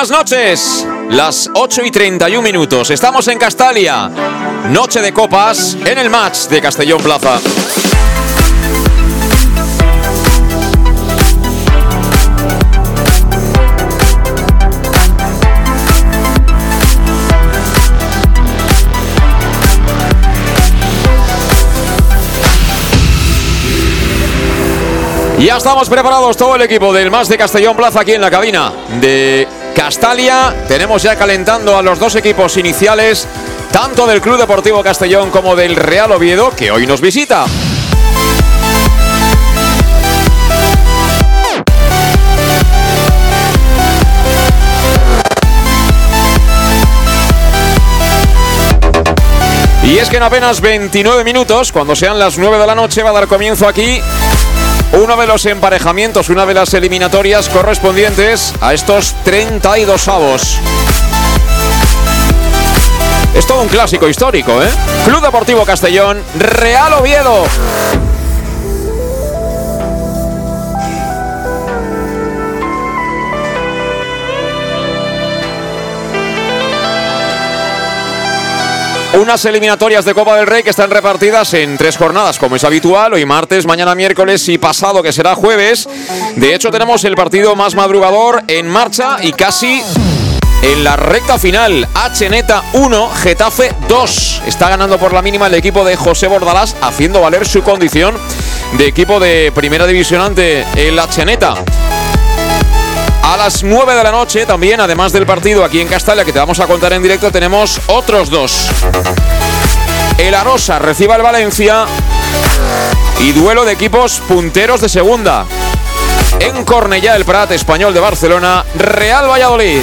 Buenas noches. Las 8 y 31 minutos. Estamos en Castalia. Noche de copas en el match de Castellón Plaza. Ya estamos preparados todo el equipo del Más de Castellón Plaza aquí en la cabina de Castalia. Tenemos ya calentando a los dos equipos iniciales, tanto del Club Deportivo Castellón como del Real Oviedo, que hoy nos visita. Y es que en apenas 29 minutos, cuando sean las 9 de la noche, va a dar comienzo aquí uno de los emparejamientos, una de las eliminatorias correspondientes a estos 32 avos. Es todo un clásico histórico, ¿eh? Club Deportivo Castellón, Real Oviedo. Unas eliminatorias de Copa del Rey que están repartidas en tres jornadas, como es habitual, hoy martes, mañana miércoles y pasado, que será jueves. De hecho, tenemos el partido más madrugador en marcha y casi en la recta final. Neta 1, Getafe 2. Está ganando por la mínima el equipo de José Bordalás, haciendo valer su condición de equipo de primera división ante el Neta. A las 9 de la noche, también, además del partido aquí en Castalia, que te vamos a contar en directo, tenemos otros dos. El Arosa recibe al Valencia y duelo de equipos punteros de segunda. En Cornellá, el Prat español de Barcelona, Real Valladolid.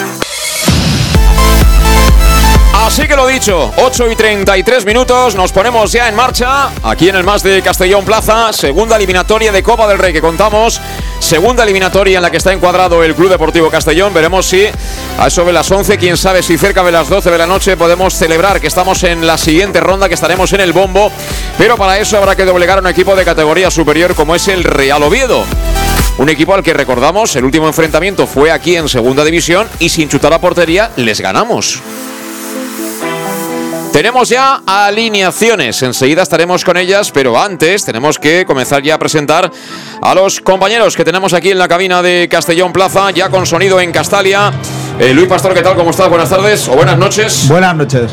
Así que lo dicho, 8 y 33 minutos, nos ponemos ya en marcha aquí en el Más de Castellón Plaza, segunda eliminatoria de Copa del Rey que contamos, segunda eliminatoria en la que está encuadrado el Club Deportivo Castellón, veremos si a eso de las 11, quién sabe si cerca de las 12 de la noche podemos celebrar que estamos en la siguiente ronda, que estaremos en el bombo, pero para eso habrá que doblegar a un equipo de categoría superior como es el Real Oviedo. Un equipo al que recordamos, el último enfrentamiento fue aquí en Segunda División y sin chutar a portería les ganamos. Tenemos ya alineaciones, enseguida estaremos con ellas, pero antes tenemos que comenzar ya a presentar a los compañeros que tenemos aquí en la cabina de Castellón Plaza, ya con sonido en Castalia. Eh, Luis Pastor, ¿qué tal? ¿Cómo estás? Buenas tardes o buenas noches. Buenas noches.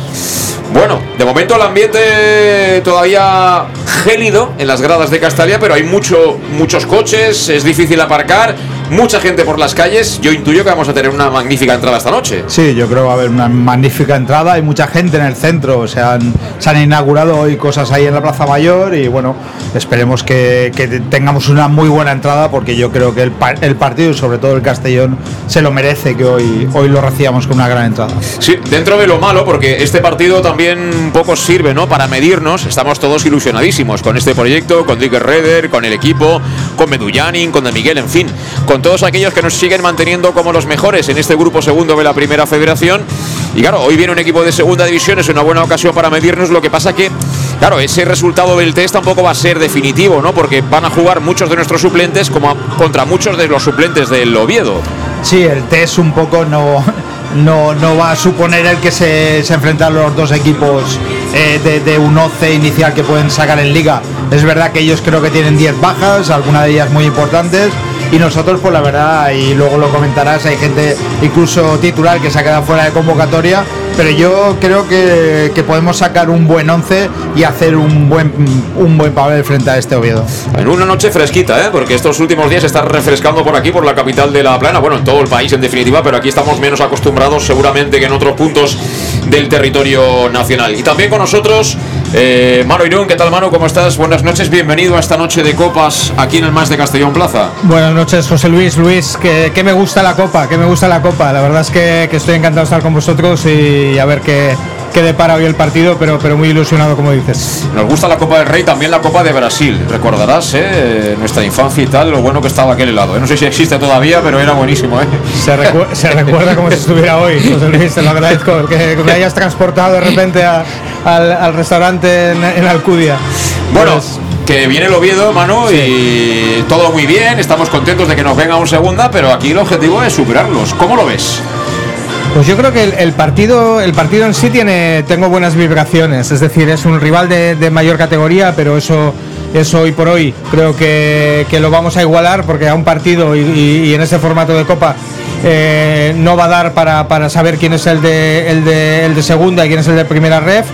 Bueno, de momento el ambiente todavía gélido en las gradas de Castalia, pero hay mucho, muchos coches, es difícil aparcar. mucha gente por las calles. Yo intuyo que vamos a tener una magnífica entrada esta noche. Sí, yo creo que va a haber una magnífica entrada. Hay mucha gente en el centro. Se han, se han inaugurado hoy cosas ahí en la Plaza Mayor y bueno, esperemos que, que tengamos una muy buena entrada porque yo creo que el, el partido y sobre todo el Castellón se lo merece que hoy, hoy lo recibamos con una gran entrada. Sí, dentro de lo malo, porque este partido también un poco sirve ¿no? para medirnos. Estamos todos ilusionadísimos con este proyecto, con Dick Redder, con el equipo, con Medullanin, con De Miguel, en fin, con todos aquellos que nos siguen manteniendo como los mejores en este grupo segundo de la primera federación. Y claro, hoy viene un equipo de segunda división, es una buena ocasión para medirnos. Lo que pasa que, claro, ese resultado del test tampoco va a ser definitivo, ¿no? Porque van a jugar muchos de nuestros suplentes como contra muchos de los suplentes del Oviedo. Sí, el test un poco no, no, no va a suponer el que se, se enfrentan los dos equipos eh, de, de, un 11 inicial que pueden sacar en liga. Es verdad que ellos creo que tienen 10 bajas, algunas de ellas muy importantes. Y nosotros, pues la verdad, y luego lo comentarás, hay gente incluso titular que se ha quedado fuera de convocatoria, pero yo creo que, que podemos sacar un buen 11 y hacer un buen, un buen papel frente a este Oviedo. En una noche fresquita, ¿eh? porque estos últimos días está refrescando por aquí, por la capital de La Plana, bueno, en todo el país en definitiva, pero aquí estamos menos acostumbrados seguramente que en otros puntos del territorio nacional. Y también con nosotros, eh, Maro Irún, ¿qué tal Maro? ¿Cómo estás? Buenas noches, bienvenido a esta noche de copas aquí en el Más de Castellón Plaza. Buenas noches, José Luis. Luis, que, que me gusta la copa, que me gusta la copa. La verdad es que, que estoy encantado de estar con vosotros y a ver qué, qué depara hoy el partido, pero, pero muy ilusionado, como dices. Nos gusta la Copa del Rey, también la Copa de Brasil. Recordarás, ¿eh? nuestra infancia y tal, lo bueno que estaba aquel helado. ¿eh? No sé si existe todavía, pero era buenísimo. ¿eh? Se, recu se recuerda como si estuviera hoy, José Luis, te lo agradezco, que, que me hayas transportado de repente a, al, al, restaurante en, en Alcudia. Bueno. Pues, que viene el Oviedo, Manu, sí. y todo muy bien, estamos contentos de que nos venga un segunda, pero aquí el objetivo es superarlos. ¿Cómo lo ves? Pues yo creo que el, partido, el partido en sí tiene, tengo buenas vibraciones, es decir, es un rival de, mayor categoría, pero eso, eso hoy por hoy creo que, que, lo vamos a igualar porque a un partido y en ese formato de copa eh, no va a dar para, para, saber quién es el de, el, de, el de segunda y quién es el de primera ref.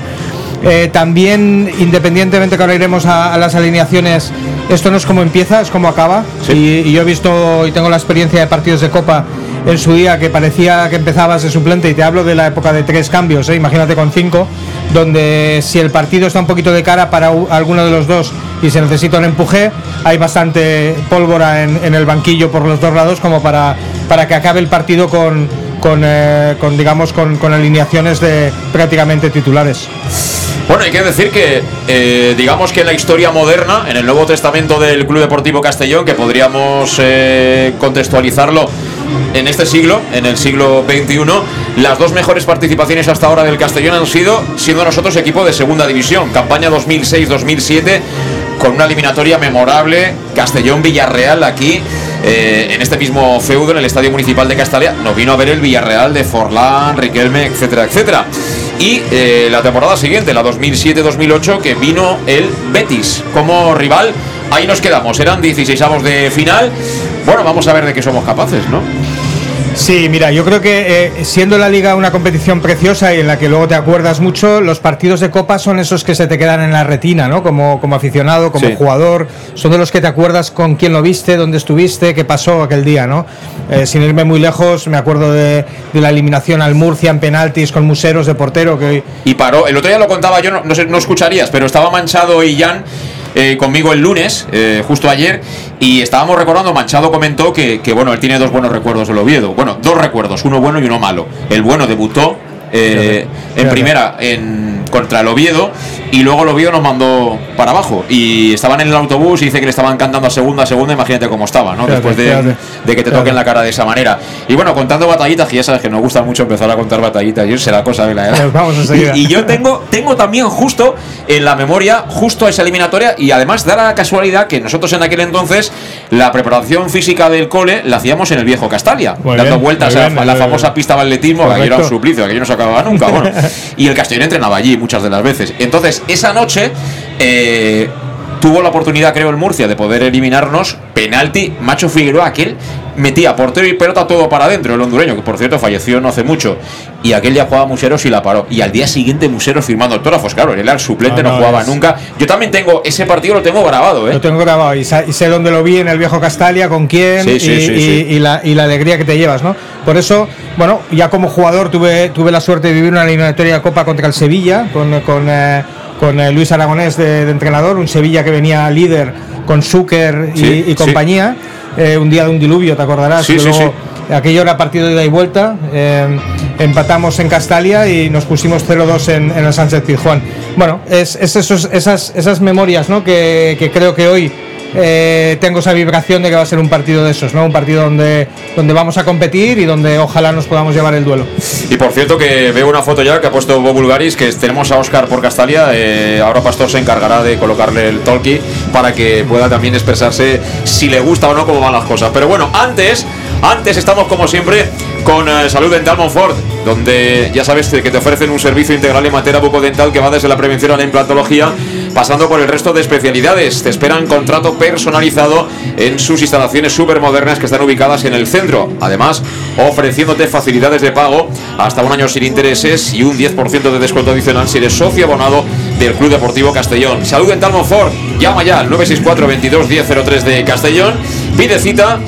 Eh, también, independientemente que ahora iremos a, a, las alineaciones, esto no es como empieza, es como acaba. Sí. Y, y, yo he visto y tengo la experiencia de partidos de Copa en su día que parecía que empezabas de suplente y te hablo de la época de tres cambios, ¿eh? imagínate con cinco, donde si el partido está un poquito de cara para alguno de los dos y se necesita un empuje, hay bastante pólvora en, en el banquillo por los dos lados como para, para que acabe el partido con, con, eh, con digamos con, alineaciones de prácticamente titulares. Bueno, hay que decir que, eh, digamos que en la historia moderna, en el Nuevo Testamento del Club Deportivo Castellón, que podríamos eh, contextualizarlo en este siglo, en el siglo XXI, las dos mejores participaciones hasta ahora del Castellón han sido, siendo nosotros equipo de segunda división, campaña 2006-2007, con una eliminatoria memorable, Castellón-Villarreal aquí. Eh, en este mismo feudo, en el Estadio Municipal de Castalia, nos vino a ver el Villarreal de Forlán, Riquelme, etcétera, etcétera. Y eh, la temporada siguiente, la 2007-2008, que vino el Betis como rival. Ahí nos quedamos, eran 16 avos de final. Bueno, vamos a ver de qué somos capaces, ¿no? Sí, mira, yo creo que eh, siendo la liga una competición preciosa y en la que luego te acuerdas mucho, los partidos de copa son esos que se te quedan en la retina, ¿no? Como, como aficionado, como sí. jugador, son de los que te acuerdas con quién lo viste, dónde estuviste, qué pasó aquel día, ¿no? Eh, sin irme muy lejos, me acuerdo de, de, la eliminación al Murcia en penaltis con Museros de portero que hoy... Y paró, el otro día lo contaba yo, no, no, sé, no escucharías, pero estaba manchado y Jan eh, conmigo el lunes, eh, justo ayer, y estábamos recordando, Manchado comentó que, que, bueno, él tiene dos buenos recuerdos del Oviedo. Bueno, dos recuerdos, uno bueno y uno malo. El bueno debutó eh, en primera en, contra el Oviedo y luego el Oviedo nos mandó para abajo y estaban en el autobús y dice que le estaban cantando a segunda, a segunda, imagínate cómo estaba, ¿no? Después de, de, que te toquen la cara de esa manera. Y bueno, contando batallitas, que ya sabes que nos gusta mucho empezar a contar batallitas, y será cosa de la edad. Vamos a y, y yo tengo, tengo también justo en la memoria, justo a esa eliminatoria, y además da la casualidad que nosotros en aquel entonces la preparación física del cole la hacíamos en el viejo Castalia, muy dando bien, vueltas a, la famosa pista de atletismo, que era un suplicio, que no se acababa nunca. Bueno, y el Castellón entrenaba allí muchas de las veces. Entonces, esa noche eh, tuvo la oportunidad, creo, el Murcia de poder eliminarnos. Penalti, Macho Figueroa, aquel metía portero y pelota todo para adentro, el hondureño, que por cierto falleció no hace mucho. Y aquel día jugaba Museros y la paró. Y al día siguiente Museros firmando autógrafos, claro, él era el suplente, no, No, no, jugaba es- nunca. Yo también tengo, ese partido lo tengo grabado, ¿eh? Lo tengo grabado y, sé dónde lo vi en el viejo Castalia, con quién Sí, sí, y, sí, y- sí. y la, y la alegría que te llevas, ¿no? Por eso, bueno, ya como jugador tuve, tuve la suerte de vivir una eliminatoria de Copa contra el Sevilla, con, con, eh, con, eh, Luis Aragonés de, de entrenador, un Sevilla que venía líder con Zucker y, Sí, y sí. compañía, eh, un día de un diluvio, ¿te acordarás? Sí, Que luego- Aquello era partido de ida y vuelta. eh, empatamos en Castalia y nos pusimos 0-2 en, en el Sánchez Pizjuán. Bueno, es, es esos- esas, esas memorias ¿no? que, que creo que hoy eh, tengo esa vibración de que va a ser un partido de esos, ¿no? Un partido donde, donde vamos a competir y donde ojalá nos podamos llevar el duelo. Y por cierto que veo una foto ya que ha puesto Bob Bulgaris, que tenemos a Oscar por Castalia, eh, ahora Pastor se encargará de colocarle el talkie para que pueda también expresarse si le gusta o no cómo van las cosas. Pero bueno, antes, antes estamos como siempre con eh, Salud Dental Monfort, donde ya sabes que te ofrecen un servicio integral en materia bucodental que va desde la prevención a la implantología, pasando por el resto de especialidades. Te esperan contrato personalizado en sus instalaciones súper modernas que están ubicadas en el centro. Además, ofreciéndote facilidades de pago hasta un año sin intereses y un 10% de descuento adicional si eres socio abonado del Club Deportivo Castellón. Salud Dental Monfort, llama ya al 964 22 1003 de Castellón, pide cita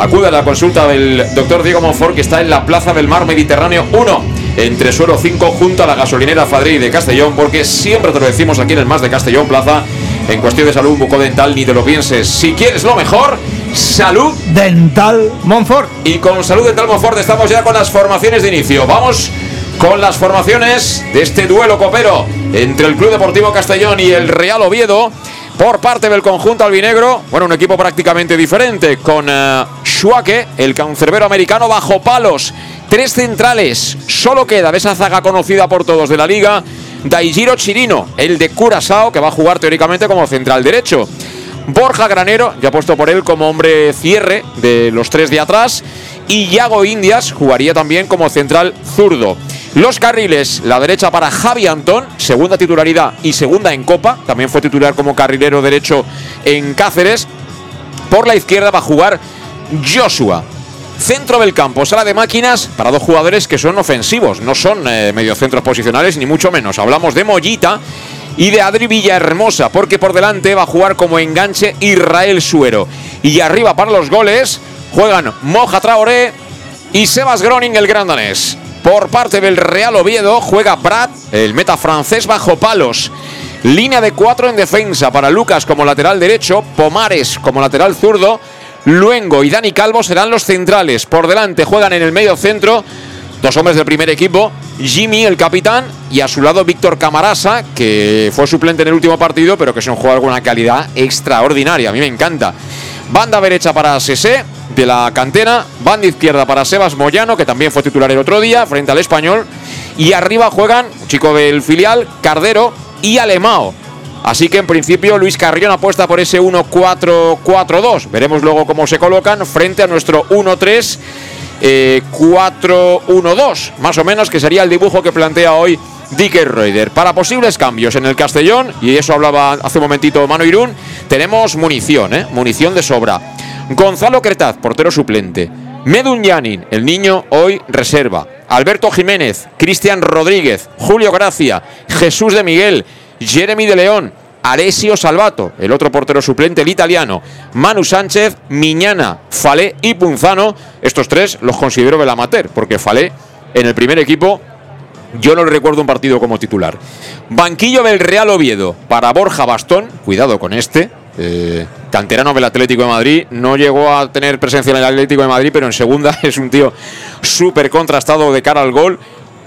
Acude a la consulta del doctor Diego Monfort, que está en la Plaza del Mar Mediterráneo 1, entre suelo 5, junto a la gasolinera Fadri de Castellón, porque siempre te lo decimos aquí en el Más de Castellón Plaza, en cuestión de salud bucodental, ni te lo pienses. Si quieres lo mejor, salud Dental. Monfort. y con Salud Dental Monfort estamos ya con las formaciones de inicio. Vamos con las formaciones de este duelo copero entre el Club Deportivo Castellón y el Real Oviedo. Por parte del conjunto albinegro, bueno, un equipo prácticamente diferente, con eh, Schuake, el cancerbero americano, bajo palos. Tres centrales, solo queda de esa zaga conocida por todos de la liga, Daijiro Chirino, el de Curazao, que va a jugar teóricamente como central derecho. Borja Granero, ya puesto por él como hombre cierre de los tres de atrás. Y Yago Indias jugaría también como central zurdo. Los carriles, la derecha para Javi Antón, segunda titularidad y segunda en Copa. También fue titular como carrilero derecho en Cáceres. Por la izquierda va a jugar Joshua. Centro del campo, sala de máquinas para dos jugadores que son ofensivos, no son eh, mediocentros posicionales ni mucho menos. Hablamos de Mollita y de Adri Villahermosa, porque por delante va a jugar como enganche Israel Suero. Y arriba para los goles juegan Moja Traoré y Sebas Groning, el gran danés. Por parte del Real Oviedo juega Brad, el meta francés bajo palos. Línea de cuatro en defensa para Lucas como lateral derecho, Pomares como lateral zurdo, Luengo y Dani Calvo serán los centrales. Por delante juegan en el medio centro dos hombres del primer equipo, Jimmy, el capitán, y a su lado Víctor Camarasa, que fue suplente en el último partido, pero que es un jugador con una calidad extraordinaria. A mí me encanta. Banda derecha para Sese, de la cantera. Banda izquierda para Sebas Moyano, que también fue titular el otro día, frente al español. Y arriba juegan un chico del filial, Cardero y Alemao. Así que en principio Luis Carrión apuesta por ese 1-4-4-2. Veremos luego cómo se colocan frente a nuestro 1-3. eh, 4-1-2, más o menos, que sería el dibujo que plantea hoy Dicker Reuter. Para posibles cambios en el Castellón, y eso hablaba hace un momentito Mano Irún, tenemos munición, ¿eh? munición de sobra. Gonzalo Cretaz, portero suplente. Medun Yanin, el niño hoy reserva. Alberto Jiménez, Cristian Rodríguez, Julio Gracia, Jesús de Miguel, Jeremy de León, Alessio Salvato, el otro portero suplente, el italiano, Manu Sánchez, Miñana, Falé y Punzano. Estos tres los considero del amateur, porque Falé en el primer equipo yo no le recuerdo un partido como titular. Banquillo del Real Oviedo para Borja Bastón, cuidado con este. eh, canterano del Atlético de Madrid, no llegó a tener presencia en el Atlético de Madrid, pero en segunda es un tío súper contrastado de cara al gol.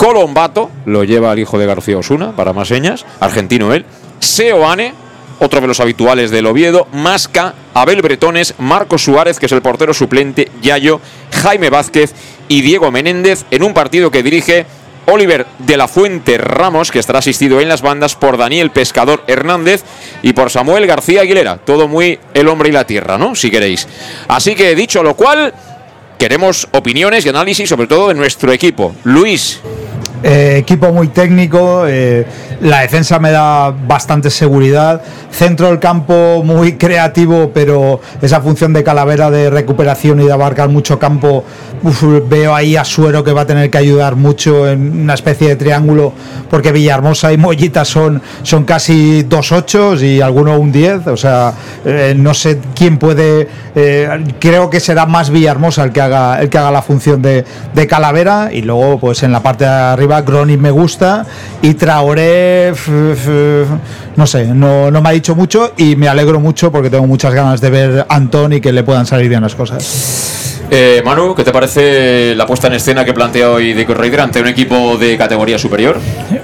Colombato, lo lleva el hijo de García Osuna, para más señas, argentino él. Seoane, otro de los habituales del Oviedo, Masca, Abel Bretones, Marco Suárez, que es el portero suplente, Yayo, Jaime Vázquez y Diego Menéndez en un partido que dirige Oliver de la Fuente Ramos, que estará asistido en las bandas por Daniel Pescador Hernández y por Samuel García Aguilera. Todo muy el hombre y la tierra, ¿no? Si queréis. Así que dicho lo cual, queremos opiniones y análisis sobre todo de nuestro equipo. Luis, Eh, equipo muy técnico, eh, la defensa me da bastante seguridad, centro del campo muy creativo, pero esa función de calavera de recuperación y de abarcar mucho campo, veo ahí a Suero que va a tener que ayudar mucho en una especie de triángulo, porque Villahermosa y Mollita son, son casi dos ochos y alguno un diez, o sea, eh, no sé quién puede, creo que será más Villahermosa el que haga, el que haga la función de, de calavera y luego pues en la parte de arriba Groni me gusta y Traoré, no sé, no, no me ha dicho mucho y me alegro mucho porque tengo muchas ganas de ver a Antón y que le puedan salir bien las cosas. Eh, Manu, ¿qué te parece la puesta en escena que plantea hoy Dick Raider ante un equipo de categoría superior?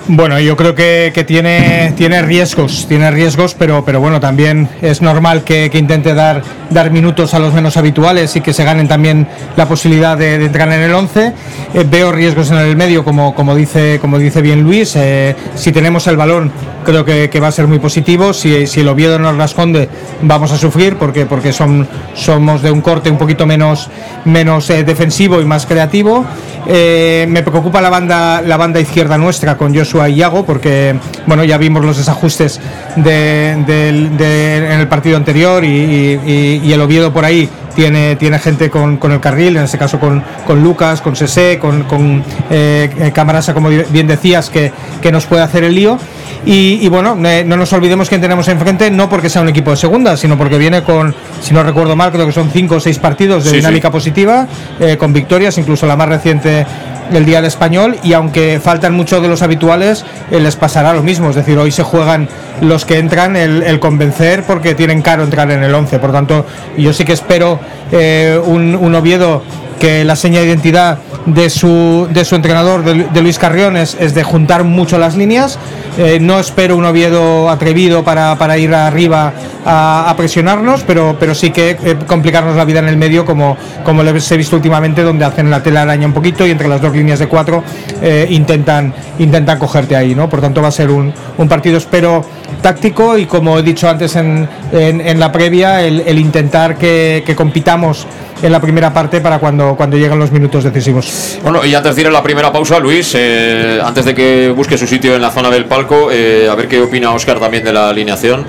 Bueno, yo creo que, tiene, tiene riesgos, tiene riesgos, pero, pero bueno, también es normal que, intente dar, dar minutos a los menos habituales y que se ganen también la posibilidad de, entrar en el 11. Eh, veo riesgos en el medio, como, como, dice, como dice bien Luis. Eh, si tenemos el balón, creo que, va a ser muy positivo. Si, si el Oviedo nos la esconde, vamos a sufrir porque, porque son, somos de un corte un poquito menos menos eh, defensivo y más creativo. Eh, me preocupa la banda, la banda izquierda nuestra con Joshua y Iago, porque bueno, ya vimos los desajustes de, en el partido anterior y, el Oviedo por ahí tiene, tiene gente con, con, el carril, en este caso con, con Lucas, con Sese, con, con eh, Camarasa, como bien decías, que, que nos puede hacer el lío. Y, bueno, no nos olvidemos quién tenemos enfrente, no porque sea un equipo de segunda, sino porque viene con, si no recuerdo mal, creo que son cinco o seis partidos de dinámica positiva, eh, con victorias, incluso la más reciente el día de español y aunque faltan muchos de los habituales eh, les pasará lo mismo. Es decir hoy se juegan los que entran el, convencer porque tienen caro entrar en el 11 por tanto yo sí que espero eh, un, un Oviedo que la seña de identidad de su, de su entrenador, de, Luis Carrión, es, de juntar mucho las líneas. Eh, no espero un Oviedo atrevido para, para ir arriba a, presionarnos, pero, pero sí que eh, complicarnos la vida en el medio, como, como les he visto últimamente, donde hacen la tela araña un poquito y entre las dos líneas de cuatro eh, intentan, intentan cogerte ahí. ¿no? Por tanto, va a ser un, un partido, espero, táctico y como he dicho antes en, en, la previa, el, intentar que, que compitamos en la primera parte para cuando, cuando llegan los minutos decisivos. Bueno, y antes de ir a la primera pausa, Luis, eh, antes de que busque su sitio en la zona del palco, eh, a ver qué opina Oscar también de la alineación.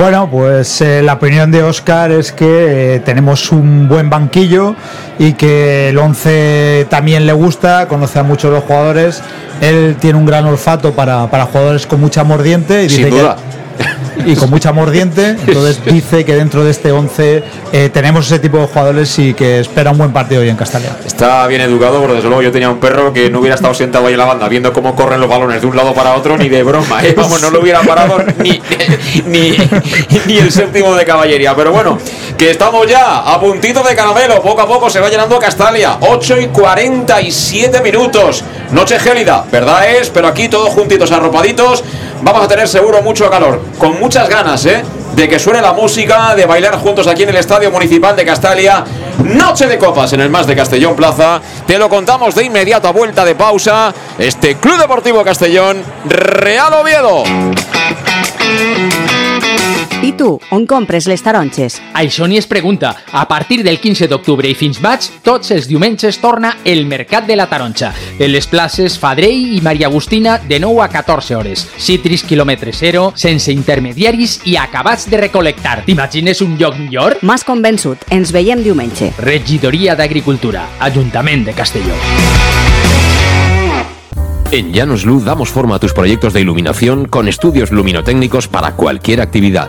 Bueno, pues eh, la opinión de Oscar es que tenemos un buen banquillo y que el 11 también le gusta, conoce a muchos los jugadores. Él tiene un gran olfato para, para jugadores con mucha mordiente y dice que y con mucha mordiente. Entonces dice que dentro de este 11 eh, tenemos ese tipo de jugadores y que espera un buen partido hoy en Castalia. Está bien educado, porque desde luego yo tenía un perro que no hubiera estado sentado ahí en la banda viendo cómo corren los balones de un lado para otro, ni de broma. ¿eh? Vamos, no lo hubiera parado ni, ni, ni el séptimo de caballería. Pero bueno, que estamos ya a puntito de caramelo. Poco a poco se va llenando Castalia. 8 y 47 minutos. Noche gélida, verdad es, pero aquí todos juntitos, arropaditos vamos a tener seguro mucho calor. Con muchas ganas, ¿eh? De que suene la música, de bailar juntos aquí en el Estadio Municipal de Castalia. Noche de copas en el Más de Castellón Plaza. Te lo contamos de inmediato a vuelta de pausa. Este Club Deportivo Castellón, Real Oviedo. I tu, on compres les taronges? Això ni es pregunta. A partir del 15 d'octubre i fins maig, tots els diumenges torna el Mercat de la Taronja. En les places Fadrell i Maria Agustina de 9 a 14 hores. Citris quilòmetre zero, sense intermediaris i acabats de recolectar. T'imagines un lloc millor? M'has convençut. Ens veiem diumenge. Regidoria d'Agricultura. Ajuntament de Castelló. En Llanos Luz damos forma a tus proyectos de iluminación con estudios luminotécnicos para cualquier actividad.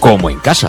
como en casa.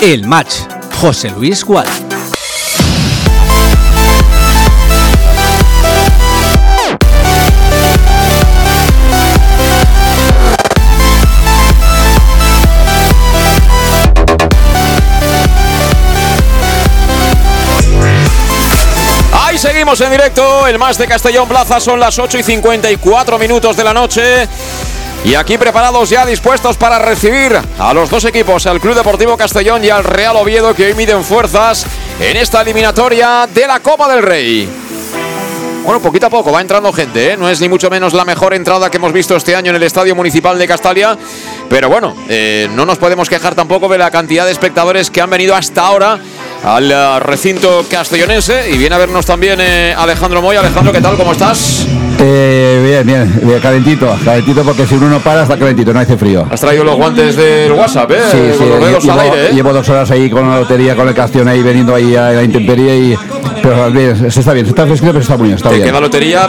El match. José Luis Gual. En directo, el más de Castellón Plaza son las 8 y 54 minutos de la noche. Y aquí preparados ya, dispuestos para recibir a los dos equipos, al Club Deportivo Castellón y al Real Oviedo, que hoy miden fuerzas en esta eliminatoria de la Copa del Rey. Bueno, poquito a poco va entrando gente, ¿eh? no es ni mucho menos la mejor entrada que hemos visto este año en el Estadio Municipal de Castalia, pero bueno, eh, no nos podemos quejar tampoco de la cantidad de espectadores que han venido hasta ahora al uh, recinto castellonense y viene a vernos también eh, Alejandro Moy. Alejandro, ¿qué tal? ¿Cómo estás? Eh, bien, bien, bien, calentito, calentito porque si uno no para está calentito, no hace frío. Has traído los guantes del WhatsApp, ¿eh? Sí, sí, llevo, al aire, ¿eh? llevo dos horas ahí con la lotería, con el Castellón ahí, veniendo ahí a la intemperie y... Pero bien, se está bien, se está fresquito, pero está muy bien, está ¿Te bien. queda lotería?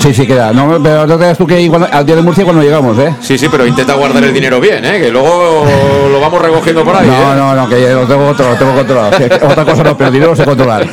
Sí, sí, queda. No, pero no te digas tú que igual- al día de Murcia cuando llegamos, ¿eh? Sí, sí, pero intenta guardar el dinero bien, ¿eh? Que luego lo vamos recogiendo por ahí, No, ¿eh? no, no, que lo tengo controlado, lo tengo controlado. Otra cosa no, pero el dinero sé controlar.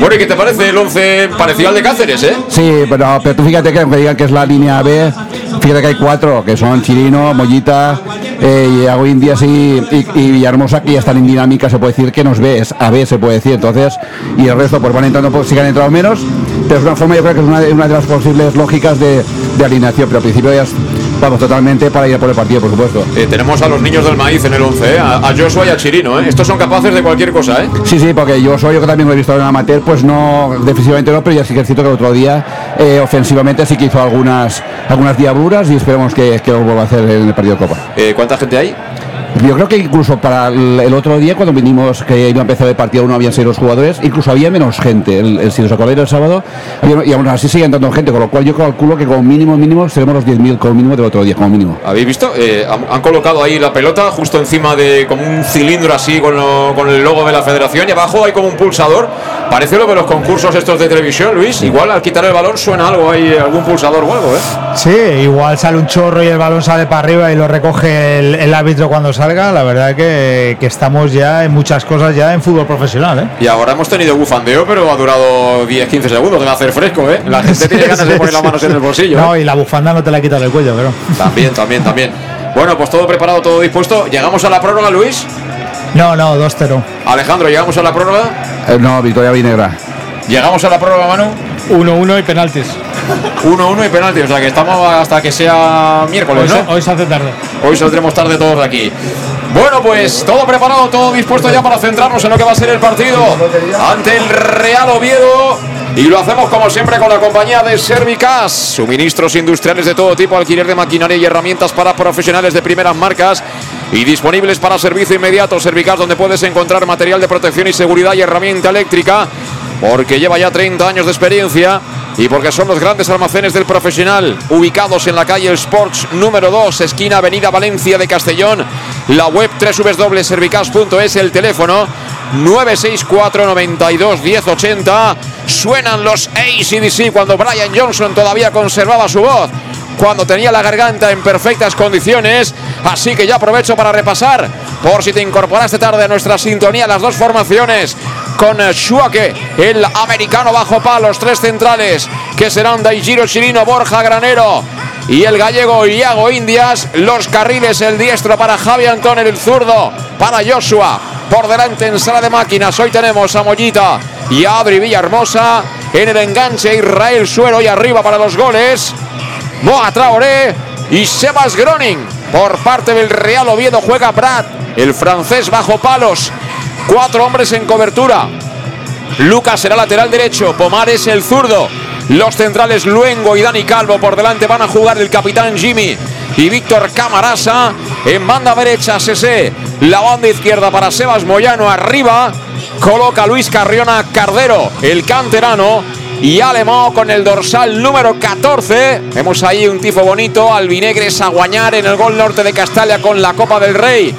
Bueno, ¿y qué te parece el 11 parecido al de Cáceres, eh? Sí, pero, pero tú fíjate que aunque digan que es la línea B, fíjate que hay cuatro, que son Chirino, Mollita, eh, Indias y, y, y que ya están en dinámica, se puede decir que nos ve, es AB se puede decir, entonces, y el resto pues van entrando, pues que han entrado menos, pero es una forma, yo creo que es una, de- una de las posibles lógicas de, de alineación, pero al principio ya es- vamos totalmente para ir a por el partido, por supuesto. Eh, tenemos a los niños del maíz en el 11, ¿eh? A, a Joshua y a Chirino, ¿eh? Estos son capaces de cualquier cosa, ¿eh? Sí, sí, porque soy yo que también lo he visto en amateur, pues no, defensivamente no, pero ya sí que es cierto que el otro día eh, ofensivamente sí que hizo algunas algunas diabluras y esperemos que, que lo vuelva a hacer en el partido de Copa. ¿Cuánta gente hay? Yo creo que incluso para el, otro día, cuando vinimos, que iba a empezar el partido, no habían sido los jugadores, incluso había menos gente. El, el- si os acordáis el sábado, había- y aún así sigue entrando gente, con lo cual yo calculo que como mínimo, mínimo, seremos los 10.000 como mínimo del otro día, como mínimo. ¿Habéis visto? Eh, han, han colocado ahí la pelota justo encima de como un cilindro así con, lo- con el logo de la federación y abajo hay como un pulsador. Parece lo de los concursos estos de televisión, Luis. Igual al quitar el balón suena algo ahí, algún pulsador o algo, ¿eh? Sí, igual sale un chorro y el balón sale para arriba y lo recoge el, el árbitro cuando salga. La verdad que, que estamos ya en muchas cosas ya en fútbol profesional, ¿eh? Y ahora hemos tenido bufandeo, pero ha durado 10-15 segundos. Debe hacer fresco, ¿eh? La gente tiene ganas de poner las manos en el bolsillo. ¿eh? No, y la bufanda no te la quitas del cuello, pero. También, también, también. Bueno, pues todo preparado, todo dispuesto. ¿Llegamos a la prórroga, Luis? No, no, 2-0. Alejandro, ¿llegamos a la prórroga? Eh, no, Victoria Vinegra. ¿Llegamos a la prórroga, Manu? 1-1 y penaltis. 1-1 y penalti, o sea que estamos hasta que sea miércoles, Hoy, ¿no? hoy se hace tarde. Hoy saldremos tarde todos de aquí. Bueno, pues todo preparado, todo dispuesto ya para centrarnos en lo que va a ser el partido ante el Real Oviedo. Y lo hacemos como siempre con la compañía de Servicas, suministros industriales de todo tipo, alquiler de maquinaria y herramientas para profesionales de primeras marcas y disponibles para servicio inmediato. Servicas, donde puedes encontrar material de protección y seguridad y herramienta eléctrica, porque lleva ya 30 años de experiencia y porque son los grandes almacenes del profesional, ubicados en la calle Sports número 2, esquina Avenida Valencia de Castellón, la web www.servicas.es, el teléfono 964 92 1080. Suenan los ACDC cuando Brian Johnson todavía conservaba su voz cuando tenía la garganta en perfectas condiciones. Así que ya aprovecho para repasar, por si te incorporaste tarde a nuestra sintonía, las dos formaciones. Con eh, Schuake, el americano bajo palos, tres centrales, que serán Daijiro Chirino, Borja Granero y el gallego Iago Indias. Los carriles, el diestro para Javi Antón, el zurdo para Joshua. Por delante en sala de máquinas, hoy tenemos a Mollita y a Adri Villahermosa. En el enganche, Israel Suero y arriba para los goles. Moa Traoré y Sebas Groning. Por parte del Real Oviedo juega Brad, el francés bajo palos. Cuatro hombres en cobertura. Lucas será lateral derecho, Pomares el zurdo. Los centrales Luengo y Dani Calvo por delante van a jugar el capitán Jimmy y Víctor Camarasa. En banda derecha Sese, la banda izquierda para Sebas Moyano arriba. Coloca Luis Carriona Cardero, el canterano. Y Alemão con el dorsal número 14. Vemos ahí un tifo bonito. Albinegres a guañar en el gol norte de Castalia con la Copa del Rey.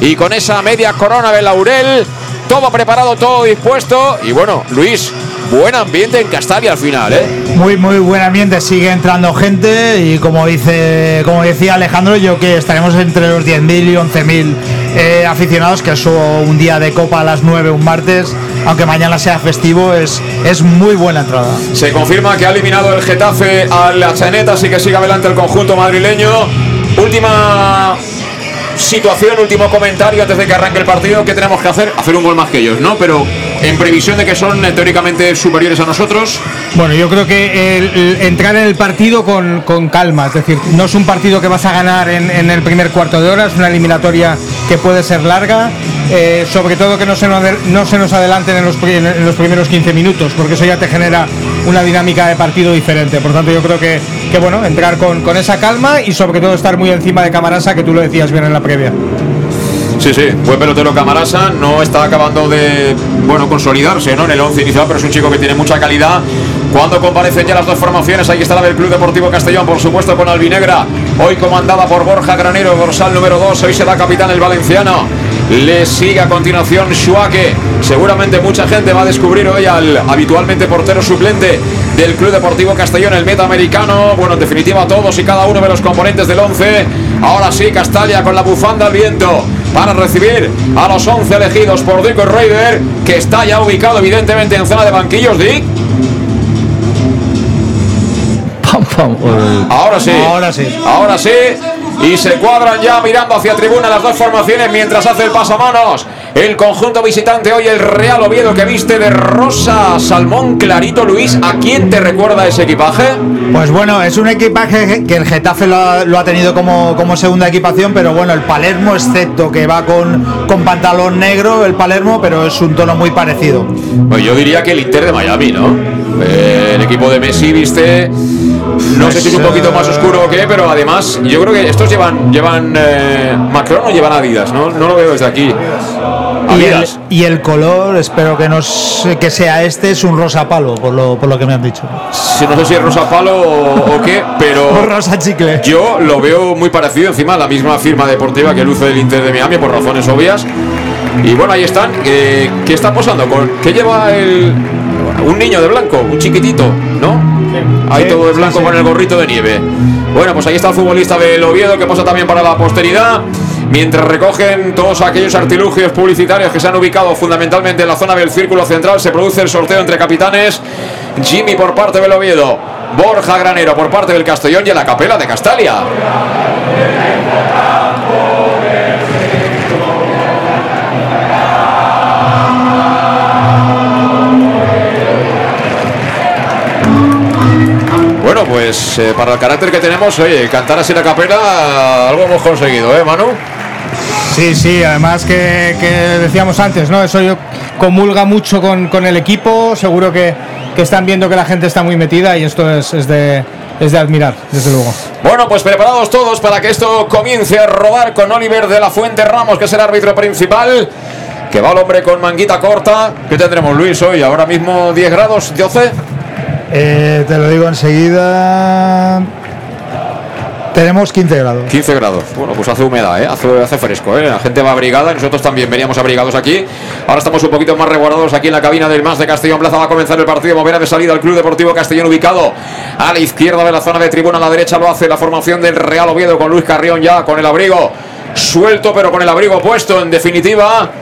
Y con esa media corona de Laurel. Todo preparado, todo dispuesto. Y bueno, Luis, buen ambiente en Castalia al final, ¿eh? Muy, muy buen ambiente, sigue entrando gente y como dice, como decía Alejandro, yo que estaremos entre los 10.000 y 11.000 eh, aficionados, que es un día de copa a las 9, un martes, aunque mañana sea festivo, es, es muy buena entrada. Se confirma que ha eliminado el Getafe a la Chaneta, así que sigue adelante el conjunto madrileño. Última situación, último comentario antes de que arranque el partido. ¿Qué tenemos que hacer? Hacer un gol más que ellos, ¿no? Pero en previsión de que son eh, teóricamente superiores a nosotros. Bueno, yo creo que el- el entrar en el partido con, con calma, es decir, no es un partido que vas a ganar en, en el primer cuarto de hora, es una eliminatoria que puede ser larga, eh, sobre todo que no se, nos, no se nos adelanten en los, pri- en los primeros 15 minutos, porque eso ya te genera una dinámica de partido diferente. Por tanto, yo creo que, que bueno, entrar con, con esa calma y sobre todo estar muy encima de Camarasa, que tú lo decías bien en la previa. Sí, sí, buen pelotero Camarasa, no está acabando de, bueno, consolidarse, ¿no? En el 11 inicial, pero es un chico que tiene mucha calidad. Cuando comparecen ya las dos formaciones, ahí está la del Club Deportivo Castellón, por supuesto con Albinegra, hoy comandada por Borja Granero, dorsal número 2, hoy será capitán el valenciano. Le sigue a continuación Schuake. Seguramente mucha gente va a descubrir hoy al habitualmente portero suplente del Club Deportivo Castellón, el meta americano. Bueno, en definitiva, todos y cada uno de los componentes del 11. Ahora sí, Castalia con la bufanda al viento para recibir a los 11 elegidos por Dick Raider, que está ya ubicado evidentemente en zona de banquillos. Dick. Ahora sí. Ahora sí. Ahora sí. Y se cuadran ya mirando hacia tribuna las dos formaciones mientras hace el pasamanos. El conjunto visitante hoy el Real Oviedo que viste de rosa salmón clarito Luis. ¿A quién te recuerda ese equipaje? Pues bueno, es un equipaje que el Getafe lo ha, lo ha tenido como, como segunda equipación, pero bueno, el Palermo, excepto que va con, con pantalón negro, el Palermo, pero es un tono muy parecido. Pues yo diría que el Inter de Miami, ¿no? Eh, el equipo de Messi viste. No sé si es un poquito más oscuro o qué, pero además yo creo que estos llevan llevan eh, Macron o llevan Adidas, ¿no? No lo veo desde aquí. Y el, y el color, espero que, no que sea este, es un rosa palo, por lo, por lo que me han dicho. Sí, no sé si es rosa palo o, o qué, pero rosa chicle. yo lo veo muy parecido, encima la misma firma deportiva que luce el Inter de Miami por razones obvias. Y bueno, ahí están. Eh, ¿Qué está posando? ¿Con, ¿Qué lleva el un niño de blanco, un chiquitito, ¿no? Ahí Sí, todo de blanco con el gorrito de nieve. Bueno, pues ahí está el futbolista del Oviedo que posa también para la posteridad. Mientras recogen todos aquellos artilugios publicitarios que se han ubicado fundamentalmente en la zona del círculo central, se produce el sorteo entre capitanes. Jimmy por parte del Oviedo, Borja Granero por parte del Castellón y la capela de Castalia. Bueno, pues eh, para el carácter que tenemos, oye, cantar así la capela, algo hemos conseguido, ¿eh, Manu? Sí, sí, además que, que decíamos antes, ¿no? Eso yo comulga mucho con, con el equipo, seguro que, que están viendo que la gente está muy metida y esto es, es de, es de admirar, desde luego. Bueno, pues preparados todos para que esto comience a rodar con Oliver de la Fuente Ramos, que es el árbitro principal. Que va el hombre con manguita corta. ¿Qué tendremos, Luis, hoy? Ahora mismo 10 grados, 12. Eh, te lo digo enseguida. Tenemos 15 grados. 15 grados. Bueno, pues hace humedad, ¿eh? hace, fresco. ¿eh? La gente va abrigada. Nosotros también veníamos abrigados aquí. Ahora estamos un poquito más resguardados aquí en la cabina del Más de Castellón Plaza. Va a comenzar el partido. Moverá de salida el Club Deportivo Castellón ubicado a la izquierda de la zona de tribuna. A la derecha lo hace la formación del Real Oviedo con Luis Carrión ya con el abrigo suelto, pero con el abrigo puesto en definitiva.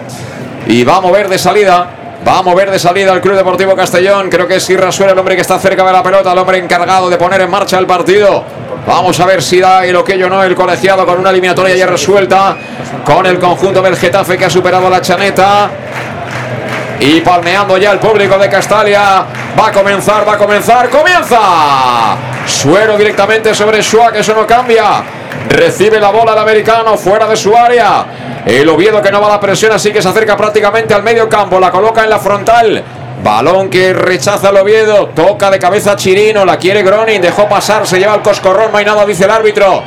Y va a mover de salida. Va a mover de salida el Club Deportivo Castellón. Creo que es Irrasuel el hombre que está cerca de la pelota, el hombre encargado de poner en marcha el partido. Vamos a ver si da el ok o no el colegiado con una eliminatoria ya resuelta. Con el conjunto del Getafe que ha superado la chaneta. Y palmeando ya el público de Castalia. Va a comenzar, va a comenzar, comienza. Suero directamente sobre Shua, que eso no cambia. Recibe la bola el americano fuera de su área. El Oviedo que no va a la presión, así que se acerca prácticamente al medio campo. La coloca en la frontal. Balón que rechaza el Oviedo. Toca de cabeza Chirino. La quiere Gronin. Dejó pasar. Se lleva el coscorrón. No hay nada, dice el árbitro.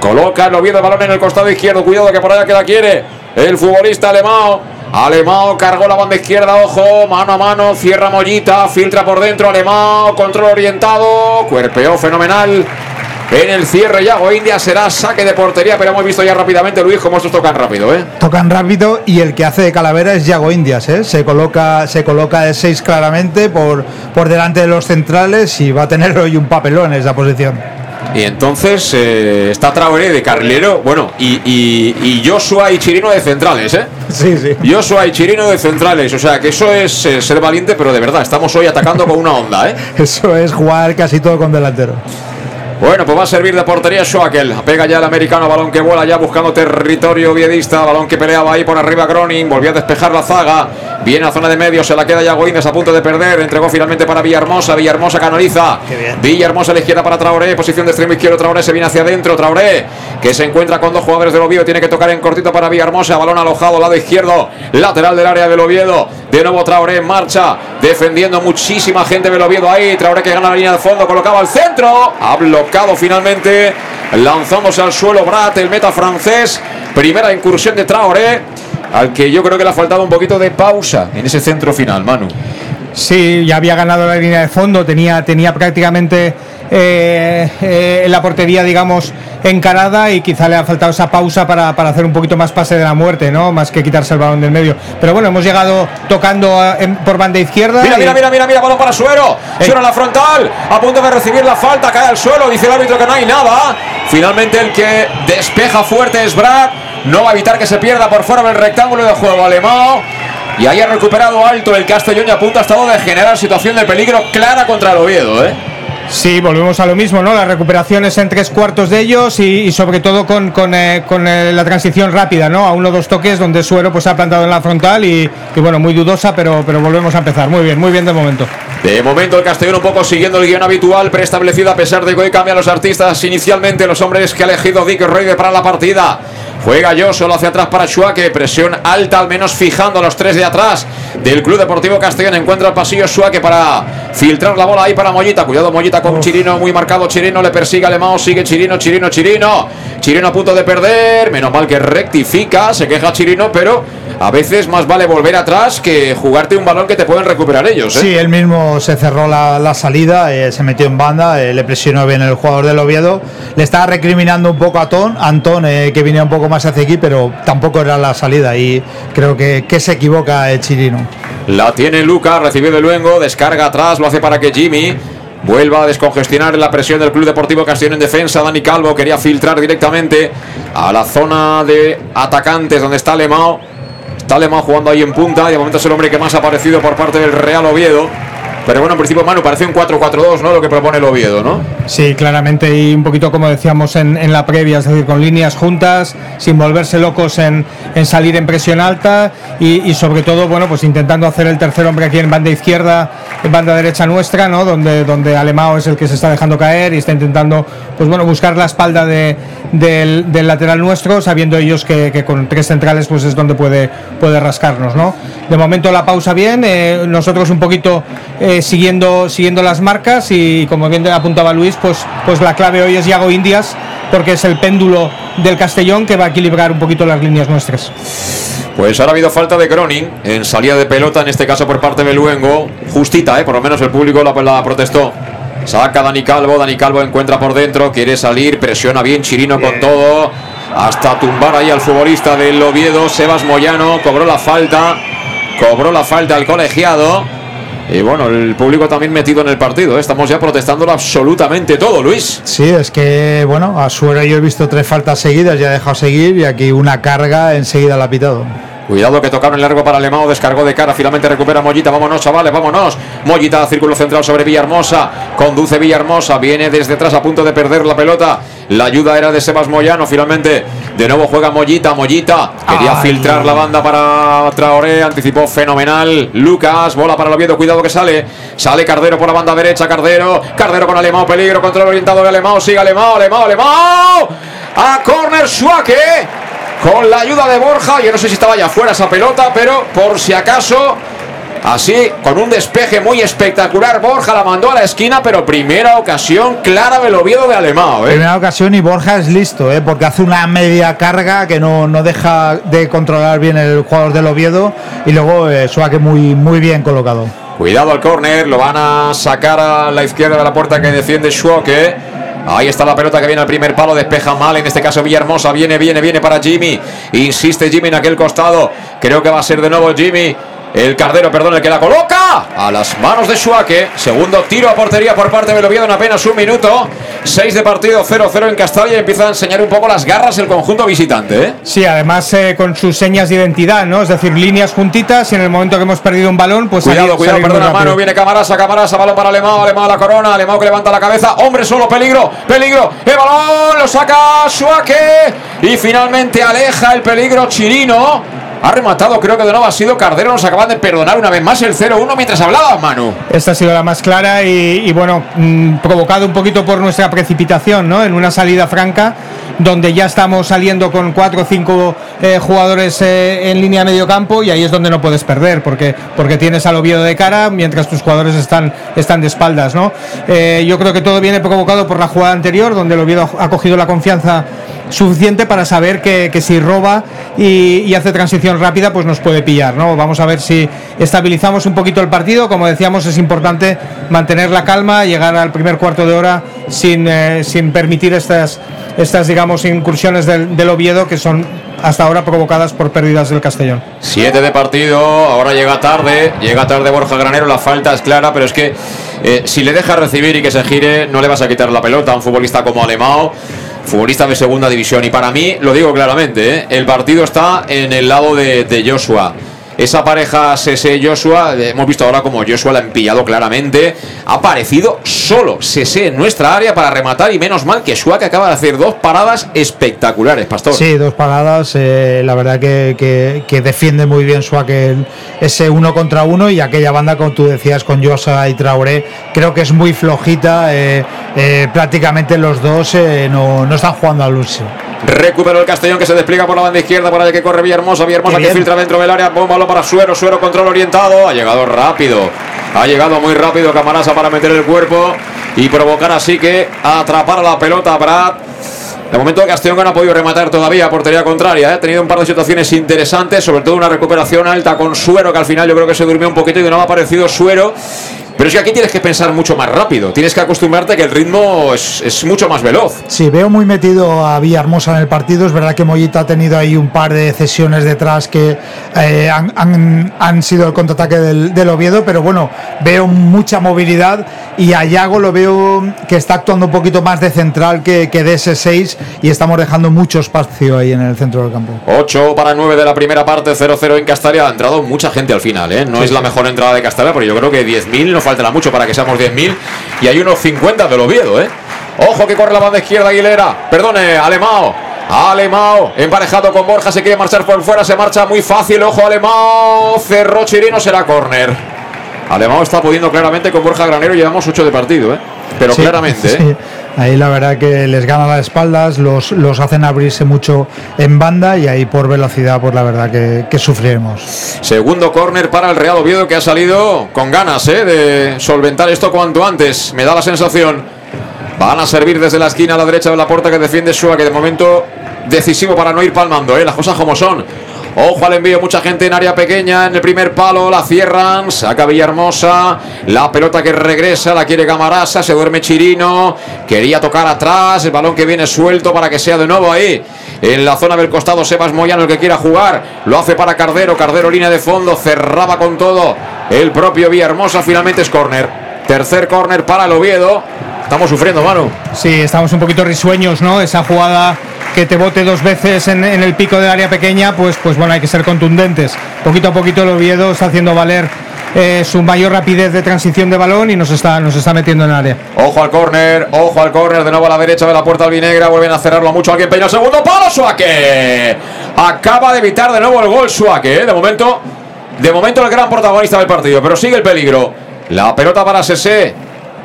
Coloca el Oviedo balón en el costado izquierdo. Cuidado que por allá que la quiere. El futbolista Alemao. Alemao cargó la banda izquierda. Ojo. Mano a mano. Cierra Mollita. Filtra por dentro. Alemao. Control orientado. Cuerpeó fenomenal. En el cierre ya, o India será saque de portería, pero hemos visto ya rápidamente, Luis, cómo estos tocan rápido, ¿eh? Tocan rápido y el que hace de calavera es Yago Indias, ¿eh? Se coloca, se coloca de 6 claramente por, por delante de los centrales y va a tener hoy un papelón en esa posición. Y entonces eh, está Traoré de carrilero, bueno, y, y, y Joshua y Chirino de centrales, ¿eh? Sí, sí. Joshua y Chirino de centrales, o sea que eso es eh, ser valiente, pero de verdad, estamos hoy atacando con una onda, ¿eh? Eso es jugar casi todo con delantero. Bueno, pues va a servir de portería Schwackel. Pega ya el americano, balón que vuela ya buscando territorio viedista. Balón que peleaba ahí por arriba Groning. Volvió a despejar la zaga. Viene a zona de medio, se la queda ya Goínez a punto de perder. Entregó finalmente para Villahermosa. Villahermosa canaliza. Villahermosa a la izquierda para Traoré. Posición de extremo izquierdo. Traoré se viene hacia adentro. Traoré que se encuentra con dos jugadores del Oviedo. Tiene que tocar en cortito para Villahermosa. Balón alojado, lado izquierdo. Lateral del área del Oviedo. De nuevo Traoré en marcha. Defendiendo muchísima gente del Oviedo ahí. Traoré que gana la línea de fondo. Colocaba al centro. Ha bloqueado finalmente. Lanzándose al suelo Brat, el meta francés. Primera incursión de Traoré. Al que yo creo que le ha faltado un poquito de pausa en ese centro final, Manu. Sí, ya había ganado la línea de fondo, tenía, tenía prácticamente eh, eh, la portería, digamos, encarada y quizá le ha faltado esa pausa para, para, hacer un poquito más pase de la muerte, ¿no? Más que quitarse el balón del medio. Pero bueno, hemos llegado tocando a, en, por banda izquierda. Mira, y... mira, mira, mira, mira, balón para Suero. Eh. Suero a la frontal, a punto de recibir la falta, cae al suelo, dice el árbitro que no hay nada. Finalmente el que despeja fuerte es Brad. No va a evitar que se pierda por fuera del rectángulo de juego alemán. Y ahí ha recuperado alto el Castellón y a punto ha estado de generar situación de peligro clara contra el Oviedo, ¿eh? Sí, volvemos a lo mismo, ¿no? Las recuperaciones en tres cuartos de ellos y, sobre todo con, con, eh, con eh, la transición rápida, ¿no? A uno o dos toques donde Suero pues ha plantado en la frontal y, bueno, muy dudosa, pero, pero volvemos a empezar. Muy bien, muy bien de momento. De momento el Castellón un poco siguiendo el guion habitual, preestablecido a pesar de que hoy cambian los artistas inicialmente, los hombres que ha elegido Dick Reyde para la partida. Juega yo solo hacia atrás para Schuake. Presión alta, al menos fijando a los tres de atrás del Club Deportivo Castellón. Encuentra el pasillo Schuake para filtrar la bola ahí para Mollita. Cuidado, Mollita con Chirino, muy marcado. Chirino le persigue a Alemão. Sigue Chirino, Chirino, Chirino. Chirino a punto de perder. Menos mal que rectifica. Se queja Chirino, pero a veces más vale volver atrás que jugarte un balón que te pueden recuperar ellos. ¿eh? Sí, él mismo se cerró la, la salida, eh, se metió en banda, eh, le presionó bien el jugador del Oviedo. Le estaba recriminando un poco a Ton, Antón, que venía un poco más hacia aquí, pero tampoco era la salida y creo que, que se equivoca el Chirino. La tiene Lucas, recibió de luego, descarga atrás, lo hace para que Jimmy vuelva a descongestionar la presión del Club Deportivo Castellón en defensa. Dani Calvo quería filtrar directamente a la zona de atacantes donde está Lemao. Está Alemán jugando ahí en punta y de momento es el hombre que más ha aparecido por parte del Real Oviedo. Pero bueno, en principio, Manu, parece un 4-4-2, ¿no? Lo que propone el Oviedo, ¿no? Sí, claramente, y un poquito como decíamos en, la previa, es decir, con líneas juntas, sin volverse locos en, en salir en presión alta y, sobre todo, bueno, pues intentando hacer el tercer hombre aquí en banda izquierda, en banda derecha nuestra, ¿no? Donde, donde Alemao es el que se está dejando caer y está intentando, pues bueno, buscar la espalda de, del, del, lateral nuestro, sabiendo ellos que, que, con tres centrales, pues es donde puede, puede rascarnos, ¿no? De momento la pausa bien, eh, nosotros un poquito eh, siguiendo, siguiendo las marcas y como bien apuntaba Luis, pues, pues la clave hoy es Yago Indias, porque es el péndulo del Castellón que va a equilibrar un poquito las líneas nuestras. Pues ahora ha habido falta de Groning en salida de pelota, en este caso por parte de Luengo. Justita, ¿eh? por lo menos el público la, la protestó. Saca Dani Calvo, Dani Calvo encuentra por dentro, quiere salir, presiona bien Chirino bien. con todo. Hasta tumbar ahí al futbolista del Oviedo, Sebas Moyano, cobró la falta. Cobró la falta al colegiado. Y bueno, el público también metido en el partido. ¿eh? Estamos ya protestándolo absolutamente todo, Luis. Sí, es que, bueno, a Suero yo he visto tres faltas seguidas, ya ha dejado seguir y aquí una carga enseguida la ha pitado. Cuidado que tocaron el largo para Alemão, descargó de cara, finalmente recupera Mollita, vámonos chavales, vámonos. Mollita, círculo central sobre Villahermosa, conduce Villahermosa, viene desde atrás a punto de perder la pelota. La ayuda era de Sebas Moyano, finalmente de nuevo juega Mollita, Mollita, quería Ay. filtrar la banda para Traoré, anticipó fenomenal. Lucas, bola para el Oviedo, cuidado que sale. Sale Cardero por la banda derecha, Cardero, Cardero con Alemão, peligro, control orientado de Alemão, sigue Alemão, Alemão, Alemão. A corner Schwake con la ayuda de Borja. Yo no sé si estaba ya afuera esa pelota, pero por si acaso, así, con un despeje muy espectacular, Borja la mandó a la esquina, pero primera ocasión clara del Oviedo de Alemão. ¿eh? Primera ocasión y Borja es listo, ¿eh? porque hace una media carga que no, no deja de controlar bien el jugador del Oviedo y luego eh, Suárez muy, muy bien colocado. Cuidado al córner, lo van a sacar a la izquierda de la puerta que defiende Schwocke. Ahí está la pelota que viene al primer palo, despeja mal, en este caso Villahermosa, viene, viene, viene para Jimmy, insiste Jimmy en aquel costado, creo que va a ser de nuevo Jimmy, el Cardero, perdón, el que la coloca, a las manos de Suárez. Segundo tiro a portería por parte del Oviedo en apenas un minuto. 6 de partido, 0-0 en Castalla y empieza a enseñar un poco las garras el conjunto visitante. ¿eh? Sí, además eh, con sus señas de identidad, ¿no? Es decir, líneas juntitas y en el momento que hemos perdido un balón, pues Cuidado, salir- cuidado, salir perdona mano, viene Camarasa, Camarasa, balón para Alemão, Alemão a la corona, Alemão que levanta la cabeza, hombre solo, peligro, peligro, el balón, lo saca Suárez y finalmente aleja el peligro Chirino. Ha rematado, creo que de nuevo ha sido Cardero, nos acaban de perdonar una vez más el 0-1 mientras hablaba Manu. Esta ha sido la más clara y, bueno, mm, provocado un poquito por nuestra precipitación, ¿no? En una salida franca donde ya estamos saliendo con cuatro o cinco eh, jugadores eh, en línea de medio campo y ahí es donde no puedes perder porque, porque tienes al Oviedo de cara mientras tus jugadores están, están de espaldas, ¿no? Eh, yo creo que todo viene provocado por la jugada anterior donde el Oviedo ha cogido la confianza suficiente para saber que, si roba y, hace transición rápida, pues nos puede pillar, ¿no? Vamos a ver si estabilizamos un poquito el partido. Como decíamos, es importante mantener la calma, llegar al primer cuarto de hora sin, eh, sin permitir estas, estas, digamos, incursiones del, del Oviedo que son hasta ahora provocadas por pérdidas del Castellón. 7 de partido, ahora llega tarde, llega tarde Borja Granero, la falta es clara, pero es que eh, si le deja recibir y que se gire, no le vas a quitar la pelota a un futbolista como Alemão, futbolista de segunda división. Y para mí, lo digo claramente, ¿eh? el partido está en el lado de, de Joshua. Esa pareja Sese Joshua, eh, hemos visto ahora como Joshua la han pillado claramente. Ha aparecido solo Sese en nuestra área para rematar y menos mal que que acaba de hacer dos paradas espectaculares, Pastor. Sí, dos paradas. eh, la verdad que, que- defiende muy bien Suárez ese uno contra uno y aquella banda, como tú decías, con Josa y Traoré, creo que es muy flojita. eh, prácticamente los dos no, no están jugando al luce. Recuperó el Castellón que se despliega por la banda izquierda para el que corre Villahermosa. Villahermosa que filtra dentro del área. Bomba para Suero. Suero control orientado. Ha llegado rápido. Ha llegado muy rápido Camarasa para meter el cuerpo y provocar así que atrapar la pelota a Brad. De momento Castellón que no ha podido rematar todavía a portería contraria. ¿eh? Ha tenido un par de situaciones interesantes, sobre todo una recuperación alta con Suero, que al final yo creo que se durmió un poquito y no ha parecido Suero. Pero es que aquí tienes que pensar mucho más rápido. Tienes que acostumbrarte a que el ritmo es, es mucho más veloz. Sí, veo muy metido a Villahermosa en el partido. Es verdad que Mollita ha tenido ahí un par de cesiones detrás que eh, han, han- han sido el contraataque del, del Oviedo, pero bueno, veo mucha movilidad y a Yago lo veo que está actuando un poquito más de central que, que de ese 6 y estamos dejando mucho espacio ahí en el centro del campo. 8 para 9 de la primera parte, 0-0 en Castalia. Ha entrado mucha gente al final, ¿eh? No es la mejor entrada de Castalia, pero yo creo que 10.000 no faltará mucho para que seamos 10.000. Y hay unos 50 del Oviedo, ¿eh? Ojo que corre la banda izquierda Aguilera. Perdone, Alemao. Alemao, emparejado con Borja, se quiere marchar por fuera, se marcha muy fácil. Ojo, Alemao. Cerró Chirino, será córner. Alemao está pudiendo claramente con Borja Granero. Llevamos 8 de partido, ¿eh? Pero Sí, claramente, ¿eh? Ahí la verdad que les gana las espaldas, los, los hacen abrirse mucho en banda y ahí por velocidad, pues la verdad que, sufriremos. Segundo córner para el Real Oviedo que ha salido con ganas ¿eh? de solventar esto cuanto antes. Me da la sensación. Van a servir desde la esquina a la derecha de la puerta que defiende Shua, que de momento decisivo para no ir palmando, ¿eh? las cosas como son. Ojo al envío, mucha gente en área pequeña, en el primer palo, la cierran, saca Villahermosa, la pelota que regresa, la quiere Camarasa, se duerme Chirino, quería tocar atrás, el balón que viene suelto para que sea de nuevo ahí, en la zona del costado Sebas Moyano el que quiera jugar, lo hace para Cardero, Cardero línea de fondo, cerraba con todo el propio Villahermosa, finalmente es córner, tercer córner para el Oviedo, estamos sufriendo, Manu. Sí, estamos un poquito risueños, ¿no? Esa jugada que te bote dos veces en, en el pico del área pequeña, pues, pues bueno, hay que ser contundentes. Poquito a poquito el Oviedo está haciendo valer eh, su mayor rapidez de transición de balón y nos está, nos está metiendo en el área. Ojo al córner, ojo al córner, de nuevo a la derecha de la puerta albinegra, vuelven a cerrarlo mucho, alguien peina el segundo palo, Suake. Acaba de evitar de nuevo el gol Suake, ¿eh? de momento, de momento el gran protagonista del partido, pero sigue el peligro. La pelota para Sese,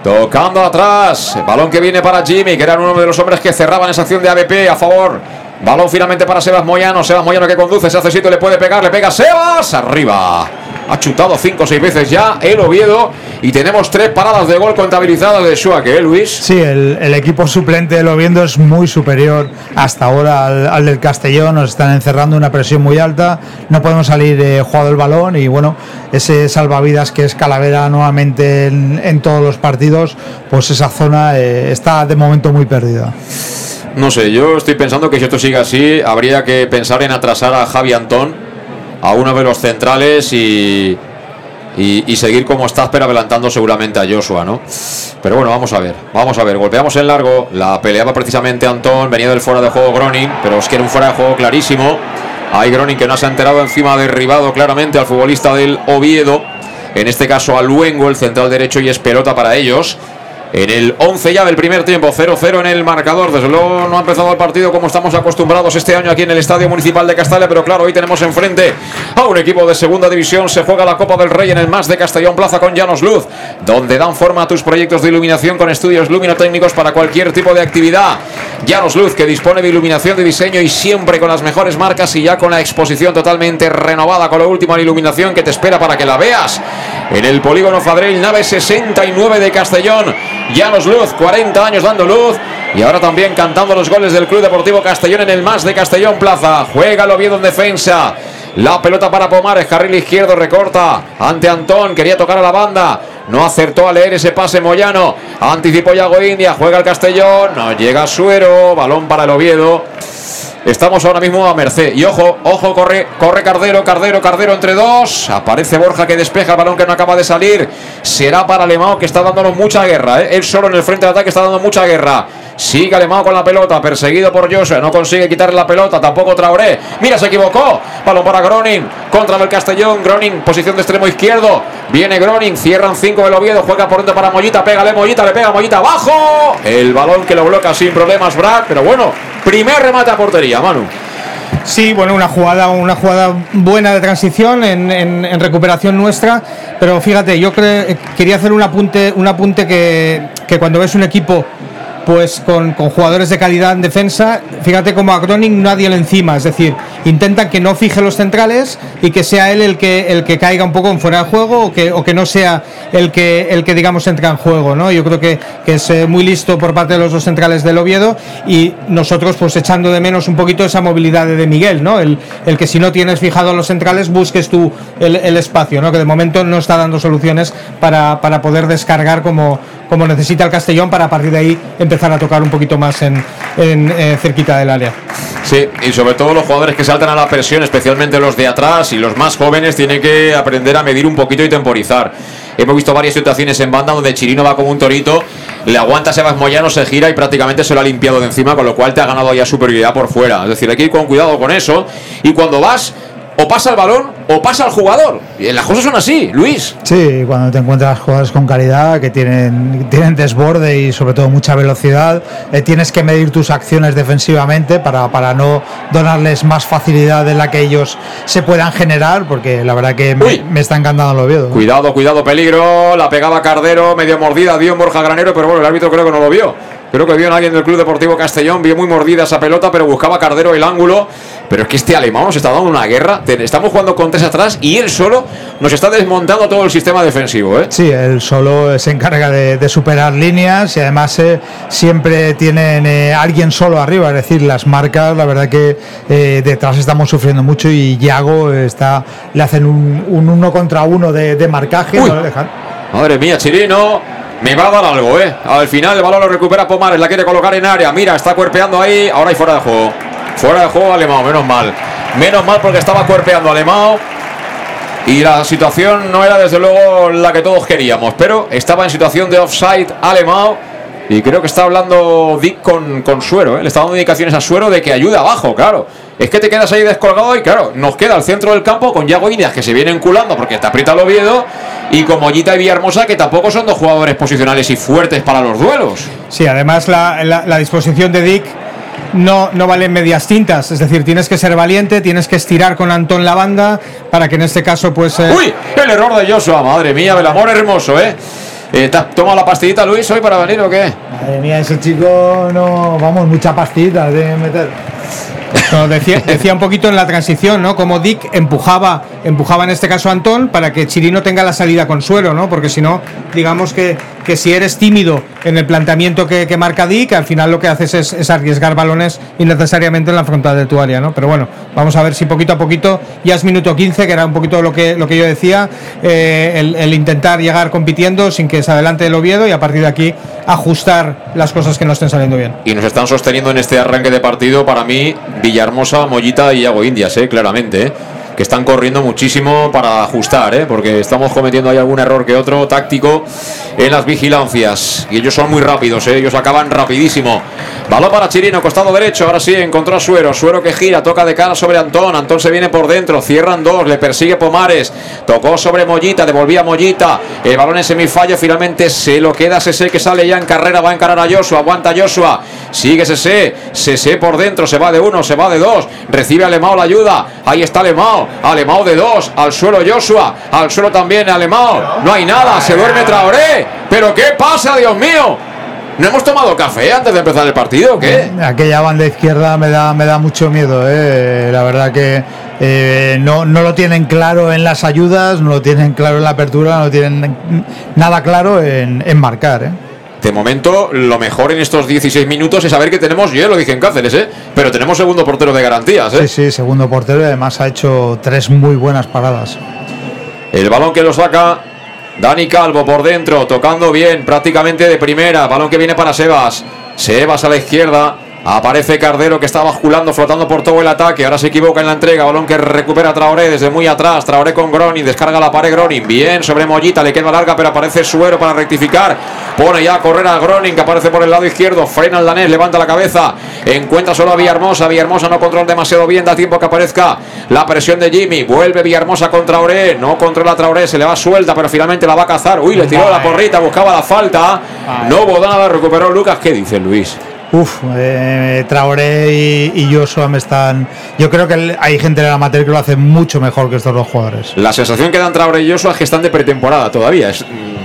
tocando atrás, balón que viene para Jimmy, que era uno de los hombres que cerraban esa acción de ABP a favor. Balón finalmente para Sebas Moyano, Sebas Moyano que conduce, se hace sitio, le puede pegar, le pega Sebas, arriba. Ha chutado cinco o seis veces ya el Oviedo y tenemos tres paradas de gol contabilizadas de Schuake, ¿eh, Luis? Sí, el, el equipo suplente de Loviendo es muy superior hasta ahora al, al del Castellón. Nos están encerrando una presión muy alta. No podemos salir eh, jugado el balón y bueno, ese salvavidas que es Calavera nuevamente en, en todos los partidos, pues esa zona eh, está de momento muy perdida. No sé, yo estoy pensando que si esto sigue así, habría que pensar en atrasar a Javi Antón, a uno de los centrales y, y, seguir como estás, pero adelantando seguramente a Joshua, ¿no? Pero bueno, vamos a ver, vamos a ver. Golpeamos en largo, la peleaba precisamente Antón, venía del fuera de juego Groning, pero es que era un fuera de juego clarísimo. Hay Groning que no se ha enterado, encima derribado claramente al futbolista del Oviedo. En este caso a Luengo, el central derecho, y es pelota para ellos. En el 11 ya del primer tiempo, 0-0 en el marcador. Desde luego no ha empezado el partido como estamos acostumbrados este año aquí en el Estadio Municipal de Castalia, pero claro, hoy tenemos enfrente a un equipo de segunda división. Se juega la Copa del Rey en el Más de Castellón Plaza con Llanos Luz, donde dan forma a tus proyectos de iluminación con estudios luminotécnicos para cualquier tipo de actividad. Llanos Luz, que dispone de iluminación de diseño y siempre con las mejores marcas y ya con la exposición totalmente renovada con lo último en iluminación que te espera para que la veas. En el polígono Fadrell, nave 69 de Castellón. Llanos Luz, 40 años dando luz. Y ahora también cantando los goles del Club Deportivo Castellón en el más de Castellón Plaza. Juega el Oviedo en defensa. La pelota para Pomares, carril izquierdo recorta ante Antón, quería tocar a la banda. No acertó a leer ese pase Moyano. Anticipó Yago India, juega el Castellón, no llega Suero, balón para el Oviedo. Estamos ahora mismo a merced. Y ojo, ojo, corre, corre Cardero, Cardero, Cardero entre dos. Aparece Borja que despeja el balón que no acaba de salir. Será para Alemão que está dándonos mucha guerra. ¿eh? Él solo en el frente de ataque está dando mucha guerra. Sigue Alemão con la pelota, perseguido por Joshua. No consigue quitarle la pelota, tampoco Traoré. Mira, se equivocó. Balón para Groning. Contra el Castellón. Groning, posición de extremo izquierdo. Viene Groning, cierran cinco del Oviedo. Juega por dentro para Mollita. Pégale Mollita, le pega Mollita abajo. El balón que lo bloquea sin problemas, Brad. Pero bueno, primer remate a portería, Manu. Sí, bueno, una jugada, una jugada buena de transición en, recuperación nuestra, pero fíjate, yo cre- quería hacer un apunte, un apunte que, que cuando ves un equipo pues con, con jugadores de calidad en defensa, fíjate como a Groning nadie le encima, es decir, intentan que no fije los centrales y que sea él el que el que caiga un poco en fuera de juego o que, o que no sea el que el que digamos entra en juego, ¿no? Yo creo que, que es eh, muy listo por parte de los dos centrales del Oviedo y nosotros pues echando de menos un poquito esa movilidad de, Miguel, ¿no? El, el que si no tienes fijado los centrales busques tú el, el espacio, ¿no? Que de momento no está dando soluciones para, para poder descargar como, como necesita el Castellón para a partir de ahí empezar a tocar un poquito más en, en, eh, cerquita del área. Sí, y sobre todo los jugadores que saltan a la presión, especialmente los de atrás y los más jóvenes, tienen que aprender a medir un poquito y temporizar. Hemos visto varias situaciones en banda donde Chirino va como un torito, le aguanta a Sebas Moyano, se gira y prácticamente se lo ha limpiado de encima, con lo cual te ha ganado ya superioridad por fuera. Es decir, hay que ir con cuidado con eso. Y cuando vas, o pasa el balón o pasa el jugador. Y las cosas son así, Luis. Sí, cuando te encuentras jugadores con calidad, que tienen, tienen desborde y sobre todo mucha velocidad, eh, tienes que medir tus acciones defensivamente para, para no donarles más facilidad de la que ellos se puedan generar, porque la verdad que me, me está encantando el Oviedo. Cuidado, cuidado, peligro. La pegaba Cardero, medio mordida, dio Borja Granero, pero bueno, el árbitro creo que no lo vio. Creo que vio a alguien del Club Deportivo Castellón, vio muy mordida esa pelota, pero buscaba Cardero el ángulo. Pero es que este alemán nos está dando una guerra. Estamos jugando con tres atrás y él solo nos está desmontando todo el sistema defensivo. ¿eh? Sí, él solo se encarga de, de superar líneas y además eh, siempre tienen eh, alguien solo arriba, es decir, las marcas, la verdad que eh, detrás estamos sufriendo mucho y Yago está, le hacen un, un uno contra uno de, de marcaje, Uy. no le dejan. Madre mía, Chirino. Me va a dar algo, ¿eh? Al final el balón lo recupera Pomares, la quiere colocar en área. Mira, está cuerpeando ahí. Ahora hay fuera de juego. Fuera de juego Alemão, menos mal. Menos mal porque estaba cuerpeando Alemão. Y la situación no era desde luego la que todos queríamos, pero estaba en situación de offside Alemão. Y creo que está hablando Dick con, con Suero, ¿eh? le está dando indicaciones a Suero de que ayude abajo, claro. Es que te quedas ahí descolgado y claro, nos queda el centro del campo con Yago Indias que se viene enculando porque te aprieta el Oviedo y con Mollita y Villahermosa que tampoco son dos jugadores posicionales y fuertes para los duelos. Sí, además la, la- la disposición de Dick no, no vale en medias tintas, es decir, tienes que ser valiente, tienes que estirar con Antón la banda para que en este caso pues... eh, ¡Uy! El error de Joshua, madre mía, del amor hermoso, ¿eh? Eh, ¿Te has tomado la pastillita, Luis, hoy para venir o qué? Madre mía, ese chico no, vamos, mucha pastita de meter. No, decía, un poquito en la transición, ¿no? Como Dick empujaba, empujaba en este caso a Antón para que Chirino tenga la salida con suelo, ¿no? Porque si no, digamos que, que si eres tímido en el planteamiento que, que marca Dick, al final lo que haces es, es arriesgar balones innecesariamente en la frontal de tu área, ¿no? Pero bueno, vamos a ver si poquito a poquito, ya es minuto 15, que era un poquito lo que, lo que yo decía, eh, el, intentar llegar compitiendo sin que se adelante el Oviedo y a partir de aquí ajustar las cosas que no estén saliendo bien. Y nos están sosteniendo en este arranque de partido, para mí, Villahermosa, Mollita y Yago Indias, ¿eh? claramente. ¿eh? Que están corriendo muchísimo para ajustar, ¿eh? porque estamos cometiendo ahí algún error que otro táctico en las vigilancias. Y ellos son muy rápidos, ¿eh? ellos acaban rapidísimo. Balón para Chirino, costado derecho. Ahora sí, encontró a Suero. Suero que gira, toca de cara sobre Antón. Antón se viene por dentro, cierran dos, le persigue Pomares. Tocó sobre Mollita, devolvía Mollita. El balón en semifallo, finalmente se lo queda Sese que sale ya en carrera, va a encarar a Joshua. Aguanta Joshua, sigue Sese. Sese por dentro, se va de uno, se va de dos. Recibe Alemao la ayuda. Ahí está Alemao. Alemao de dos. Al suelo Joshua. Al suelo también Alemao. No hay nada. Se duerme Traoré. ¿Pero qué pasa, Dios mío? ¿No hemos tomado café antes de empezar el partido qué? Aquella banda izquierda me da, me da mucho miedo. ¿eh? La verdad que eh, no, no lo tienen claro en las ayudas, no lo tienen claro en la apertura, no lo tienen nada claro en, en marcar. ¿eh? De momento, lo mejor en estos 16 minutos es saber que tenemos hielo, dicen Cáceres, ¿eh? Pero tenemos segundo portero de garantías, ¿eh? Sí, sí, segundo portero y además ha hecho tres muy buenas paradas. El balón que lo saca Dani Calvo por dentro, tocando bien, prácticamente de primera. Balón que viene para Sebas. Sebas a la izquierda. Aparece Cardero que está basculando, flotando por todo el ataque. Ahora se equivoca en la entrega. Balón que recupera Traoré desde muy atrás. Traoré con Gronin. Descarga la pared Gronin. Bien sobre Mollita. Le queda larga, pero aparece Suero para rectificar. Pone ya a correr a Gronin que aparece por el lado izquierdo. Frena el danés. Levanta la cabeza. Encuentra solo a Villahermosa. Villahermosa no controla demasiado bien. Da tiempo que aparezca la presión de Jimmy. Vuelve Villahermosa con Traoré. No controla Traoré. Se le va suelta, pero finalmente la va a cazar. Uy, le tiró la porrita. Buscaba la falta. No hubo nada. Recuperó Lucas. ¿Qué dice Luis? Uf, eh, Traoré y, y, Joshua me están. Yo creo que hay gente en el amateur que lo hace mucho mejor que estos dos jugadores. La sensación que dan Traoré y Joshua es que están de pretemporada todavía.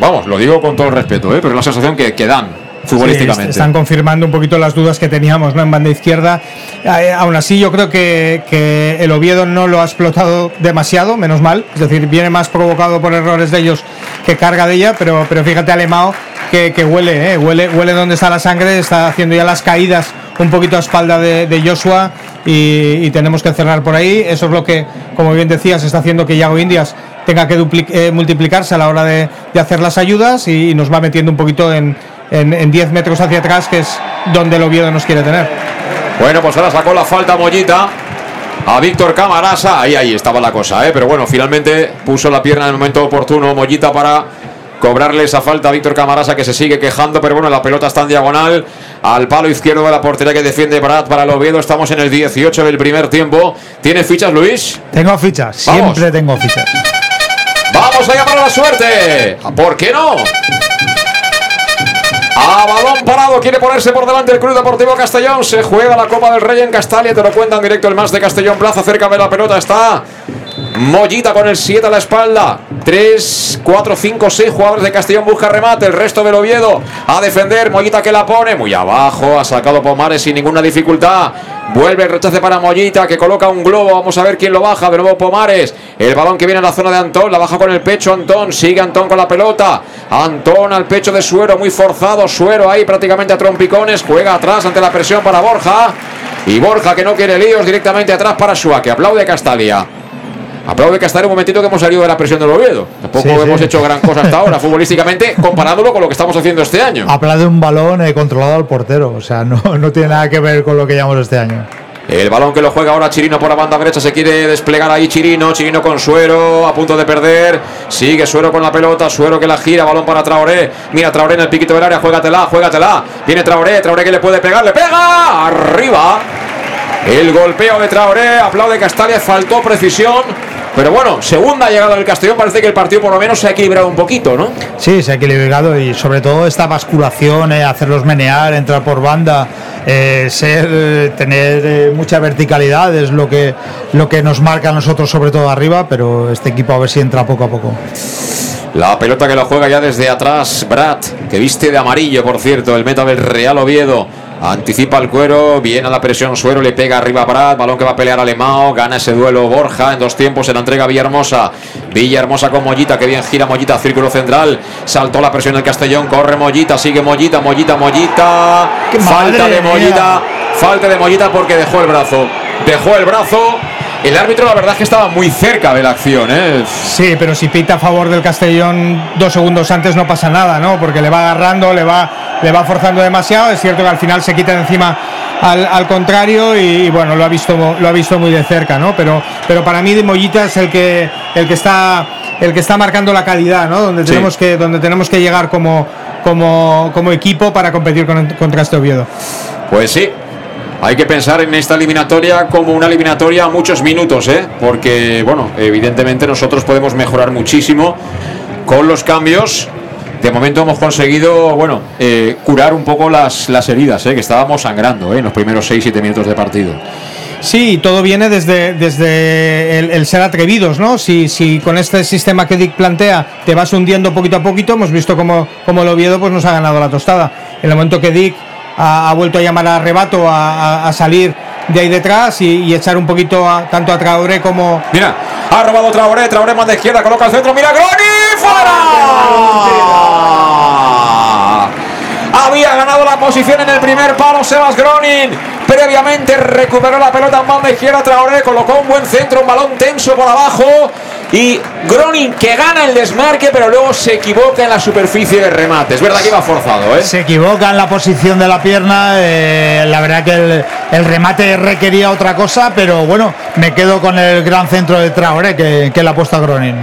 Vamos, lo digo con todo el respeto, ¿eh? pero es la sensación que dan están confirmando un poquito las dudas que teníamos ¿no? en banda izquierda. Eh, aún así, yo creo que, que, el Oviedo no lo ha explotado demasiado, menos mal. Es decir, viene más provocado por errores de ellos que carga de ella, pero, pero fíjate, Alemao que, huele, ¿eh? huele, huele donde está la sangre, está haciendo ya las caídas un poquito a espalda de, Joshua y, tenemos que cerrar por ahí. Eso es lo que, como bien decías, está haciendo que Yago Indias tenga que eh, multiplicarse a la hora de, de hacer las ayudas y, y, nos va metiendo un poquito en, en, 10 metros hacia atrás, que es donde el Oviedo nos quiere tener. Bueno, pues ahora sacó la falta Mollita a Víctor Camarasa. Ahí, ahí estaba la cosa, ¿eh? pero bueno, finalmente puso la pierna en el momento oportuno Mollita para cobrarle esa falta a Víctor Camarasa que se sigue quejando, pero bueno, la pelota está en diagonal al palo izquierdo de la portería que defiende Brad para el Oviedo. Estamos en el 18 del primer tiempo. ¿Tiene fichas, Luis? Tengo fichas, Vamos. siempre tengo fichas. Vamos a llamar a la suerte. ¿Por qué no? A balón parado, quiere ponerse por delante el Club Deportivo Castellón. Se juega la Copa del Rey en Castalia. Te lo cuentan directo el más de Castellón Plaza. Cerca de la pelota está Mollita con el 7 a la espalda. 3, 4, 5, 6 jugadores de Castellón busca remate. El resto del Oviedo a defender. Mollita que la pone muy abajo. Ha sacado Pomares sin ninguna dificultad. Vuelve el rechace para Mollita que coloca un globo. Vamos a ver quién lo baja. De nuevo Pomares. El balón que viene a la zona de Antón. La baja con el pecho Antón. Sigue Antón con la pelota. Antón al pecho de Suero. Muy forzado. Suero ahí prácticamente a trompicones. Juega atrás ante la presión para Borja. Y Borja que no quiere líos directamente atrás para Shua. Que aplaude Castalia. Aplaude Castalia un momentito que hemos salido de la presión del Oviedo. Tampoco sí, hemos sí. hecho gran cosa hasta ahora futbolísticamente comparándolo con lo que estamos haciendo este año. Aplaude un balón eh, controlado al portero. O sea, no, no tiene nada que ver con lo que llevamos este año. El balón que lo juega ahora Chirino por la banda derecha. Se quiere desplegar ahí Chirino. Chirino con Suero. A punto de perder. Sigue Suero con la pelota. Suero que la gira. Balón para Traoré. Mira Traoré en el piquito del área. Juégatela, juégatela. Viene Traoré. Traoré que le puede pegar. Le pega. Arriba. El golpeo de Traoré. Aplaude Castalia. Faltó precisión. Pero bueno, segunda llegada del Castellón, parece que el partido por lo menos se ha equilibrado un poquito, ¿no? Sí, se ha equilibrado y sobre todo esta basculación, eh, hacerlos menear, entrar por banda, eh, ser, tener eh, mucha verticalidad es lo que, lo que nos marca a nosotros sobre todo arriba, pero este equipo a ver si entra poco a poco. La pelota que lo juega ya desde atrás, Brad, que viste de amarillo, por cierto, el meta del Real Oviedo. Anticipa el cuero, viene a la presión Suero, le pega arriba a Brad, balón que va a pelear Alemao, gana ese duelo Borja en dos tiempos, se la entrega Villahermosa, Villahermosa con Mollita, que bien gira Mollita, círculo central, saltó la presión del Castellón, corre Mollita, sigue Mollita, Mollita, Mollita, falta de Mollita, falta de Mollita porque dejó el brazo, dejó el brazo. El árbitro, la verdad es que estaba muy cerca de la acción. ¿eh? Sí, pero si pita a favor del Castellón dos segundos antes no pasa nada, ¿no? Porque le va agarrando, le va, le va forzando demasiado. Es cierto que al final se quita de encima al, al contrario y, y, bueno, lo ha visto lo ha visto muy de cerca, ¿no? Pero, pero para mí de Mollita es el que el que está el que está marcando la calidad, ¿no? Donde tenemos que donde tenemos que llegar como como, como equipo para competir con, contra este Oviedo. Pues sí, hay que pensar en esta eliminatoria como una eliminatoria a muchos minutos, ¿eh? porque, bueno, evidentemente nosotros podemos mejorar muchísimo con los cambios. De momento hemos conseguido, bueno, eh, curar un poco las, las heridas, ¿eh? que estábamos sangrando ¿eh? en los primeros 6-7 minutos de partido. Sí, todo viene desde, desde el, el, ser atrevidos, ¿no? Si, si con este sistema que Dick plantea te vas hundiendo poquito a poquito, hemos visto cómo, cómo el Oviedo pues, nos ha ganado la tostada. En el momento que Dick ha, vuelto a llamar a arrebato, a, salir de ahí detrás y, y, echar un poquito a, tanto a Traoré como. Mira, ha robado Traoré, Traoré más de izquierda, coloca el centro, mira, Groni, fuera. Había ganado la posición en el primer palo Sebas Gronin. Previamente recuperó la pelota en banda izquierda Traoré, colocó un buen centro, un balón tenso por abajo. Y Gronin que gana el desmarque, pero luego se equivoca en la superficie de remate. Es verdad que iba forzado, ¿eh? Se equivoca en la posición de la pierna. Eh, la verdad que el, el, remate requería otra cosa, pero bueno, me quedo con el gran centro de Traoré que, que le ha puesto a Gronin.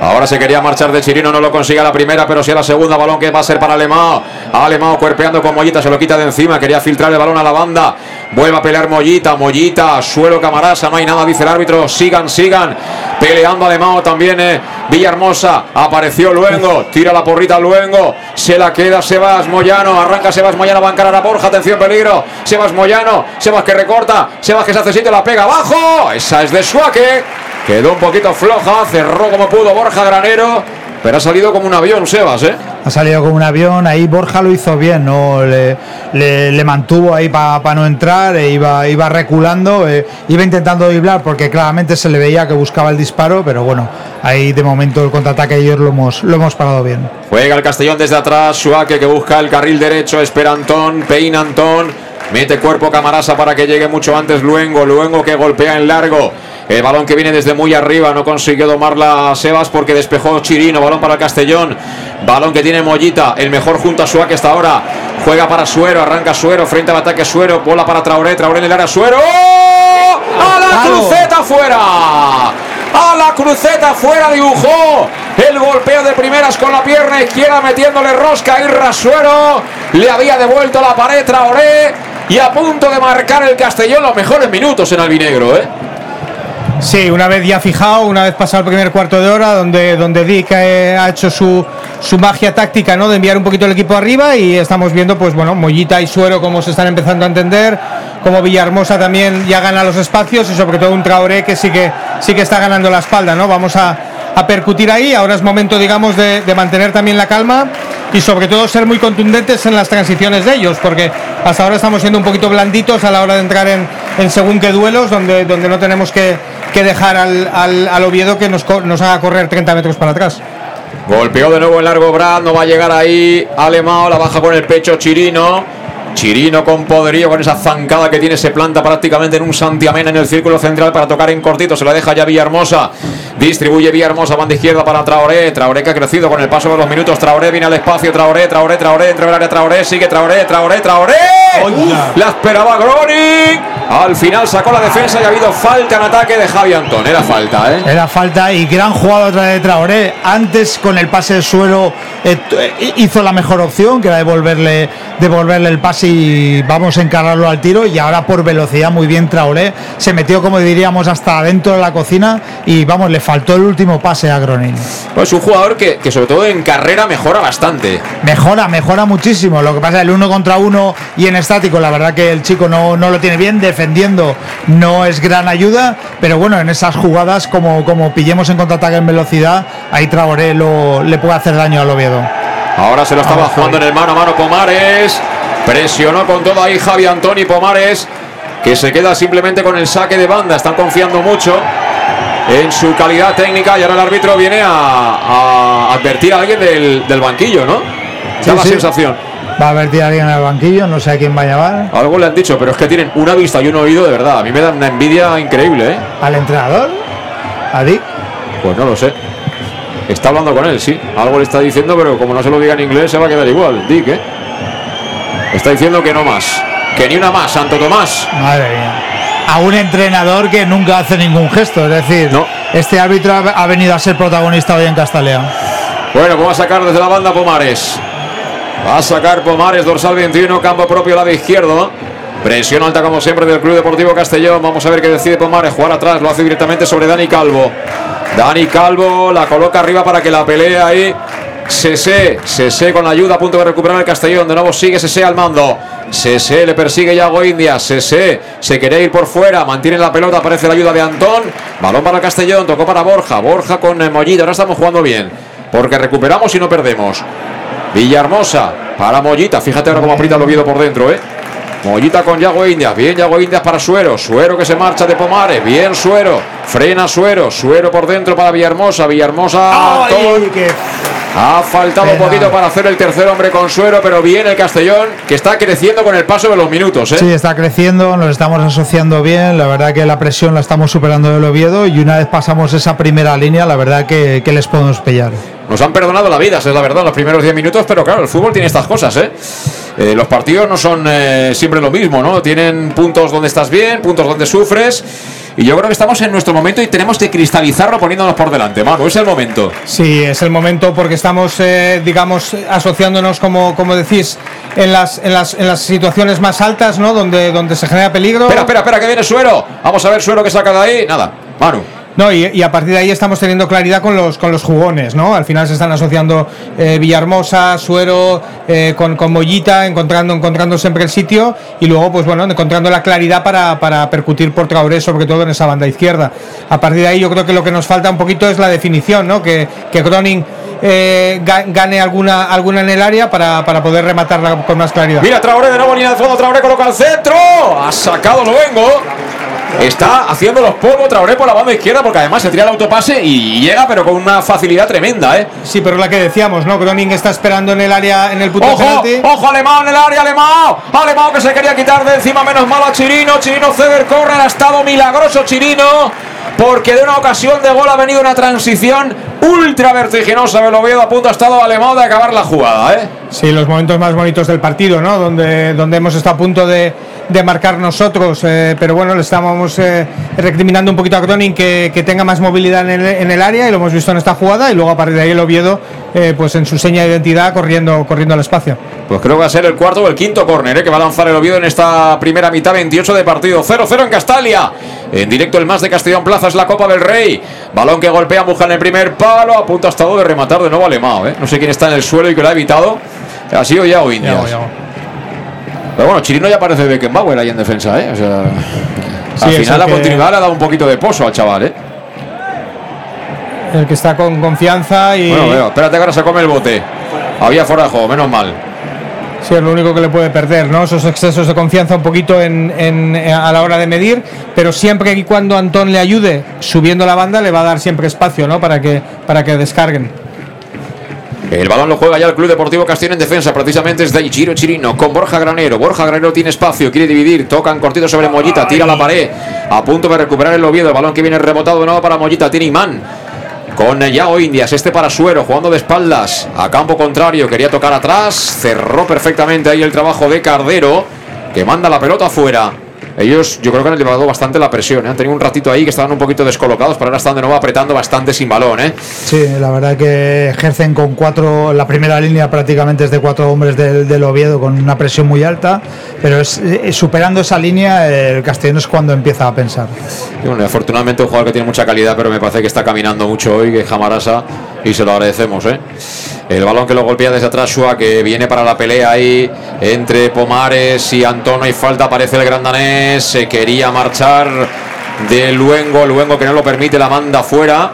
Ahora se quería marchar de Chirino, no lo consigue a la primera, pero sí a la segunda. Balón que va a ser para Alemao. Alemao cuerpeando con Mollita, se lo quita de encima. Quería filtrar el balón a la banda. Vuelve a pelear Mollita, Mollita, suelo Camarasa, no hay nada, dice el árbitro. Sigan, sigan. Peleando Alemao también. Eh. Villahermosa, apareció Luengo, tira la porrita Luengo. Se la queda Sebas Moyano. Arranca Sebas Moyano, va a encarar a Borja. Atención, peligro. Sebas Moyano, Sebas que recorta. Sebas que se hace sitio, la pega abajo. Esa es de Suaque. Quedó un poquito floja, cerró como pudo Borja Granero, pero ha salido como un avión, Sebas, ¿eh? Ha salido como un avión, ahí Borja lo hizo bien, ¿no? Le, le, le mantuvo ahí para pa no entrar, e iba, iba reculando, eh, iba intentando driblar porque claramente se le veía que buscaba el disparo, pero bueno, ahí de momento el contraataque ellos lo hemos, lo hemos parado bien. Juega el Castellón desde atrás, Suaque que busca el carril derecho, espera Antón, peina Antón, mete cuerpo Camarasa para que llegue mucho antes Luengo, Luengo que golpea en largo. El balón que viene desde muy arriba, no consiguió domarla Sebas porque despejó Chirino. Balón para el Castellón. Balón que tiene Mollita, el mejor junto a Suárez hasta ahora. Juega para Suero, arranca Suero, frente al ataque Suero. Bola para Traoré, Traoré en el área Suero. ¡A la cruceta fuera! A la cruceta fuera dibujó el golpeo de primeras con la pierna izquierda metiéndole rosca y Rasuero. Le había devuelto la pared Traoré y a punto de marcar el Castellón los mejores minutos en albinegro, ¿eh? Sí, una vez ya fijado, una vez pasado el primer cuarto de hora, donde, donde Dick eh, ha hecho su, su magia táctica, ¿no? De enviar un poquito el equipo arriba y estamos viendo, pues bueno, Mollita y Suero cómo se están empezando a entender, como Villahermosa también ya gana los espacios y sobre todo un Traoré que sí que sí que está ganando la espalda, ¿no? Vamos a, a percutir ahí, ahora es momento, digamos, de, de mantener también la calma y sobre todo ser muy contundentes en las transiciones de ellos, porque hasta ahora estamos siendo un poquito blanditos a la hora de entrar en, en según qué duelos, donde, donde no tenemos que, que dejar al, al, al, Oviedo que nos, nos haga correr 30 metros para atrás. Golpeó de nuevo el largo Brad, no va a llegar ahí Alemao, la baja con el pecho Chirino. Chirino con poderío, con esa zancada que tiene, se planta prácticamente en un santiamén en el círculo central para tocar en cortito, se la deja ya Villahermosa. Distribuye Villahermosa, banda izquierda para Traoré. Traoré que ha crecido con el paso de los minutos. Traoré viene al espacio. Traoré, Traoré, Traoré. Dentro del área Traoré. Sigue Traoré, Traoré, Traoré. Uf, la esperaba Groni. Al final sacó la defensa y ha habido falta en ataque de Javi Antón. Era falta, ¿eh? Era falta y gran jugada otra de Traoré. Antes con el pase del suelo eh, hizo la mejor opción, que era devolverle, devolverle el pase y vamos a encararlo al tiro. Y ahora por velocidad muy bien Traoré. Se metió, como diríamos, hasta dentro de la cocina y vamos, le faltó el último pase a Gronin. Pues un jugador que, que, sobre todo en carrera mejora bastante. Mejora, mejora muchísimo. Lo que pasa es el uno contra uno y en estático, la verdad que el chico no, no lo tiene bien. Defendiendo no es gran ayuda, pero bueno, en esas jugadas, como, como pillemos en contraataque en velocidad, ahí Traoré lo, le puede hacer daño al Oviedo. Ahora se lo estaba jugando en el mano a mano Pomares. Presionó con todo ahí Javi Antoni Pomares, que se queda simplemente con el saque de banda. Están confiando mucho en su calidad técnica y ahora el árbitro viene a, a advertir a alguien del, del banquillo, ¿no? Sí, da la sí. sensación. Va a advertir a alguien en el banquillo, no sé a quién va a llamar. Algo le han dicho, pero es que tienen una vista y un oído de verdad. A mí me da una envidia increíble, ¿eh? ¿Al entrenador? ¿A Dick? Pues no lo sé. Está hablando con él, sí. Algo le está diciendo, pero como no se lo diga en inglés, se va a quedar igual. Dick, ¿eh? Está diciendo que no más. que ni una más, Santo Tomás. Madre mía. A un entrenador que nunca hace ningún gesto. Es decir, este árbitro ha venido a ser protagonista hoy en Castellón. Bueno, pues va a sacar desde la banda Pomares. Va a sacar Pomares, dorsal 21, campo propio, lado izquierdo. Presión alta como siempre del Club Deportivo Castellón. Vamos a ver qué decide Pomares. Jugar atrás, lo hace directamente sobre Dani Calvo. Dani Calvo la coloca arriba para que la pelee ahí. Sese, Sese con la ayuda a punto de recuperar el Castellón. De nuevo sigue Sese al mando. Sese le persigue Yago India. Sese se quiere ir por fuera. Mantiene la pelota. Aparece la ayuda de Antón. Balón para el Castellón. Tocó para Borja. Borja con eh, Mollito. Ahora estamos jugando bien. Porque recuperamos y no perdemos. Villahermosa para Mollita. Fíjate ahora cómo aprieta el Oviedo por dentro, ¿eh? Mollita con Yago Indias. Bien Yago Indias para Suero. Suero que se marcha de Pomares. Bien Suero. Frena Suero. Suero por dentro para Villahermosa. Villahermosa. Ha faltado un poquito para hacer el tercer hombre con Suero, pero bien el Castellón, que está creciendo con el paso de los minutos. ¿eh? Sí, está creciendo, nos estamos asociando bien. La verdad que la presión la estamos superando del Oviedo y una vez pasamos esa primera línea, la verdad que, que les podemos pillar. Nos han perdonado la vida, es la verdad, los primeros 10 minutos, pero claro, el fútbol tiene estas cosas, ¿eh? Eh, los partidos no son eh, siempre lo mismo, ¿no? Tienen puntos donde estás bien, puntos donde sufres. Y yo creo que estamos en nuestro momento y tenemos que cristalizarlo poniéndonos por delante, Manu. Es el momento. Sí, es el momento porque estamos, eh, digamos, asociándonos, como, como decís, en las, en, las, en las situaciones más altas, ¿no? Donde, donde se genera peligro. Espera, espera, espera, que viene Suero. Vamos a ver Suero que saca de ahí. Nada, Manu. No, y, y a partir de ahí estamos teniendo claridad con los, con los jugones, ¿no? Al final se están asociando eh, Villahermosa, Suero, eh, con, con Mollita, encontrando, encontrando siempre el sitio y luego, pues bueno, encontrando la claridad para, para percutir por Traoré, sobre todo en esa banda izquierda. A partir de ahí yo creo que lo que nos falta un poquito es la definición, ¿no? Que, que Groning eh, ga- gane alguna, alguna en el área para, para poder rematarla con más claridad. Mira Traoré de nuevo, línea de fondo. Traoré coloca al centro. Ha sacado Luengo. Está haciendo los polvos Traoré por la banda izquierda porque además se tira el autopase y llega, pero con una facilidad tremenda, ¿eh? Sí, pero la que decíamos, ¿no? Groning está esperando en el área, en el punto ¡Ojo! penalti. ¡Ojo, Alemán en el área, Alemán! Alemán que se quería quitar de encima, menos mal a Chirino. Chirino cede el córner, ha estado milagroso Chirino. Porque de una ocasión de gol ha venido una transición ultra vertiginosa del Oviedo. A punto ha estado Alemán de acabar la jugada, ¿eh? Sí, los momentos más bonitos del partido, ¿no? Donde, donde hemos estado a punto de, de marcar nosotros, eh, pero bueno, le estábamos eh, recriminando un poquito a Groning que, que tenga más movilidad en el, en el área y lo hemos visto en esta jugada y luego a partir de ahí el Oviedo, eh, pues en su seña de identidad corriendo, corriendo al espacio. Pues creo que va a ser el cuarto o el quinto córner ¿eh? que va a lanzar el Oviedo en esta primera mitad, 28 de partido. 0-0 en Castalia. En directo el más de Castellón Plaza es la Copa del Rey. Balón que golpea Muja en el primer palo. A punto ha estado de rematar de nuevo Alemão. ¿eh? No sé quién está en el suelo y que lo ha evitado. Ha sido Yago Indias. Yago, Yago. Pero bueno, Chirino ya parece Beckenbauer ahí en defensa. ¿eh? O sea, Sí, al final la que- continuidad le ha dado un poquito de pozo al chaval. ¿eh? El que está con confianza y Bueno, veo, espérate que ahora se come el bote. Había juego, menos mal. sí, es lo único que le puede perder, ¿no? Esos excesos de confianza un poquito en, en- a la hora de medir, pero siempre y cuando Antón le ayude subiendo la banda le va a dar siempre espacio, ¿no? Para que, para que descarguen. El balón lo juega ya el Club Deportivo Castellón en defensa, precisamente es de Ichiro Chirino con Borja Granero. Borja Granero tiene espacio, quiere dividir, tocan cortito sobre Mollita, tira la pared, a punto de recuperar el Oviedo. El balón que viene rebotado de nuevo para Mollita, tiene imán. Con Yao Indias, este para Suero, jugando de espaldas a campo contrario, quería tocar atrás, cerró perfectamente ahí el trabajo de Cardero, que manda la pelota afuera. Ellos, yo creo que han elevado bastante la presión, ¿eh? han tenido un ratito ahí que estaban un poquito descolocados, pero ahora están de nuevo apretando bastante sin balón, ¿eh? Sí, la verdad que ejercen con cuatro, la primera línea prácticamente es de cuatro hombres del, del Oviedo con una presión muy alta, pero es, eh, superando esa línea el Castellón es cuando empieza a pensar. Y bueno, afortunadamente un jugador que tiene mucha calidad, pero me parece que está caminando mucho hoy, que es Jamarasa, y se lo agradecemos. ¿eh? El balón que lo golpea desde atrás, Shua, que viene para la pelea ahí entre Pomares y Antón. Hay falta, aparece el gran danés, se quería marchar de Luengo, Luengo que no lo permite, la manda fuera.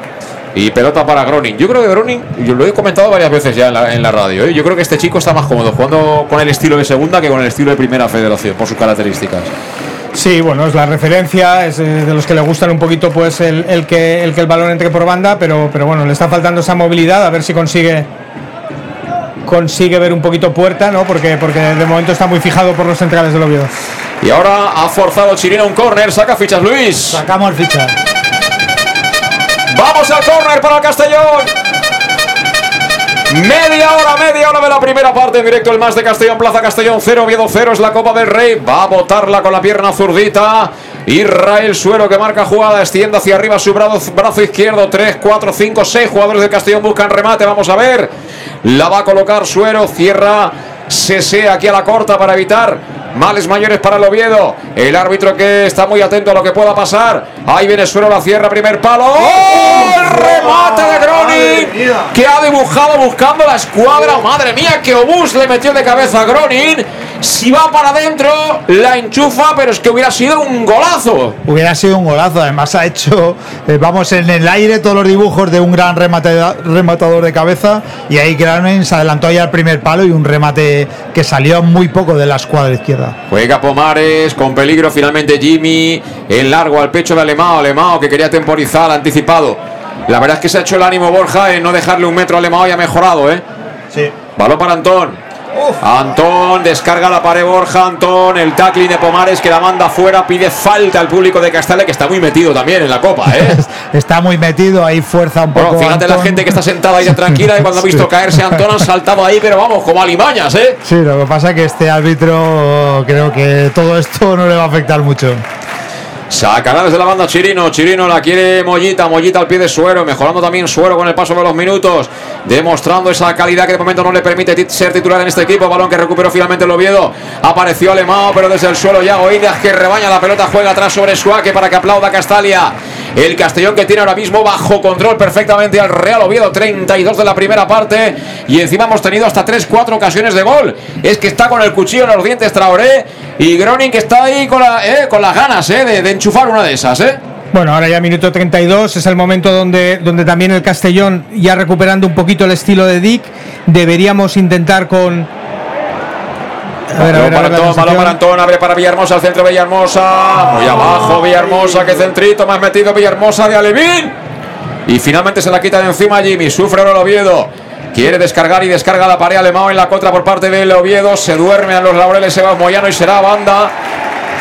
Y pelota para Groning. Yo creo que Groning, yo lo he comentado varias veces ya en la, en la radio, ¿eh? yo creo que este chico está más cómodo jugando con el estilo de segunda que con el estilo de primera federación, por sus características. Sí, bueno, es la referencia, es eh, de los que le gustan un poquito pues el, el que, el que el balón entre por banda, pero, pero bueno, le está faltando esa movilidad, a ver si consigue consigue ver un poquito puerta, ¿no? Porque, porque de momento está muy fijado por los centrales del Oviedo. Y ahora ha forzado Chirino un córner, saca fichas Luis. Sacamos el ficha. Vamos al córner para el Castellón. Media hora, media hora de la primera parte en directo el más de Castellón, Plaza Castellón 0, Oviedo 0 es la Copa del Rey. Va a botarla con la pierna zurdita. Israel Suero que marca jugada, extiende hacia arriba su brazo, izquierdo. 3, 4, 5, 6 jugadores de Castellón buscan remate. Vamos a ver. La va a colocar Suero, cierra Sese aquí a la corta para evitar males mayores para el Oviedo. El árbitro que está muy atento a lo que pueda pasar. Ahí viene Suero, la cierra, primer palo. ¡Oh! El remate de Gronin que ha dibujado buscando la escuadra. Madre mía, que obús le metió de cabeza a Gronin. Si va para adentro, la enchufa, pero es que hubiera sido un golazo. Hubiera sido un golazo, además ha hecho, eh, vamos, en el aire todos los dibujos de un gran remate- rematador de cabeza y ahí Granin se adelantó ya al primer palo y un remate que salió muy poco de la escuadra izquierda. Juega Pomares, con peligro finalmente Jimmy, el largo al pecho de Alemao, Alemao que quería temporizar, anticipado. La verdad es que se ha hecho el ánimo Borja en no dejarle un metro a Alemao y ha mejorado, ¿eh? Sí. Balón para Antón. Antón descarga la pared Borja, Antón, el tackling de Pomares que la manda fuera, pide falta al público de Castalla que está muy metido también en la copa, ¿eh? Está muy metido, ahí fuerza un poco. Bueno, fíjate la gente que está sentada ahí tranquila y cuando ha visto Sí. caerse Antón han saltado ahí, pero vamos, como alimañas, ¿eh? Sí, lo que pasa es que este árbitro creo que todo esto no le va a afectar mucho. Sacará desde la banda Chirino. Chirino la quiere Mollita. Mollita al pie de Suero. Mejorando también Suero con el paso de los minutos. Demostrando esa calidad que de momento no le permite ser titular en este equipo. Balón que recuperó finalmente el Oviedo. Apareció Alemao, pero desde el suelo Yago Indias que rebaña la pelota. Juega atrás sobre Suárez para que aplauda Castalia. El Castellón que tiene ahora mismo bajo control perfectamente al Real Oviedo. 32 de la primera parte. Y encima hemos tenido hasta 3-4 ocasiones de gol. Es que está con el cuchillo en los dientes Traoré. Y Groning que está ahí con, la- eh, con las ganas eh, de, enchufar una de esas. ¿eh? Bueno, ahora ya minuto 32 es el momento donde, donde también el Castellón, ya recuperando un poquito el estilo de Dick, deberíamos intentar con... A ver, a Balón ver, para Antón, balón sensación. para Antón, abre para Villahermosa, al centro Villahermosa. Muy abajo Villahermosa, que centrito, más metido Villahermosa de Alevín. Y finalmente se la quita de encima Jimmy, sufre el Oviedo. Quiere descargar y descarga la pared Alemão en la contra por parte del Oviedo. Se duerme a los laureles Sebas Moyano y será banda.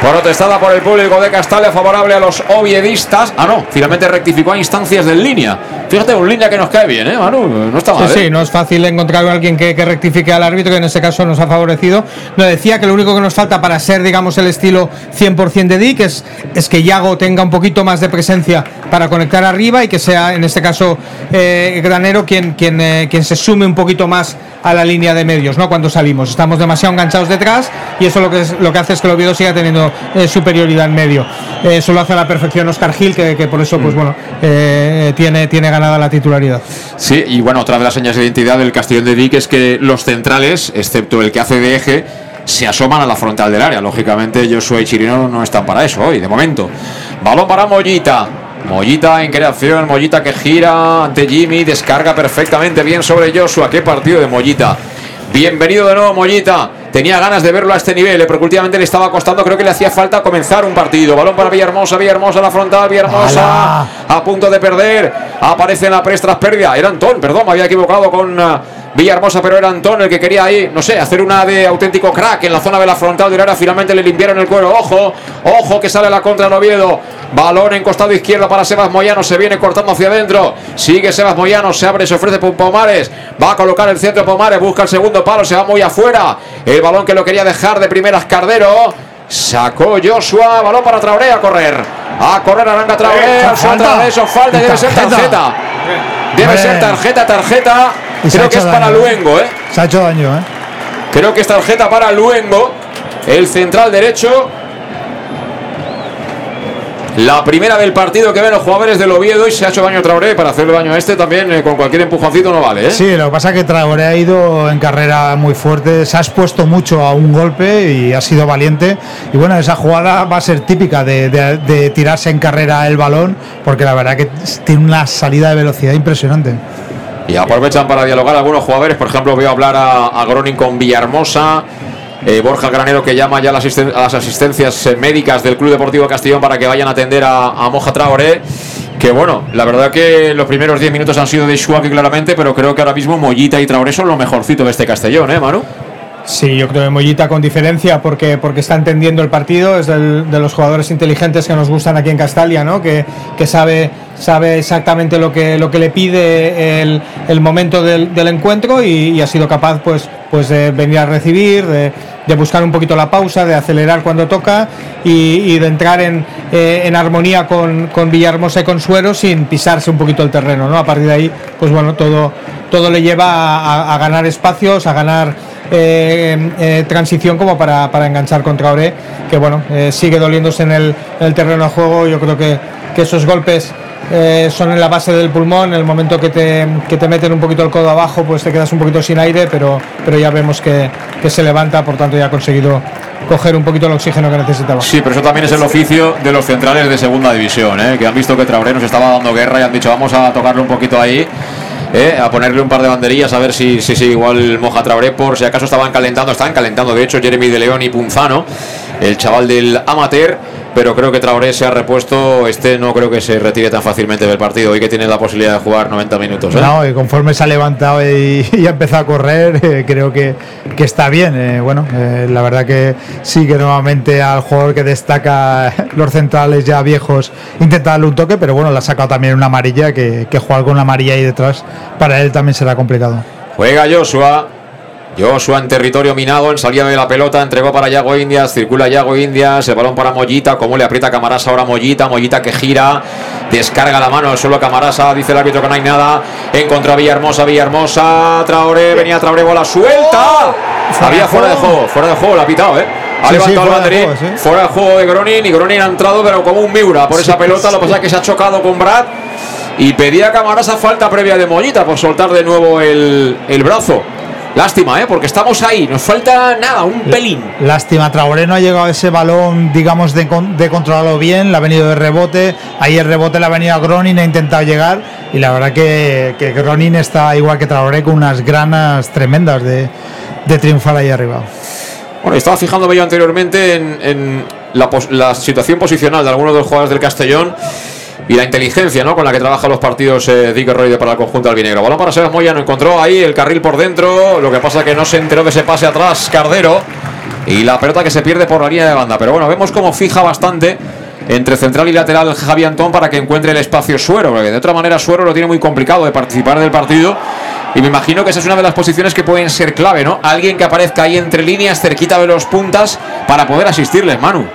Protestada por el público de Castalia, favorable a los oviedistas. Ah, no, finalmente rectificó a instancias del línea. Fíjate, un línea que nos cae bien, ¿eh, Manu? No está mal. Sí, ¿eh? sí, no es fácil encontrar a alguien que, que rectifique al árbitro, que en este caso nos ha favorecido. Nos decía que lo único que nos falta para ser, digamos, el estilo 100% de Dick es, es que Yago tenga un poquito más de presencia para conectar arriba y que sea, en este caso, eh, Granero quien, quien, eh, quien se sume un poquito más a la línea de medios, ¿no? Cuando salimos. Estamos demasiado enganchados detrás y eso lo que, es, lo que hace es que el Oviedo siga teniendo eh, superioridad en medio. Eh, eso lo hace a la perfección Oscar Gil, que, que por eso, pues bueno, eh, tiene, tiene la titularidad. Sí, y bueno, otra de las señas de identidad del Castellón de Dick es que los centrales, excepto el que hace de eje, se asoman a la frontal del área. Lógicamente, Joshua y Chirino no están para eso hoy, de momento. Balón para Mollita. Mollita en creación, Mollita que gira ante Jimmy, descarga perfectamente bien sobre Joshua. Qué partido de Mollita. Bienvenido de nuevo, Mollita. Tenía ganas de verlo a este nivel, eh, porque últimamente le estaba costando, creo que le hacía falta comenzar un partido. Balón para Villahermosa, Villahermosa la frontal, Villahermosa a punto de perder. Aparece en la presa tras pérdida. Era Antón, perdón, me había equivocado con ah, Villahermosa, pero era Antón el que quería ahí, no sé, hacer una de auténtico crack en la zona de la frontal de. Finalmente le limpiaron el cuero. Ojo, ojo que sale la contra en Oviedo. Balón en costado izquierdo para Sebas Moyano. Se viene cortando hacia adentro. Sigue Sebas Moyano. Se abre, se ofrece por Pomares. Va a colocar el centro Pomares. Busca el segundo palo. Se va muy afuera. El balón que lo quería dejar de primeras Cardero. Sacó Joshua. Balón para Traoré a correr. A correr Aranga Traoré. Eh, al falta. de eso. Falta. Debe ser Tarjeta. Debe ser tarjeta, tarjeta. Y Creo que es para daño. Luengo, ¿eh? Se ha hecho daño, ¿eh? Creo que es tarjeta para Luengo, el central derecho. La primera del partido que ven los jugadores del Oviedo y se ha hecho daño a Traoré para hacerle daño a este también eh, con cualquier empujoncito no vale, ¿eh? Sí, lo que pasa es que Traoré ha ido en carrera muy fuerte, se ha expuesto mucho a un golpe y ha sido valiente. Y bueno, esa jugada va a ser típica de, de- de tirarse en carrera el balón, porque la verdad que tiene una salida de velocidad impresionante. Y aprovechan para dialogar algunos jugadores, por ejemplo, a hablar a, a Groning con Villahermosa. eh, Borja Granero que llama ya a las, asistencias eh, médicas del Club Deportivo Castellón para que vayan a atender a, Moja Traoré. Que bueno, la verdad que los primeros 10 minutos han sido de Shuaki claramente, pero creo que ahora mismo Mollita y Traoré son lo mejorcito de este Castellón, ¿eh, Manu? Sí, yo creo que Mollita con diferencia porque, porque está entendiendo el partido, es de los jugadores inteligentes que nos gustan aquí en Castalia, ¿no? que, que sabe, sabe exactamente lo que, lo que le pide el, el momento del, del encuentro y, ha sido capaz pues, pues de venir a recibir, de, de buscar un poquito la pausa, de acelerar cuando toca y, de entrar en, eh, en armonía con, con Villahermosa y con Suero sin pisarse un poquito el terreno. ¿no? A partir de ahí, pues bueno, todo, todo le lleva a ganar espacios, a ganar eh, eh, transición como para, para enganchar contra Ore, que bueno, eh, sigue doliéndose en el, el terreno de juego. Yo creo que, que esos golpes son en la base del pulmón, en el momento que te, que te meten un poquito el codo abajo, pues te quedas un poquito sin aire, pero, pero ya vemos que, que se levanta, por tanto ya ha conseguido coger un poquito el oxígeno que necesitaba. Sí, pero eso también es el oficio de los centrales de segunda división, que han visto que Traoré nos estaba dando guerra y han dicho vamos a tocarle un poquito ahí. ¿Eh? A ponerle un par de banderillas a ver si, si, si igual moja Traoré por si acaso estaban calentando, estaban calentando de hecho Jeremy de León y Punzano, el chaval del amateur, pero creo que Traoré se ha repuesto, este no creo que se retire tan fácilmente del partido, hoy que tiene la posibilidad de jugar 90 minutos. ¿eh? No, y conforme se ha levantado y, y ha empezado a correr, eh, creo que, que está bien. eh, bueno, eh, la verdad que sí que nuevamente al jugador que destaca los centrales ya viejos intenta darle un toque, pero bueno, le ha sacado también una amarilla, que, que jugar con una amarilla ahí detrás para él también será complicado. Juega Joshua. Joshua en territorio minado, en salida de la pelota, entregó para Yago Indias, circula Yago Indias, el balón para Mollita, como le aprieta Camarasa ahora Mollita, Mollita que gira, descarga la mano, solo Camarasa, dice el árbitro que no hay nada, en contra Villahermosa, Villahermosa, Traoré, venía Traoré, bola suelta, había fuera de juego, fuera de juego, la ha pitado, eh. Ha Sí, sí, levantado el fuera de banderín, juego, sí. fuera de juego de Gronin y Gronin ha entrado pero como un Miura por esa pelota, lo que pasa es que se ha chocado con Brad y pedía Camarasa falta previa de Mollita por soltar de nuevo el, el brazo. Lástima, ¿eh? porque estamos ahí, nos falta nada, un pelín. Lástima, Traoré no ha llegado a ese balón, digamos, de, de controlarlo bien, le ha venido de rebote, ahí el rebote le ha venido a Gronin, ha intentado llegar y la verdad que, que Gronin está igual que Traoré con unas granas tremendas de, de triunfar ahí arriba. Bueno, estaba fijándome yo anteriormente en, en la, pos- la situación posicional de algunos de los jugadores del Castellón y la inteligencia ¿no? con la que trabajan los partidos eh, Dick Roide para el conjunto albinegro. Balón para Sebas Moya, no encontró ahí el carril por dentro, lo que pasa que no se enteró de ese pase atrás Cardero y la pelota que se pierde por la línea de banda. Pero bueno, vemos cómo fija bastante entre central y lateral Javi Antón para que encuentre el espacio Suero, porque de otra manera Suero lo tiene muy complicado de participar del partido. Y me imagino que esa es una de las posiciones que pueden ser clave, ¿no? Alguien que aparezca ahí entre líneas, cerquita de los puntas, para poder asistirles, Manu.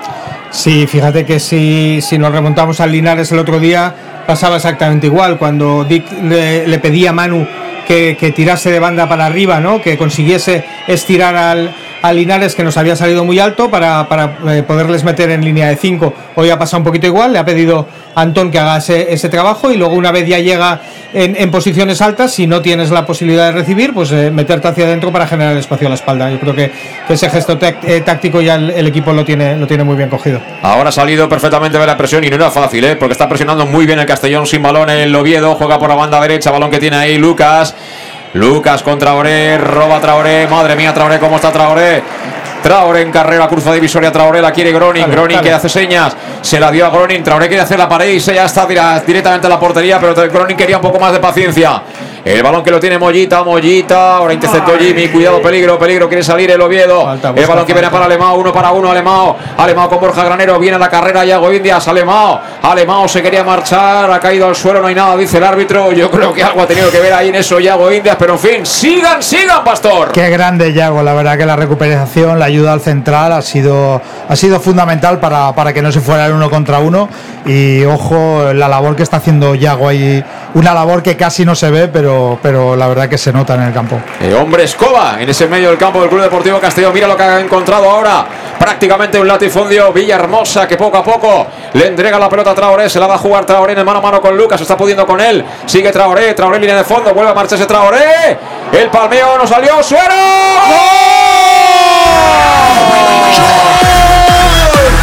Sí, fíjate que si, si nos remontamos al Linares el otro día, pasaba exactamente igual. Cuando Dick le, le pedía a Manu que, que tirase de banda para arriba, ¿no? que consiguiese estirar al, al Linares, que nos había salido muy alto, para, para, eh, poderles meter en línea de 5. Hoy ha pasado un poquito igual, le ha pedido a Antón que haga ese, ese trabajo y luego una vez ya llega en, en posiciones altas, si no tienes la posibilidad de recibir, pues eh, meterte hacia adentro para generar espacio a la espalda. Yo creo que, que ese gesto eh, táctico ya el, el equipo lo tiene, lo tiene muy bien cogido. Ahora ha salido perfectamente de la presión y no era fácil, ¿eh? porque está presionando muy bien el Castellón sin balón el Oviedo, juega por la banda derecha, balón que tiene ahí Lucas. Lucas contra Traoré, roba Traoré, madre mía Traoré, ¿cómo está Traoré? Traoré en carrera, cruza divisoria, Traoré la quiere Gronin, Dale, Gronin dale. que hace señas, se la dio a Gronin, Traoré quiere hacer la pared y se ya está directamente a la portería, pero Gronin quería un poco más de paciencia. El balón que lo tiene Mollita, Mollita, ahora interceptó Jimmy, cuidado, peligro, peligro, quiere salir el Oviedo. Falta, el balón que viene para Alemao, uno para uno, Alemao, Alemao con Borja Granero, viene a la carrera Yago Indias, Alemao, Alemao se quería marchar, ha caído al suelo, no hay nada, dice el árbitro, yo creo que algo ha tenido que ver ahí en eso Yago Indias, pero en fin, sigan, sigan, Pastor. Qué grande Yago, la verdad que la recuperación, la ayuda al central ha sido, ha sido fundamental para, para que no se fuera el uno contra uno. Y ojo, la labor que está haciendo Yago ahí, una labor que casi no se ve, pero, pero la verdad que se nota en el campo. Eh, hombre Escoba en ese medio del campo del Club Deportivo Castellón. Mira lo que ha encontrado ahora. Prácticamente un latifundio. Villahermosa que poco a poco le entrega la pelota a Traoré. Se la va a jugar Traoré en el mano a mano con Lucas. Está pudiendo con él. Sigue Traoré. Traoré en línea de fondo. Vuelve a marcharse Traoré. El palmeo no salió. ¡Suero!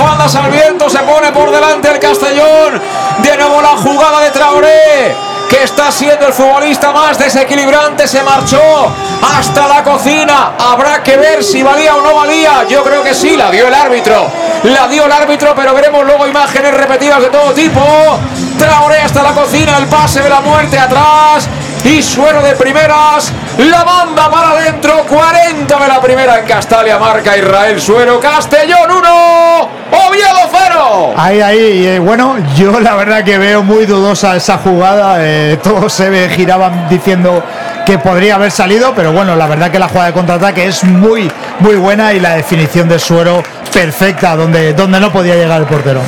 Alas al viento, se pone por delante el Castellón. De nuevo la jugada de Traoré que está siendo el futbolista más desequilibrante, se marchó hasta la cocina. Habrá que ver si valía o no valía. Yo creo que sí, la dio el árbitro. La dio el árbitro, pero veremos luego imágenes repetidas de todo tipo. Traoré hasta la cocina, el pase de la muerte atrás. Y suero de primeras, la banda para adentro, 40 de la primera en Castalia, marca Israel Suero, Castellón 1, Oviedo 0. Ahí, ahí, eh, bueno, yo la verdad que veo muy dudosa esa jugada, eh, todos se giraban diciendo que podría haber salido, pero bueno, la verdad que la jugada de contraataque es muy, muy buena y la definición de Suero perfecta, donde, donde no podía llegar el portero.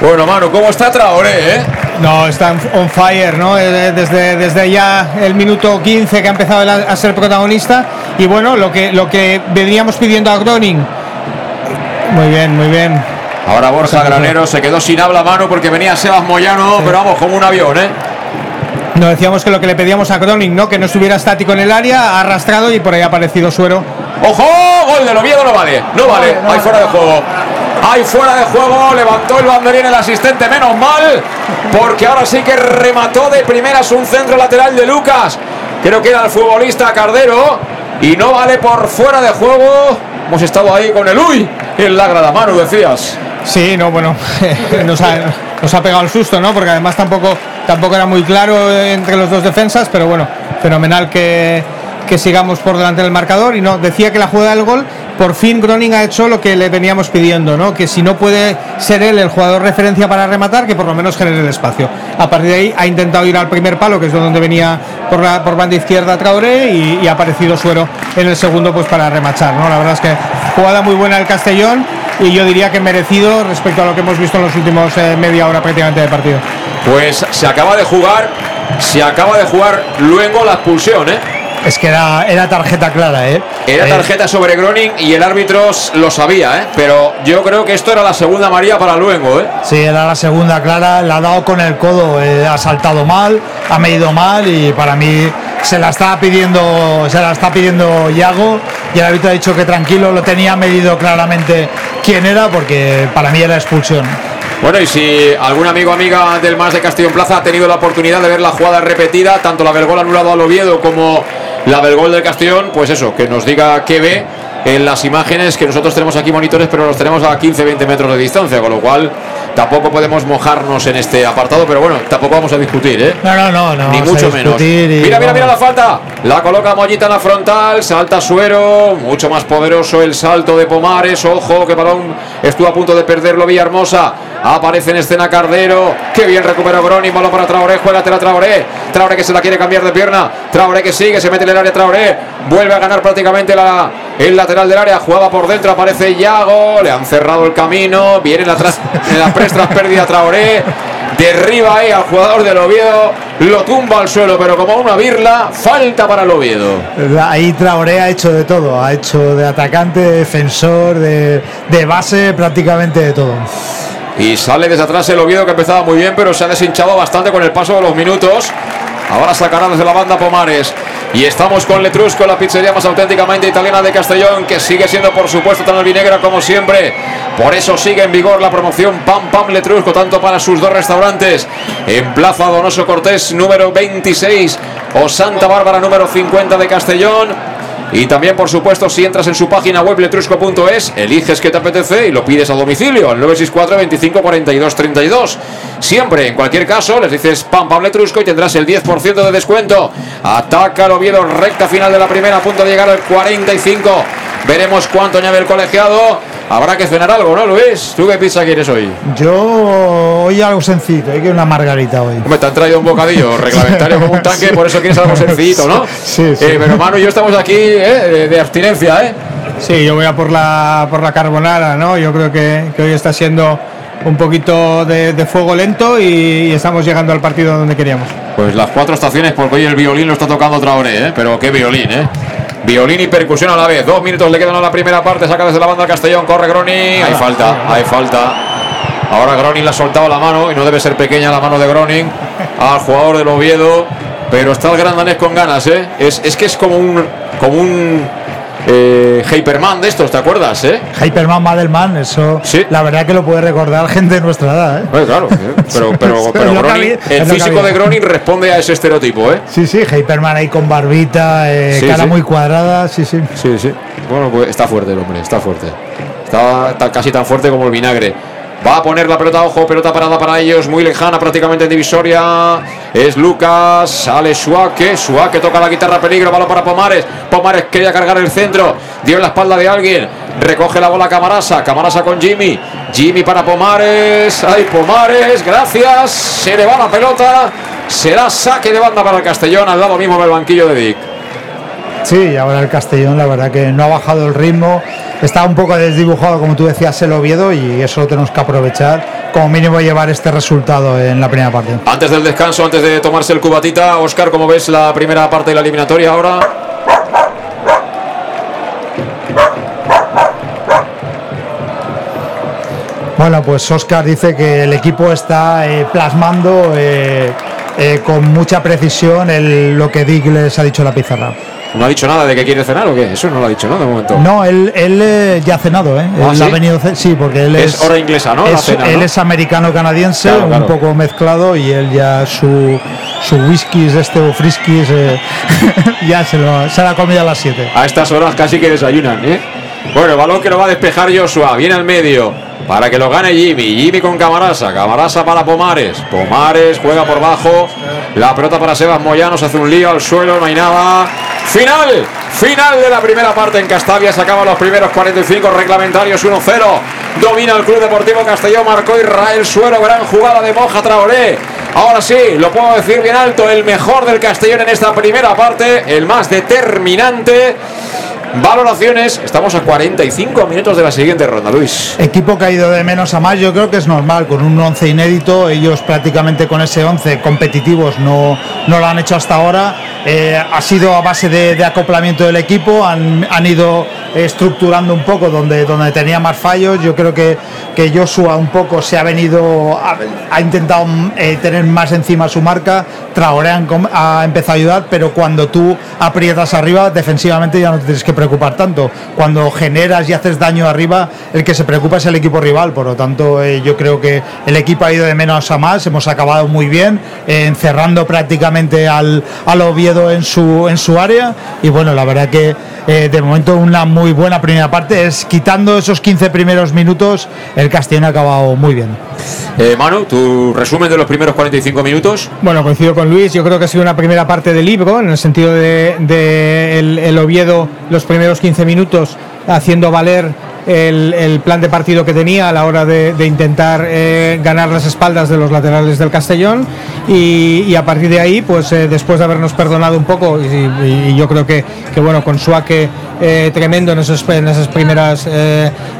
Bueno, Manu, ¿cómo está Traoré, eh? No, está on fire, ¿no? Eh, Desde, desde ya el minuto 15 que ha empezado a ser protagonista. Y bueno, lo que, lo que veníamos pidiendo a Groning. Muy bien, muy bien. Ahora Borja Granero se quedó sin habla Manu porque venía Sebas Moyano, pero vamos, como un avión, ¿eh? No decíamos que lo que le pedíamos a Groning, ¿no? Que no estuviera estático en el área, arrastrado y por ahí ha aparecido Suero. ¡Ojo! Gol del Oviedo no vale, no vale, hay fuera de juego. Hay fuera de juego, levantó el banderín el asistente, menos mal, porque ahora sí que remató de primeras un centro lateral de Lucas. Creo que era el futbolista Cardero y no vale por fuera de juego. Hemos estado ahí con el uy en la grada, Manu, decías. Sí, no, bueno, nos ha, nos ha pegado el susto, ¿no? Porque además tampoco, tampoco era muy claro entre los dos defensas, pero bueno, fenomenal que, que sigamos por delante del marcador. Y no, decía que la jugada del gol, por fin Groning ha hecho lo que le veníamos pidiendo, ¿no? Que si no puede ser él el jugador referencia para rematar, que por lo menos genere el espacio. A partir de ahí ha intentado ir al primer palo, que es donde venía por la por banda izquierda Traoré, y, ha aparecido Suero en el segundo, pues para remachar, ¿no? La verdad es que jugada muy buena del Castellón y yo diría que merecido respecto a lo que hemos visto en los últimos eh, media hora prácticamente de partido. Pues se acaba de jugar, se acaba de jugar luego la expulsión, ¿eh? Es que era, era tarjeta clara, ¿eh? Era Eh, tarjeta sobre Groning y el árbitro lo sabía, ¿eh? Pero yo creo que esto era la segunda María para luego, ¿eh? Sí, era la segunda clara, la ha dado con el codo, eh, ha saltado mal, ha medido mal y para mí se la está pidiendo, se la está pidiendo Yago y el árbitro ha dicho que tranquilo, lo tenía medido claramente quién era porque para mí era expulsión. Bueno, y si algún amigo o amiga del Más de Castellón Plaza ha tenido la oportunidad de ver la jugada repetida, tanto la del gol anulado al Oviedo como la del gol del Castellón, pues eso, que nos diga qué ve en las imágenes que nosotros tenemos aquí monitores, pero los tenemos a 15-20 metros de distancia, con lo cual tampoco podemos mojarnos en este apartado, pero bueno, tampoco vamos a discutir, ¿eh? No, no, no, no. Ni mucho menos. Mira, mira, mira la falta. La coloca Mollita en la frontal. Salta Suero. Mucho más poderoso el salto de Pomares. Ojo, que balón estuvo a punto de perderlo Villahermosa. Aparece en escena Cardero. Qué bien recuperó Groni. Balón para Traoré. Juega la Traoré. Traoré que se la quiere cambiar de pierna. Traoré que sigue. Se mete en el área Traoré. Vuelve a ganar prácticamente el lateral del área. Jugaba por dentro. Aparece Yago. Le han cerrado el camino. Viene en la, tras- en la prestra pérdida Traoré. Derriba ahí al jugador del Oviedo, lo tumba al suelo, pero como una birla, falta para el. Ahí Traoré ha hecho de todo, ha hecho de atacante, de defensor, de, de base, prácticamente de todo. Y sale desde atrás el Oviedo que empezaba muy bien, pero se ha deshinchado bastante con el paso de los minutos. Ahora sacará desde la banda Pomares. Y estamos con Letrusco, la pizzería más auténticamente italiana de Castellón, que sigue siendo, por supuesto, tan albinegra como siempre. Por eso sigue en vigor la promoción Pam Pam Letrusco, tanto para sus dos restaurantes en Plaza Donoso Cortés, número 26, o Santa Bárbara, número 50 de Castellón. Y también, por supuesto, si entras en su página web letrusco.es, eliges que te apetece y lo pides a domicilio al 964 25 42 32. Siempre, en cualquier caso, les dices pam pam letrusco y tendrás el 10% de descuento. Ataca el Oviedo, recta final de la primera, a punto de llegar al 45. Veremos cuánto añade el colegiado. Habrá que cenar algo, ¿no, Luis? ¿Tú qué pizza quieres hoy? Yo hoy algo sencillo, hay que una margarita hoy. Hombre, te han traído un bocadillo reglamentario como un tanque, por eso quieres algo sencillito, ¿no? Sí, sí. Eh, pero Manu y yo estamos aquí eh, de, de abstinencia, ¿eh? Sí, yo voy a por la, por la carbonara, ¿no? Yo creo que, que hoy está siendo un poquito de, de fuego lento y, y estamos llegando al partido donde queríamos. Pues las cuatro estaciones, porque hoy el violín lo está tocando Traoré, ¿eh? Pero qué violín, ¿eh? Violín y percusión a la vez. Dos minutos le quedan a la primera parte. Saca desde la banda Castellón. Corre Groni. Hay falta, hay falta. Ahora Groning le ha soltado la mano y no debe ser pequeña la mano de Groning al jugador del Oviedo. Pero está el gran danés con ganas, ¿eh? Es, es que es como un, como un eh, Hyperman de estos, ¿te acuerdas? Eh? Hyperman Madelman, eso la verdad que lo puede recordar gente de nuestra edad. ¿eh? claro, pero, pero, pero Gronin, el físico de Gronin responde a ese estereotipo. ¿eh? Sí, sí, Hyperman ahí con barbita, eh, cara muy cuadrada, sí, sí. Sí, sí. Bueno, pues está fuerte el hombre, está fuerte. está casi tan fuerte como el vinagre. Va a poner la pelota, ojo, pelota parada para ellos, muy lejana prácticamente en divisoria. Es Lucas, sale Suake, Suake toca la guitarra, peligro, balón para Pomares. Pomares quería cargar el centro, dio la espalda de alguien, recoge la bola Camarasa, Camarasa con Jimmy, Jimmy para Pomares, ay Pomares, gracias, se le va la pelota, será saque de banda para el Castellón al lado mismo del banquillo de Dick. Sí, ahora el Castellón, la verdad que no ha bajado el ritmo. Está un poco desdibujado, como tú decías, el Oviedo y eso lo tenemos que aprovechar. Como mínimo llevar este resultado en la primera parte. Antes del descanso, antes de tomarse el cubatita, Oscar, ¿cómo ves la primera parte de la eliminatoria ahora? Bueno, pues Oscar dice que el equipo está eh, plasmando eh, eh, con mucha precisión lo que Dick les ha dicho en la pizarra. ¿No ha dicho nada de que quiere cenar o qué? Eso no lo ha dicho, ¿no? De momento. No, él, él eh, ya ha cenado, ¿eh? ¿Ah, él ha venido, sí, porque él es. Es hora inglesa, ¿no? él es americano-canadiense, un poco mezclado y él ya su, su whisky, este o friskies, eh, ya se, lo, se la ha comido a las 7. A estas horas casi que desayunan, ¿eh? Bueno, el balón que lo va a despejar Joshua, viene al medio. Para que lo gane Jimmy. Jimmy con Camarasa. Camarasa para Pomares. Pomares juega por bajo. La pelota para Sebas Moyano. Se hace un lío al suelo. No hay nada. Final. Final de la primera parte en Castavia. Se acaban los primeros 45 reglamentarios 1-0. Domina el Club Deportivo Castellón. Marcó Israel Suero. Gran jugada de Moja Traoré. Ahora sí, lo puedo decir bien alto. El mejor del Castellón en esta primera parte. El más determinante. Valoraciones, estamos a 45 minutos de la siguiente ronda, Luis. Equipo caído de menos a más, yo creo que es normal, con un 11 inédito, ellos prácticamente con ese 11 competitivos no, no lo han hecho hasta ahora. Eh, ha sido a base de, acoplamiento del equipo, han, han, ido estructurando un poco donde, donde tenía más fallos. Yo creo que, que Joshua un poco se ha venido, ha, intentado eh, tener más encima su marca, Traoré ha empezado a ayudar, pero cuando tú aprietas arriba, defensivamente ya no te tienes que preocupar tanto. Cuando generas y haces daño arriba, el que se preocupa es el equipo rival. Por lo tanto, eh, yo creo que el equipo ha ido de menos a más. Hemos acabado muy bien, encerrando prácticamente al, al, Oviedo en su, en su área. Y bueno, la verdad que eh, de momento una muy buena primera parte. Es quitando esos 15 primeros minutos, el Castellón ha acabado muy bien. Manu, tu resumen de los primeros 45 minutos. Bueno, coincido con Luis. Yo creo que ha sido una primera parte del libro, en el sentido de, de el, el Oviedo, los primeros 15 minutos haciendo valer el, plan de partido que tenía a la hora de, intentar eh, ganar las espaldas de los laterales del Castellón y, a partir de ahí, pues eh, después de habernos perdonado un poco y, yo creo que, bueno, con Suaque eh, tremendo en, esas primeras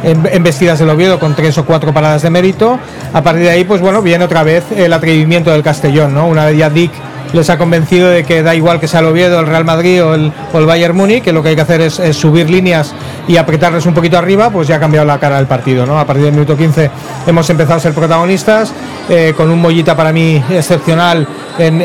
embestidas del Oviedo con tres o cuatro paradas de mérito, a partir de ahí, pues bueno, viene otra vez el atrevimiento del Castellón, ¿no? Una vez ya Dick les ha convencido de que da igual que sea el Oviedo, el Real Madrid o el, Bayern Múnich, que lo que hay que hacer es, subir líneas y apretarles un poquito arriba, pues ya ha cambiado la cara del partido. ¿no? A partir del minuto 15 hemos empezado a ser protagonistas, eh, con un Mollita para mí excepcional en,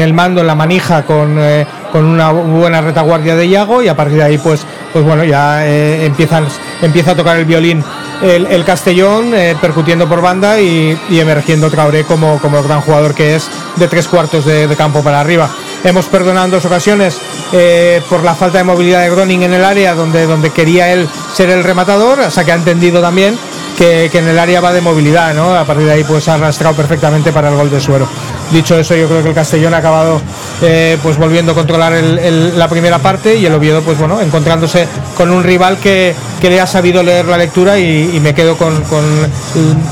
el mando, en la manija, con, eh, con una buena retaguardia de Iago y a partir de ahí pues, pues bueno, ya eh, empieza a tocar el violín el, Castellón eh, percutiendo por banda y, emergiendo Traoré como, como el gran jugador que es de tres cuartos de, campo para arriba. Hemos perdonado en dos ocasiones eh, por la falta de movilidad de Groning en el área donde, donde quería él ser el rematador, hasta que ha entendido también que, en el área va de movilidad, ¿no? A partir de ahí pues ha arrastrado perfectamente para el gol de Suero. Dicho eso, yo creo que el Castellón ha acabado eh, pues volviendo a controlar la primera parte y el Oviedo pues bueno, encontrándose con un rival que, que le ha sabido leer la lectura y, me quedo con, con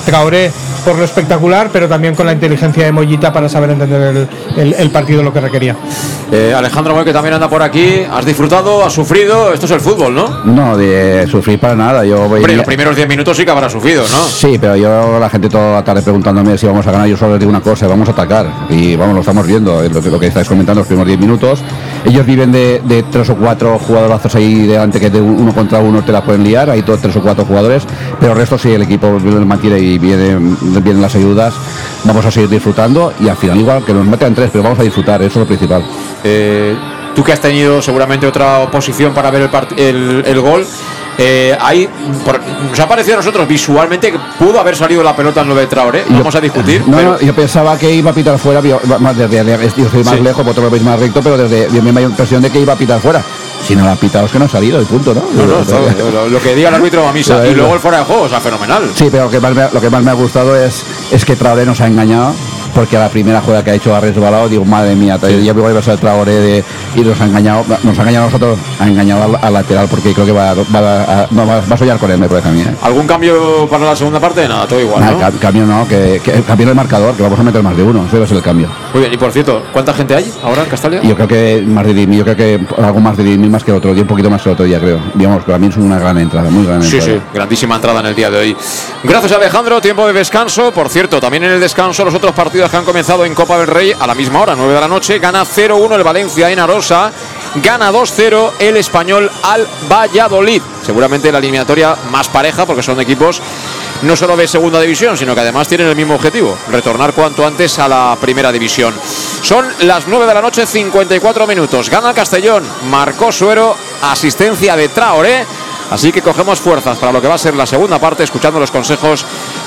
Traoré por lo espectacular, pero también con la inteligencia de Mollita para saber entender el, partido lo que requería. Eh, Alejandro Moy, que también anda por aquí, ¿has disfrutado? ¿Has sufrido? Esto es el fútbol, ¿no? No, de sufrir para nada. Yo voy los primeros 10 minutos sí que habrá sufrido, ¿no? Sí, pero yo, la gente toda la tarde preguntándome si vamos a ganar, yo solo les digo una cosa, vamos a atacar. Y vamos, lo estamos viendo, lo que, lo que estáis comentando los primeros 10 minutos. Ellos viven de, tres o cuatro jugadorazos ahí delante que de uno contra uno te la pueden liar, hay todos tres o cuatro jugadores, pero el resto sí, el equipo mantiene y viene vienen las ayudas, vamos a seguir disfrutando y al final igual que nos metan tres, pero vamos a disfrutar, eso es lo principal. Eh, tú que has tenido seguramente otra oposición para ver el, el gol, eh, hay, por- nos ha parecido a nosotros visualmente que pudo haber salido la pelota en lo de Traoré, no vamos a discutir. No, pero- no, yo pensaba que iba a pitar fuera, yo- más desde yo soy más Sí. lejos, vosotros lo veis más recto, pero desde yo me da la impresión de que iba a pitar fuera. Si no lo ha pitado es que no ha salido, y punto, ¿no? No, no, lo, lo que diga el árbitro va a misa. Y luego el fuera de juego, o sea, fenomenal. Sí, pero lo que más me, ha- lo que más me ha gustado es, es que Traoré nos ha engañado. Porque a la primera jugada que ha hecho ha resbalado, digo, madre mía, ya me voy a pasar Traoré de, y nos ha engañado, nos ha engañado a nosotros, ha engañado al, al lateral, porque creo que va, va, a- no, va, a soñar con él, me parece a mí. ¿eh? ¿Algún cambio para la segunda parte? Nada, todo igual, Nada, ¿no? ca- cambio no, que, que cambio el marcador, que vamos a meter más de uno, ese va a ser el cambio. Muy bien, y por cierto, ¿cuánta gente hay ahora en Castalia? Yo creo que más de 10.000, yo creo que algo más de 10.000 más que el otro día, un poquito más que el otro día, creo. Digamos, para mí es una gran entrada, muy gran Sí, entrada. sí, grandísima entrada en el día de hoy. Gracias Alejandro, tiempo de descanso. Por cierto, también en el descanso los otros partidos que han comenzado en Copa del Rey a la misma hora, 9 de la noche. Gana 0-1 el Valencia en Arosa. Gana 2-0 el español al Valladolid. Seguramente la eliminatoria más pareja porque son equipos no solo de segunda división, sino que además tienen el mismo objetivo, retornar cuanto antes a la primera división. Son las 9 de la noche, 54 minutos. Gana el Castellón, marcó Suero, asistencia de Traoré. Así que cogemos fuerzas para lo que va a ser la segunda parte, escuchando los consejos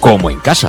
como en casa.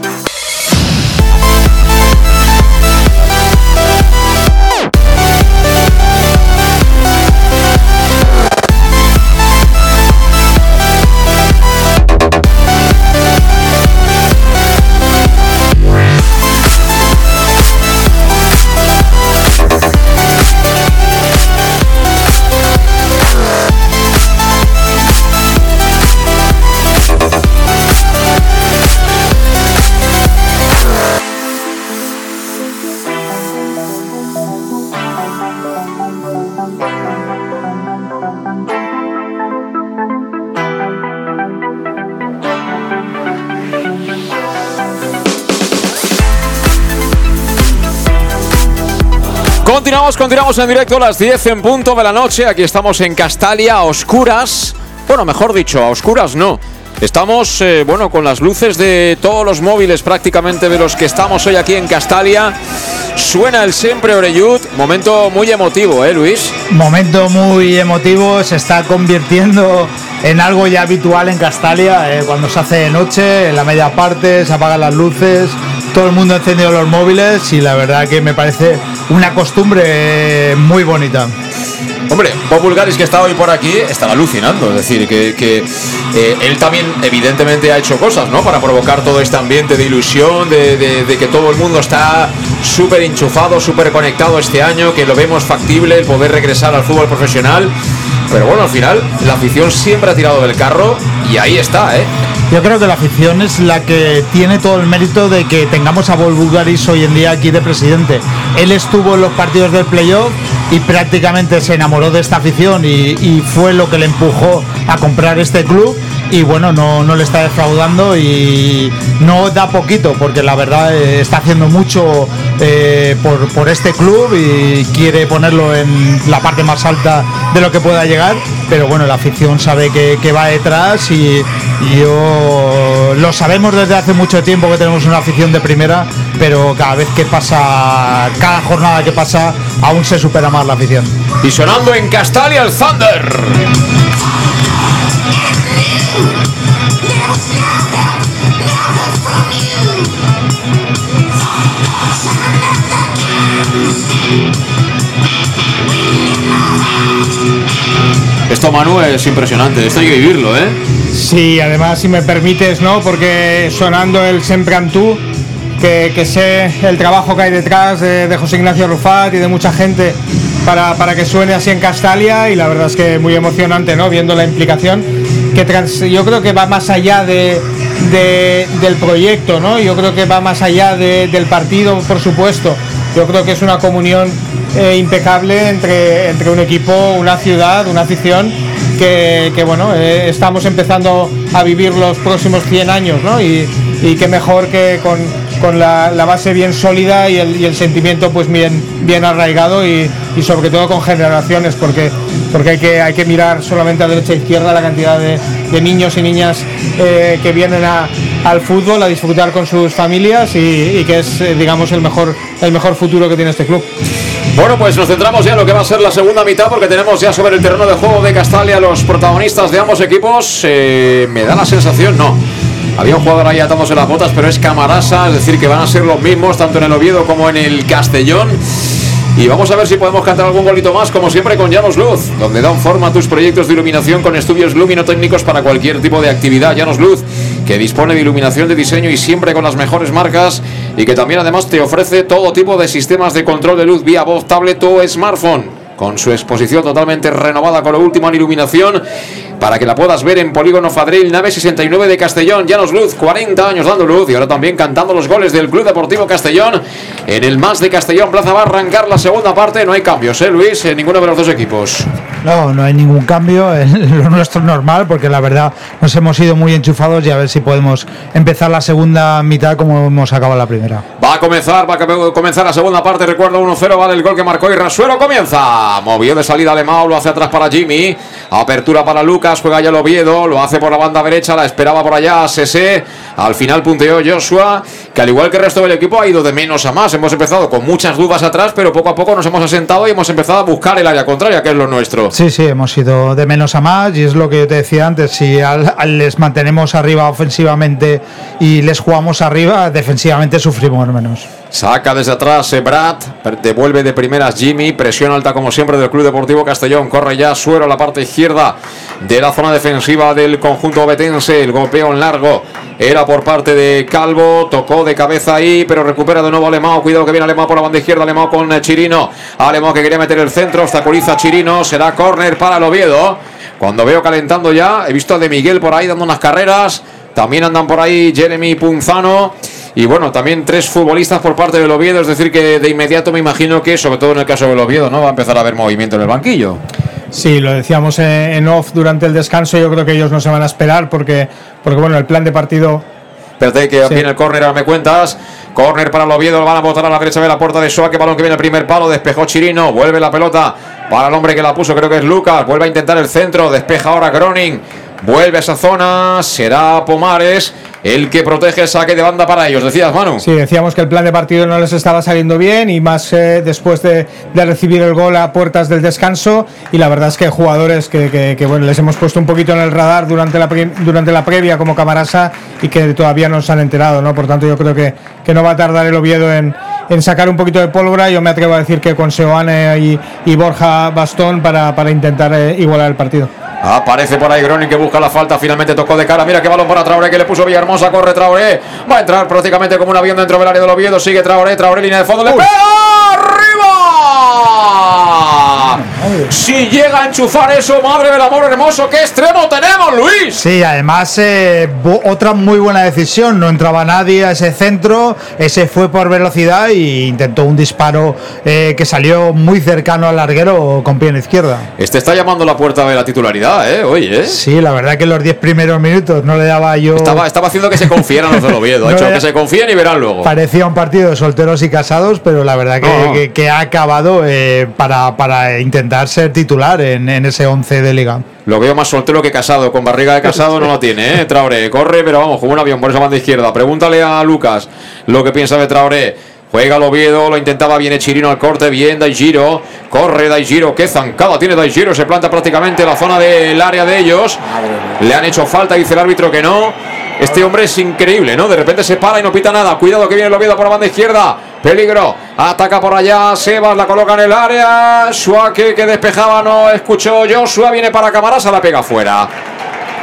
Continuamos, en directo a las 10 en punto de la noche. Aquí estamos en Castalia, a oscuras. Bueno, mejor dicho, a oscuras no. Estamos, eh, bueno, con las luces de todos los móviles prácticamente de los que estamos hoy aquí en Castalia. Suena el siempre Oreyud. Momento muy emotivo, ¿eh, Luis? Momento muy emotivo, se está convirtiendo en algo ya habitual en Castalia, eh, cuando se hace de noche, en la media parte, se apagan las luces, todo el mundo ha encendido los móviles y la verdad que me parece una costumbre muy bonita. Hombre, Bob Bulgaris que está hoy por aquí estaba alucinando, es decir, que, eh, él también evidentemente ha hecho cosas, ¿no? Para provocar todo este ambiente de ilusión, de- de que todo el mundo está súper enchufado, súper conectado este año, que lo vemos factible el poder regresar al fútbol profesional. Pero bueno, al final la afición siempre ha tirado del carro y ahí está, ¿eh? Yo creo que la afición es la que tiene todo el mérito de que tengamos a Bob Bulgaris hoy en día aquí de presidente. Él estuvo en los partidos del playoff y prácticamente se enamoró de esta afición y fue lo que le empujó a comprar este club y bueno, no, no le está defraudando y no da poquito porque la verdad eh, está haciendo mucho eh, por, por este club y quiere ponerlo en la parte más alta de lo que pueda llegar, pero bueno, la afición sabe que, que va detrás y, y yo lo sabemos desde hace mucho tiempo que tenemos una afición de primera, pero cada vez que pasa, cada jornada que pasa, aún se supera más la afición. Y sonando en Castalia el Thunder. Esto, Manu, es impresionante. Esto hay que vivirlo, ¿eh? Sí, además, si me permites, ¿no? Porque sonando el tu, que, que sé el trabajo que hay detrás de, de José Ignacio Rufat y de mucha gente para, para que suene así en Castalia y la verdad es que muy emocionante, ¿no? Viendo la implicación que yo creo que va más allá de, de- del proyecto, ¿no? Yo creo que va más allá de- del partido, por supuesto. Yo creo que es una comunión eh, impecable entre, entre un equipo, una ciudad, una afición que, que, bueno, eh, estamos empezando a vivir los próximos 100 años, ¿no? Y, y qué mejor que con, con la, base bien sólida y el, sentimiento pues bien, arraigado y, sobre todo con generaciones, porque, porque hay, que, hay que mirar solamente a derecha e izquierda la cantidad de, niños y niñas eh, que vienen al fútbol a disfrutar con sus familias y, y que es, eh, digamos, el mejor, el mejor futuro que tiene este club. Bueno, pues nos centramos ya en lo que va a ser la segunda mitad porque tenemos ya sobre el terreno de juego de Castalia los protagonistas de ambos equipos. Eh, me da la sensación, no. Había un jugador ahí atándose las botas, pero es Camarasa, es decir, que van a ser los mismos tanto en el Oviedo como en el Castellón. Y vamos a ver si podemos cantar algún golito más, como siempre con Llanos Luz, donde dan forma a tus proyectos de iluminación con estudios luminotécnicos para cualquier tipo de actividad. Llanos Luz, que dispone de iluminación de diseño y siempre con las mejores marcas, y que también además te ofrece todo tipo de sistemas de control de luz vía voz, tablet o smartphone. Con su exposición totalmente renovada con lo último en iluminación, para que la puedas ver en Polígono Fadril, nave 69 de Castellón. Llanos Luz, 40 años dando luz y ahora también cantando los goles del Club Deportivo Castellón. En el más de Castellón Plaza va a arrancar la segunda parte. No hay cambios, ¿eh, Luis? En ninguno de los dos equipos. No, no hay ningún cambio. Lo nuestro es normal porque la verdad nos hemos ido muy enchufados y a ver si podemos empezar la segunda mitad como hemos acabado la primera. Va a comenzar, va a comenzar la segunda parte. Recuerda 1-0, vale el gol que marcó y Rasuero comienza. Movió de salida Alemão, lo hace atrás para Jimmy. Apertura para Lucas, juega ya el Oviedo, lo hace por la banda derecha, la esperaba por allá Sese. Al final punteó Joshua, que al igual que el resto del equipo ha ido de menos a más. Hemos empezado con muchas dudas atrás, pero poco a poco nos hemos asentado y hemos empezado a buscar el área contraria, que es lo nuestro. Sí, sí, hemos ido de menos a más y es lo que yo te decía antes, si al- al les mantenemos arriba ofensivamente y les jugamos arriba, defensivamente sufrimos menos. Saca desde atrás per- devuelve de primeras Jimmy, presión alta como siempre del Club Deportivo Castellón, corre ya Suero a la parte izquierda de la zona defensiva del conjunto betense, el golpeo en largo era por parte de Calvo, tocó de cabeza ahí, pero recupera de nuevo Alemão, cuidado que viene Alemão por la banda izquierda, Alemão con Chirino, Alemão que quería meter el centro, obstaculiza Chirino, será córner para el Oviedo, cuando veo calentando ya, he visto a De Miguel por ahí dando unas carreras, también andan por ahí Jeremy Punzano. Y bueno, también tres futbolistas por parte del Oviedo, es decir, que de inmediato me imagino que, sobre todo en el caso del Oviedo, ¿no? Va a empezar a haber movimiento en el banquillo. Sí, lo decíamos en off durante el descanso. Yo creo que ellos no se van a esperar porque, porque bueno, el plan de partido Espérate que Sí. viene el córner, ahora me cuentas. Córner para el Oviedo, lo van a botar a la derecha de la puerta de Soa, que balón que viene el primer palo, despejó Chirino, vuelve la pelota para el hombre que la puso, creo que es Lucas, vuelve a intentar el centro, despeja ahora Groning, vuelve a esa zona, será Pomares el que protege el saque de banda para ellos, decías Manu. Sí, decíamos que el plan de partido no les estaba saliendo bien y más eh, después de, recibir el gol a puertas del descanso y la verdad es que jugadores que, bueno, les hemos puesto un poquito en el radar durante la, durante la previa como Camarasa y que todavía no se han enterado, ¿no? Por tanto yo creo que, que no va a tardar el Oviedo en, en sacar un poquito de pólvora, yo me atrevo a decir que con Seoane y, y Borja Bastón para, para intentar eh, igualar el partido. Aparece por ahí Groning que busca la falta, finalmente tocó de cara. Mira qué balón para Traoré que le puso Villahermosa, corre Traoré. Va a entrar prácticamente como un avión dentro del área del Oviedo. Sigue Traoré, Traoré, línea de fondo, le pega arriba. Si llega a enchufar eso, madre del amor hermoso, qué extremo tenemos, Luis. Sí, además eh, otra muy buena decisión, no entraba nadie a ese centro, ese fue por velocidad e intentó un disparo eh, que salió muy cercano al larguero con pie en izquierda. Este está llamando la puerta de la titularidad, ¿eh? Oye, ¿eh? Sí, la verdad que los 10 primeros minutos no le daba yo... Estaba, estaba haciendo que se confieran los del Oviedo. Ha No hecho que se confíen y verán luego. Parecía un partido de solteros y casados, pero la verdad que, no. que- que ha acabado eh, para, para intentar ser titular en, en ese 11 de liga. Lo veo más soltero que casado. Con barriga de casado no lo tiene, ¿eh? Traoré. Corre, pero vamos, como un avión por esa banda izquierda. Pregúntale a Lucas lo que piensa de Traoré. Juega el Oviedo, lo intentaba, viene Chirino al corte, bien Daigiro, corre Daigiro, qué zancada tiene Daigiro, se planta prácticamente en la zona del área de ellos, le han hecho falta, dice el árbitro que no, este hombre es increíble, ¿no? De repente se para y no pita nada, cuidado que viene el por la banda izquierda, peligro, ataca por allá, Sebas la coloca en el área, Suárez que despejaba, no escuchó Joshua, viene para Camarasa, la pega fuera.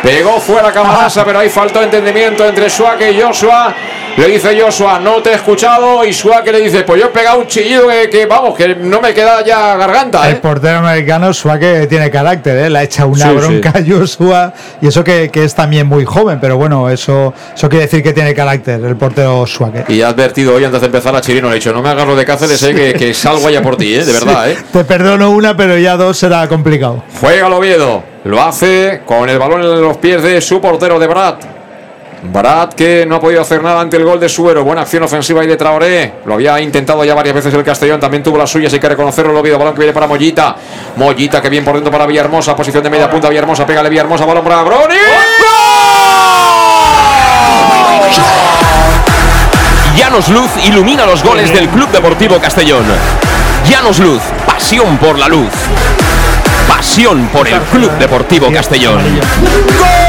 Pegó fuera Camarasa, pero ahí faltó entendimiento entre Suárez y Joshua. Le dice Joshua, no te he escuchado. Y Suárez le dice, pues yo he pegado un chillido que, que, vamos, que no me queda ya garganta. El ¿eh? portero americano, Suárez tiene carácter, ¿eh? le ha echado una Sí, bronca a Joshua. Y eso que, que es también muy joven, pero bueno, eso, eso quiere decir que tiene carácter el portero Suárez. Y ha advertido hoy antes de empezar a Chirino, le he dicho, no me hagas lo de Cáceres, eh, que, que salgo allá por ti, ¿eh? de verdad. ¿eh? Te perdono una, pero ya dos será complicado. Juega el Oviedo. Lo hace con el balón en los pies de su portero de Brad. Brad que no ha podido hacer nada ante el gol de Suero. Buena acción ofensiva ahí de Traoré. Lo había intentado ya varias veces el Castellón. También tuvo la suya, hay que reconocerlo. Oviedo. Balón que viene para Mollita. Mollita que bien por dentro para Villahermosa. Posición de media punta. Villahermosa. Pégale Villahermosa. Balón para Broni. Llanos Luz ilumina los goles del Club Deportivo Castellón. Llanos Luz, pasión por la luz. Pasión por el Club Deportivo Castellón. Y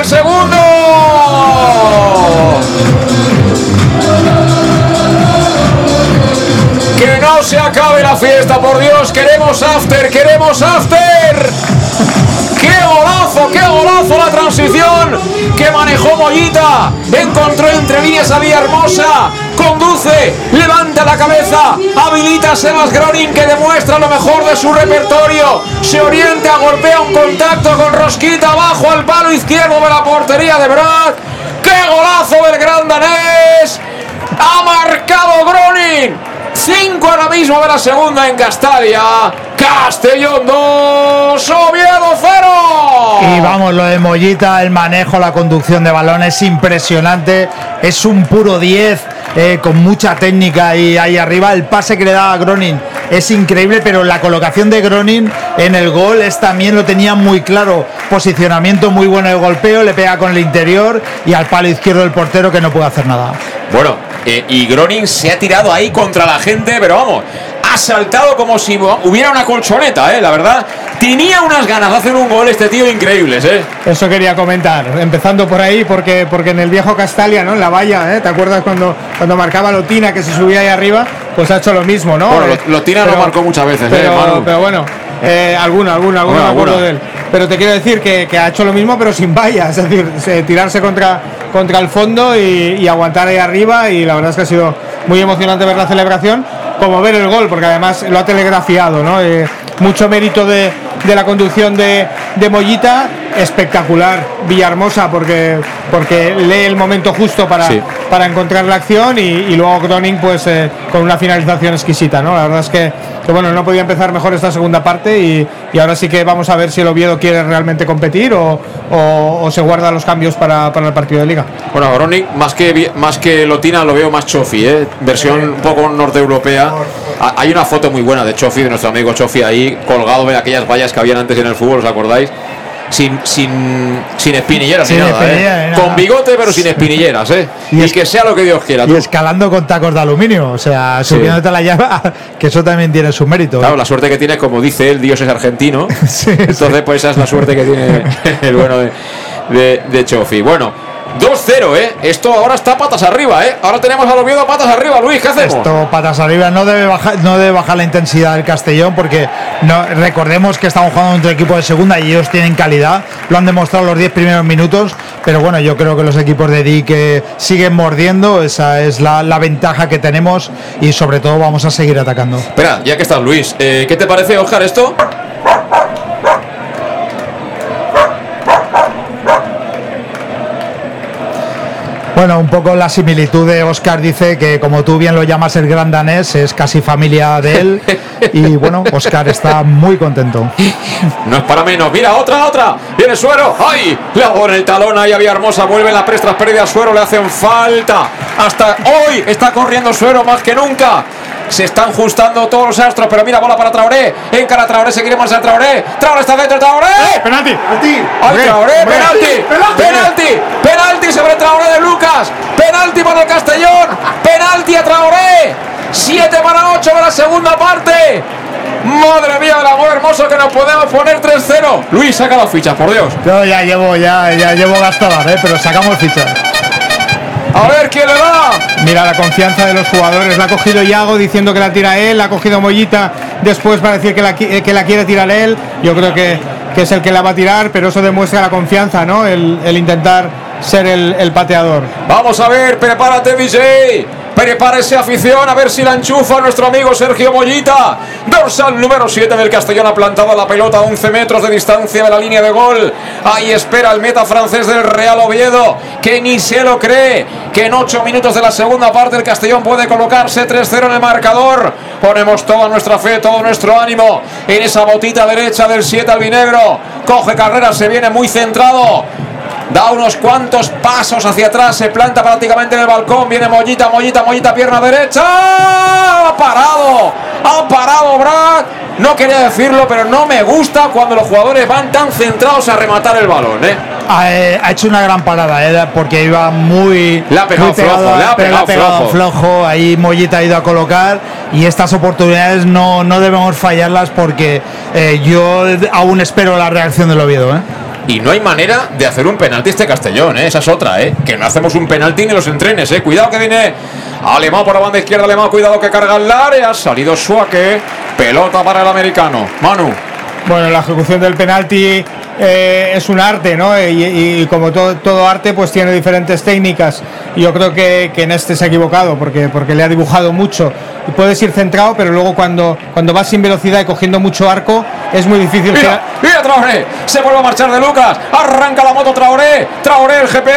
el segundo. Que no se acabe la fiesta, por Dios. Queremos after, queremos after. ¡Qué golazo, qué golazo la transición que manejó Mollita! Encontró entre líneas a Villahermosa, conduce, levanta la cabeza, habilita a Sebas Gronin que demuestra lo mejor de su repertorio. Se orienta, golpea un contacto con Rosquita abajo al palo izquierdo de la portería de Brad. ¡Qué golazo del gran danés! ¡Ha marcado Gronin! 5 ahora mismo de la segunda en Castalia. Castellón 2, Oviedo 0. Y vamos, lo de Mollita, el manejo, la conducción de balón es impresionante. Es un puro 10 eh, con mucha técnica y ahí arriba el pase que le da a Gronin es increíble, pero la colocación de Gronin en el gol es también lo tenía muy claro. Posicionamiento muy bueno de golpeo, le pega con el interior y al palo izquierdo del portero que no puede hacer nada. Bueno, eh, y Gronin se ha tirado ahí contra la gente, pero vamos, ha saltado como si hubiera una colchoneta, ¿eh? La verdad, tenía unas ganas de hacer un gol este tío increíbles, ¿eh? Eso quería comentar, empezando por ahí, porque, porque en el viejo Castalia, ¿no? En la valla, ¿eh? ¿Te acuerdas cuando, cuando marcaba Lotina que se subía ahí arriba? Pues ha hecho lo mismo, ¿no? Bueno, Eh, Lotina lo marcó muchas veces, ¿eh, pero, Manu? pero bueno, eh, alguna, alguna, alguna, Bueno, me acuerdo alguna. de él. Pero te quiero decir que, que ha hecho lo mismo, pero sin valla, es decir, se- tirarse contra, contra el fondo y, y aguantar ahí arriba. Y la verdad es que ha sido muy emocionante ver la celebración, como ver el gol, porque además lo ha telegrafiado, ¿no? Eh, mucho mérito de, de la conducción de, de Mollita, espectacular Villahermosa, porque, porque lee el momento justo para, Sí. para encontrar la acción y, y luego Groning pues eh, con una finalización exquisita, ¿no? La verdad es que, que, bueno, no podía empezar mejor esta segunda parte y, y ahora sí que vamos a ver si el Oviedo quiere realmente competir o, o- o se guarda los cambios para, para el partido de liga. Bueno, Gronin, más que, más que Lotina, lo veo más Chofi, ¿eh? Versión un poco norteeuropea. Ha- Hay una foto muy buena de Chofi, de nuestro amigo Chofi, ahí colgado en aquellas vallas que habían antes en el fútbol, ¿os acordáis? Sin, sin, sin espinilleras Sin ni nada, espinilleras ¿eh? nada. Con bigote, pero sin espinilleras, ¿eh? Y, que sea lo que Dios quiera. Y escalando con tacos de aluminio, o sea, Sí. subiéndote la llave, que eso también tiene su mérito. ¿eh? Claro, la suerte que tiene, como dice él, Dios es argentino. Entonces, pues esa es la suerte que tiene el bueno de, de, de Chofi. Bueno, 2-0, ¿eh? Esto ahora está patas arriba, ¿eh? Ahora tenemos al Oviedo patas arriba, Luis, ¿qué hacemos? Esto patas arriba, no debe bajar, no debe bajar la intensidad del Castellón porque no, recordemos que estamos jugando entre equipos de segunda y ellos tienen calidad, lo han demostrado los 10 primeros minutos, pero bueno, yo creo que los equipos de Di que siguen mordiendo, esa es la, la ventaja que tenemos y sobre todo vamos a seguir atacando. Espera, ya que estás, Luis, eh, ¿qué te parece, Oscar, esto? Bueno, un poco la similitud de Oscar dice que como tú bien lo llamas el gran danés, es casi familia de él y bueno, Oscar está muy contento. No es para menos. Mira, otra, otra. Viene Suero. ¡Ay! Le hago en el talón ahí a Hermosa. Vuelve la prestras pérdida. Suero le hacen falta. Hasta hoy está corriendo Suero más que nunca. Se están ajustando todos los astros, pero mira, bola para Traoré. Encara Traoré, se quiere marchar Traoré. Traoré está dentro, Traoré. penalti! ¡Ay, Traoré! ¡Penalti! penalti. ¡Penalti! ¡Penalti sobre Traoré de Lucas! ¡Penalti para el Castellón! ¡Penalti a Traoré! ¡7 para 8 de la segunda parte! ¡Madre mía del amor hermoso que nos podemos poner 3-0! Luis, saca las fichas, por Dios. Yo ya llevo, ya, ya llevo gastadas, ¿eh? pero sacamos fichas. A ver quién le da. Mira la confianza de los jugadores. La ha cogido Iago diciendo que la tira él. La ha cogido Mollita después para decir que la, qui- que la quiere tirar él. Yo creo que, que es el que la va a tirar, pero eso demuestra la confianza, ¿no? El, el intentar ser el, el pateador. Vamos a ver, prepárate, DJ. Prepárese afición, a ver si la enchufa nuestro amigo Sergio Mollita. Dorsal número 7 del Castellón ha plantado la pelota a 11 metros de distancia de la línea de gol. Ahí espera el meta francés del Real Oviedo, que ni se lo cree, que en 8 minutos de la segunda parte el Castellón puede colocarse 3-0 en el marcador. Ponemos toda nuestra fe, todo nuestro ánimo en esa botita derecha del 7 albinegro. Coge carrera, se viene muy centrado. Da unos cuantos pasos hacia atrás, se planta prácticamente en el balcón. Viene Mollita, Mollita, Mollita, pierna derecha. ¡Ha parado! ¡Ha parado Brad! No quería decirlo, pero no me gusta cuando los jugadores van tan centrados a rematar el balón, ¿eh? Ha, eh, ha hecho una gran parada, eh, porque iba muy. Le ha pegado pegado flojo, ha pero pegado flojo. Ahí Mollita ha ido a colocar. Y estas oportunidades no, no debemos fallarlas porque eh, yo aún espero la reacción del Oviedo. ¿eh? Y no hay manera de hacer un penalti este Castellón, ¿eh? esa es otra, ¿eh? que no hacemos un penalti ni los entrenes. ¿eh? Cuidado que viene Alemán por la banda izquierda, Alemán, cuidado que carga el área, ha salido Suake, pelota para el americano. Manu. Bueno, la ejecución del penalti eh, es un arte, ¿no? Y, y como todo, todo arte, pues tiene diferentes técnicas. Yo creo que, que en este se ha equivocado, porque, porque le ha dibujado mucho. Y puedes ir centrado, pero luego cuando, cuando vas sin velocidad y cogiendo mucho arco, es muy difícil. Mira, mira Traoré, se vuelve a marchar de Lucas, arranca la moto Traoré, Traoré el GP.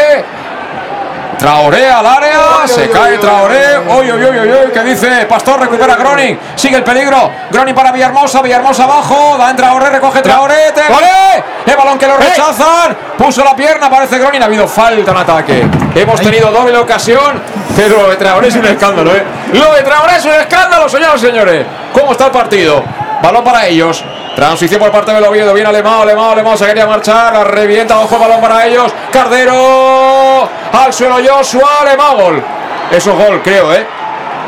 Traoré al área, se cae Traoré. Uy, uy, uy, uy, ¿qué dice? Pastor recupera Groning, sigue el peligro. Groning para Villahermosa, Villahermosa abajo, da en Traoré, recoge Traoré, Traoré. El balón que lo rechazan, puso la pierna, parece Groning, ha habido falta en ataque. Hemos tenido doble ocasión, pero lo de Traoré es un escándalo, ¿eh? Lo de Traoré es un escándalo, señoras y señores. ¿Cómo está el partido? Balón para ellos. Transición por parte del Oviedo. Viene Alemán, Alemán, Alemán. Se quería marchar. La revienta. Ojo, balón para ellos. Cardero. Al suelo Joshua. Alemán. Gol. Eso es gol, creo, ¿eh?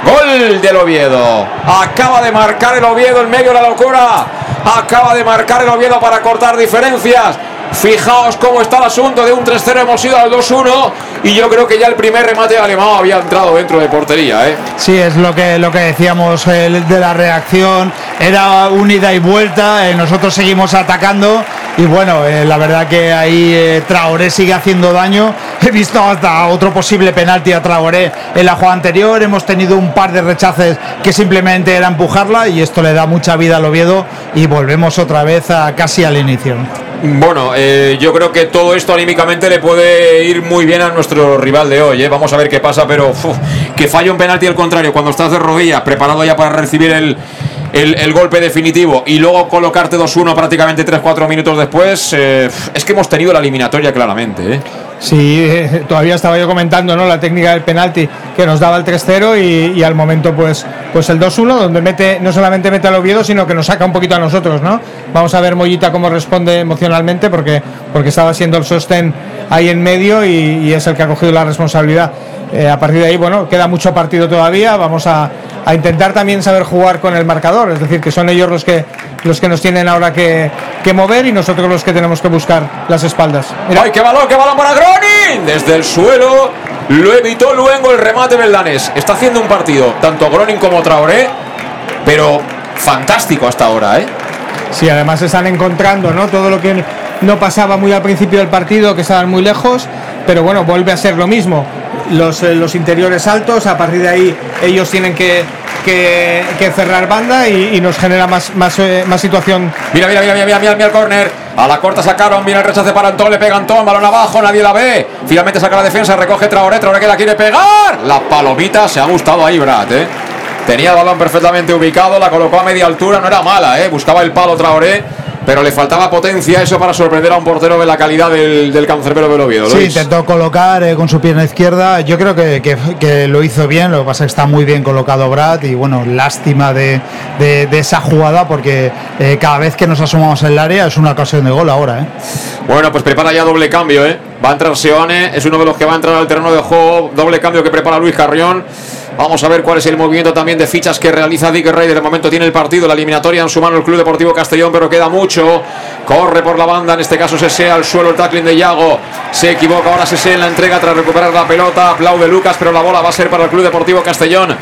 Gol del Oviedo. Acaba de marcar el Oviedo en medio de la locura. Acaba de marcar el Oviedo para cortar diferencias. Fijaos cómo está el asunto de un 3-0 hemos ido al 2-1 y yo creo que ya el primer remate de Alemán había entrado dentro de portería, ¿eh? Sí, es lo que, lo que decíamos eh, de la reacción. Era un ida y vuelta. eh, nosotros seguimos atacando. Y bueno, eh, la verdad que ahí Traoré sigue haciendo daño. He visto hasta otro posible penalti a Traoré en la jugada anterior. Hemos tenido un par de rechaces que simplemente era empujarla. Y esto le da mucha vida al Oviedo. Y volvemos otra vez a casi al inicio. Bueno, eh, yo creo que todo esto anímicamente le puede ir muy bien a nuestro rival de hoy. ¿eh? Vamos a ver qué pasa, pero que falle un penalti al contrario, cuando estás de rodillas, preparado ya para recibir el, el, golpe definitivo y luego colocarte 2-1 prácticamente 3-4 minutos después, eh, es que hemos tenido la eliminatoria claramente. ¿eh? Sí, eh, todavía estaba yo comentando ¿no? la técnica del penalti que nos daba el 3-0 y, al momento pues, pues el 2-1 donde mete no solamente mete al Oviedo sino que nos saca un poquito a nosotros, ¿no? Vamos a ver Mollita cómo responde emocionalmente porque, porque estaba siendo el sostén ahí en medio y, es el que ha cogido la responsabilidad. A partir de ahí, bueno, queda mucho partido todavía, vamos a, a intentar también saber jugar con el marcador, es decir, que son ellos los que, los que nos tienen ahora que, que mover y nosotros los que tenemos que buscar las espaldas. Mira. ¡Ay, qué balón, qué balón para Gronin! Desde el suelo lo evitó luego el remate Beldanes. Está haciendo un partido, tanto Gronin como Traoré, pero fantástico hasta ahora, ¿eh? Sí, además se están encontrando, ¿no? Todo lo que no pasaba muy al principio del partido, que estaban muy lejos, pero bueno, vuelve a ser lo mismo. Los, eh, los interiores altos, a partir de ahí ellos tienen que, que, cerrar banda y, nos genera más, más, eh, más situación. Mira, mira, mira, mira, mira, mira, mira el córner. A la corta sacaron, mira el rechace para Antón, le pega Antón, balón abajo, nadie la ve. Finalmente saca la defensa, recoge Traoré, Traoré que la quiere pegar. La palomita se ha gustado ahí, Brad, ¿eh? Tenía el balón perfectamente ubicado, la colocó a media altura, no era mala, ¿eh? Buscaba el palo Traoré, pero le faltaba potencia eso para sorprender a un portero de la calidad del, del cancerbero del Oviedo. Sí, intentó colocar eh, con su pierna izquierda. Yo creo que, que- que lo hizo bien. Lo que pasa es que está muy bien colocado Brad. Y bueno, lástima de, de- de esa jugada porque eh, cada vez que nos asomamos en el área es una ocasión de gol ahora. ¿eh? Bueno, pues prepara ya doble cambio, ¿eh? Va a entrar Seoane, es uno de los que va a entrar al terreno de juego. Doble cambio que prepara Luis Carrión. Vamos a ver cuál es el movimiento también de fichas que realiza Dick Rey. De momento tiene el partido, la eliminatoria en su mano el Club Deportivo Castellón, pero queda mucho. Corre por la banda, en este caso Sese al suelo el tackling de Yago. Se equivoca ahora Sese en la entrega tras recuperar la pelota. Aplaude Lucas, pero la bola va a ser para el Club Deportivo Castellón.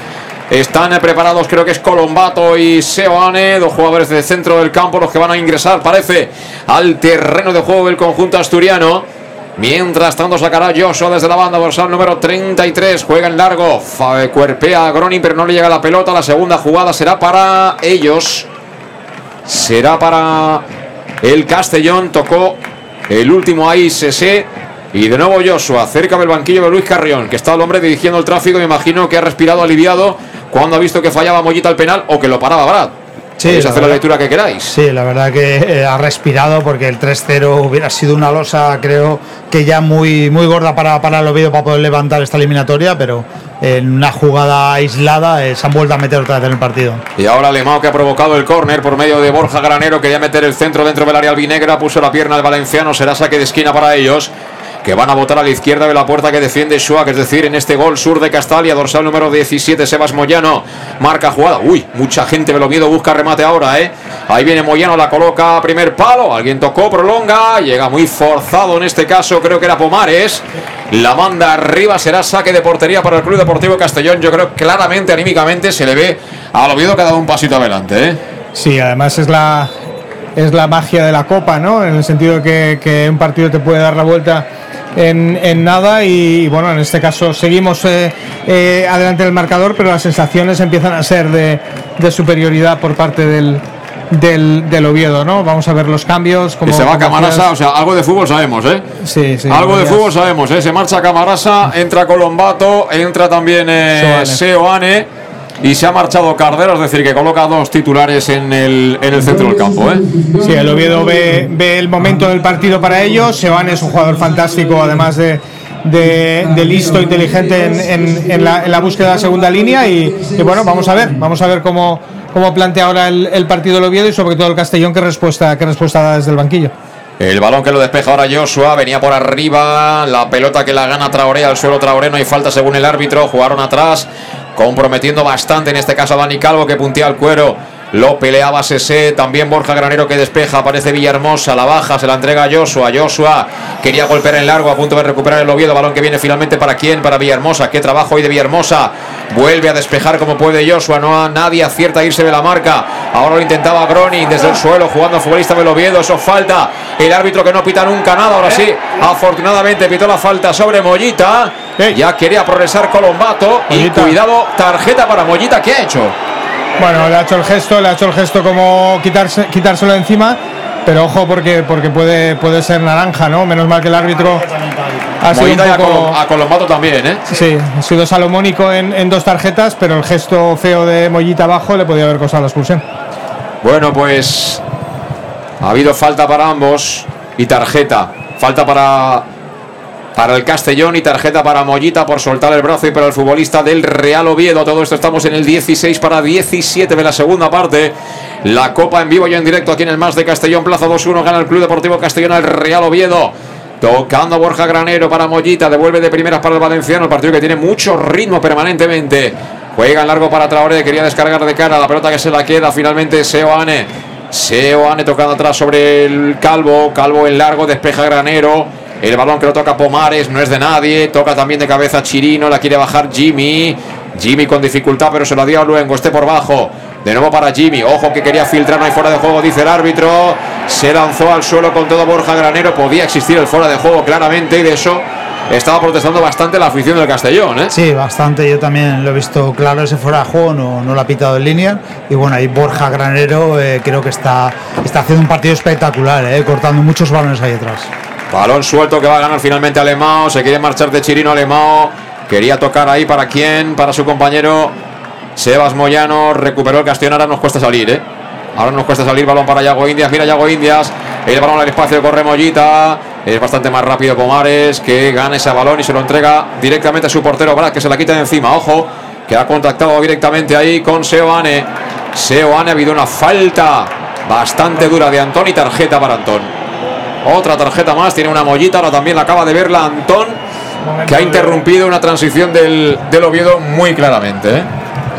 Están preparados, creo que es Colombato y Seoane, dos jugadores del centro del campo, los que van a ingresar, parece, al terreno de juego del conjunto asturiano. Mientras tanto sacará Joshua desde la banda dorsal número 33. Juega en largo. Cuerpea a Gronin, pero no le llega la pelota. La segunda jugada será para ellos. Será para el Castellón. Tocó el último ahí, Sese. Y de nuevo Joshua, cerca del banquillo de Luis Carrión, que está el hombre dirigiendo el tráfico. Me imagino que ha respirado aliviado cuando ha visto que fallaba Mollita al penal o que lo paraba Brad. Sí, Podéis la hacer la lectura que queráis. Sí, la verdad que eh, ha respirado porque el 3-0 hubiera sido una losa, creo que ya muy, muy gorda para, para el Oviedo para poder levantar esta eliminatoria, pero en una jugada aislada eh, se han vuelto a meter otra vez en el partido. Y ahora Lemao que ha provocado el córner por medio de Borja Granero. Quería meter el centro dentro del área albinegra. Puso la pierna al valenciano. Será saque de esquina para ellos. Que van a votar a la izquierda de la puerta que defiende Schwag. Es decir, en este gol sur de Castalia. Dorsal número 17, Sebas Moyano. Marca jugada. Uy, mucha gente me lo miedo. Busca remate ahora, ¿eh? Ahí viene Moyano. La coloca a primer palo. Alguien tocó, prolonga. Llega muy forzado en este caso. Creo que era Pomares. La manda arriba. Será saque de portería para el Club Deportivo Castellón. Yo creo claramente, anímicamente, se le ve al Oviedo que ha dado un pasito adelante, ¿eh? Sí, además es la, es la magia de la Copa, ¿no? En el sentido que un partido te puede dar la vuelta en, en nada y, bueno, en este caso seguimos eh, eh, adelante del marcador, pero las sensaciones empiezan a ser de, de superioridad por parte del, del, del Oviedo, ¿no? Vamos a ver los cambios. Como- se va Camarasa, o sea, algo de fútbol sabemos, ¿eh? Sí, sí. algo de fútbol sabemos, ¿eh? Se marcha Camarasa, entra Colombato, entra también eh, Seoane. Seoane y se ha marchado Cardero, es decir, que coloca dos titulares en el, en el centro del campo, ¿eh? Sí, el Oviedo ve, ve el momento del partido para ellos. Seoane es un jugador fantástico, además de, de, de listo, inteligente en, en- en la, en la búsqueda de la segunda línea. Y, y bueno, vamos a ver, vamos a ver cómo, cómo plantea ahora el, el partido el Oviedo y sobre todo el Castellón, qué respuesta, qué respuesta da desde el banquillo. El balón que lo despeja ahora Joshua, venía por arriba, la pelota que la gana Traoré al suelo Traoré, no hay falta según el árbitro, jugaron atrás, comprometiendo bastante en este caso a Dani Calvo que puntea el cuero, lo peleaba Sese, también Borja Granero que despeja, aparece Villahermosa, la baja, se la entrega a Joshua, Joshua quería golpear en largo, a punto de recuperar el Oviedo, balón que viene finalmente para quién, para Villahermosa, qué trabajo hoy de Villahermosa, vuelve a despejar como puede Joshua, no a nadie acierta a irse de la marca, ahora lo intentaba Groning desde el suelo, jugando futbolista del Oviedo, eso falta, el árbitro que no pita nunca nada, ahora sí, afortunadamente pitó la falta sobre Mollita, ya quería progresar Colombato, y cuidado, tarjeta para Mollita, ¿qué ha hecho? Bueno, le ha hecho el gesto, le ha hecho el gesto como quitarse, quitárselo encima. Pero ojo porque, porque puede, puede ser naranja, ¿no? Menos mal que el árbitro ha sido un poco- a Colombato también, ¿eh? Sí, ha sido salomónico en, en dos tarjetas, pero el gesto feo de Mollita abajo le podía haber costado la expulsión. Bueno, pues ha habido falta para ambos y tarjeta. Falta para, para el Castellón y tarjeta para Mollita por soltar el brazo y para el futbolista del Real Oviedo. Todo esto estamos en el 16 para 17 de la segunda parte. La Copa en vivo y en directo aquí en el Más de Castellón. Plaza 2-1 gana el Club Deportivo Castellón al Real Oviedo. Tocando Borja Granero para Mollita, devuelve de primeras para el Valenciano, el partido que tiene mucho ritmo permanentemente. Juega en largo para Traoré, quería descargar de cara, la pelota que se la queda finalmente Seoane. Seoane tocando atrás sobre el Calvo, Calvo en largo, despeja Granero. El balón que lo toca Pomares no es de nadie, toca también de cabeza Chirino, la quiere bajar Jimmy. Jimmy con dificultad, pero se la dio a Luengo, esté por bajo. De nuevo para Jimmy, ojo que quería filtrar, no hay fuera de juego, dice el árbitro. Se lanzó al suelo con todo Borja Granero, podía existir el fuera de juego claramente y de eso estaba protestando bastante la afición del Castellón, ¿eh? Sí, bastante. Yo también lo he visto claro ese fuera de juego, no, no lo ha pitado en línea. Y bueno, ahí Borja Granero eh, creo que está, está haciendo un partido espectacular, eh, cortando muchos balones ahí atrás. Balón suelto que va a ganar finalmente Alemao. Se quiere marchar de Chirino Alemao. Quería tocar ahí para quién, para su compañero Sebas Moyano. Recuperó el Castellón. Ahora nos cuesta salir, ¿eh? Ahora nos cuesta salir. Balón para Yago Indias. Mira Yago Indias. El balón al espacio corre Mollita. Es bastante más rápido Pomares que gana ese balón y se lo entrega directamente a su portero Brad, que se la quita de encima. Ojo, que ha contactado directamente ahí con Seoane. Seoane ha habido una falta bastante dura de Antón y tarjeta para Antón. Otra tarjeta más, tiene una mollita, ahora también la acaba de verla Antón, que ha interrumpido una transición del, del Oviedo muy claramente. ¿eh?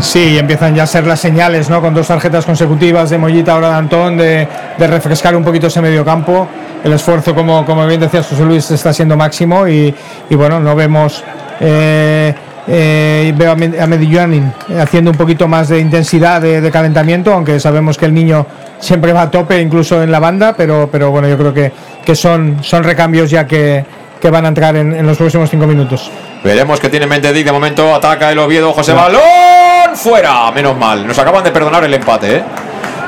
Sí, empiezan ya a ser las señales, ¿no? Con dos tarjetas consecutivas de Mollita, ahora de Antón, de, refrescar un poquito ese medio campo. El esfuerzo, como, como bien decías José Luis, está siendo máximo y, bueno, no vemos. Eh, eh, veo a, Me- a Medellín haciendo un poquito más de intensidad de, de calentamiento, aunque sabemos que el niño siempre va a tope, incluso en la banda, pero, pero bueno, yo creo que, que son, son recambios ya que, que van a entrar en, en los próximos cinco minutos. Veremos que tiene en mente Dick. De momento ataca el Oviedo. José Balón fuera. Menos mal. Nos acaban de perdonar el empate. ¿eh?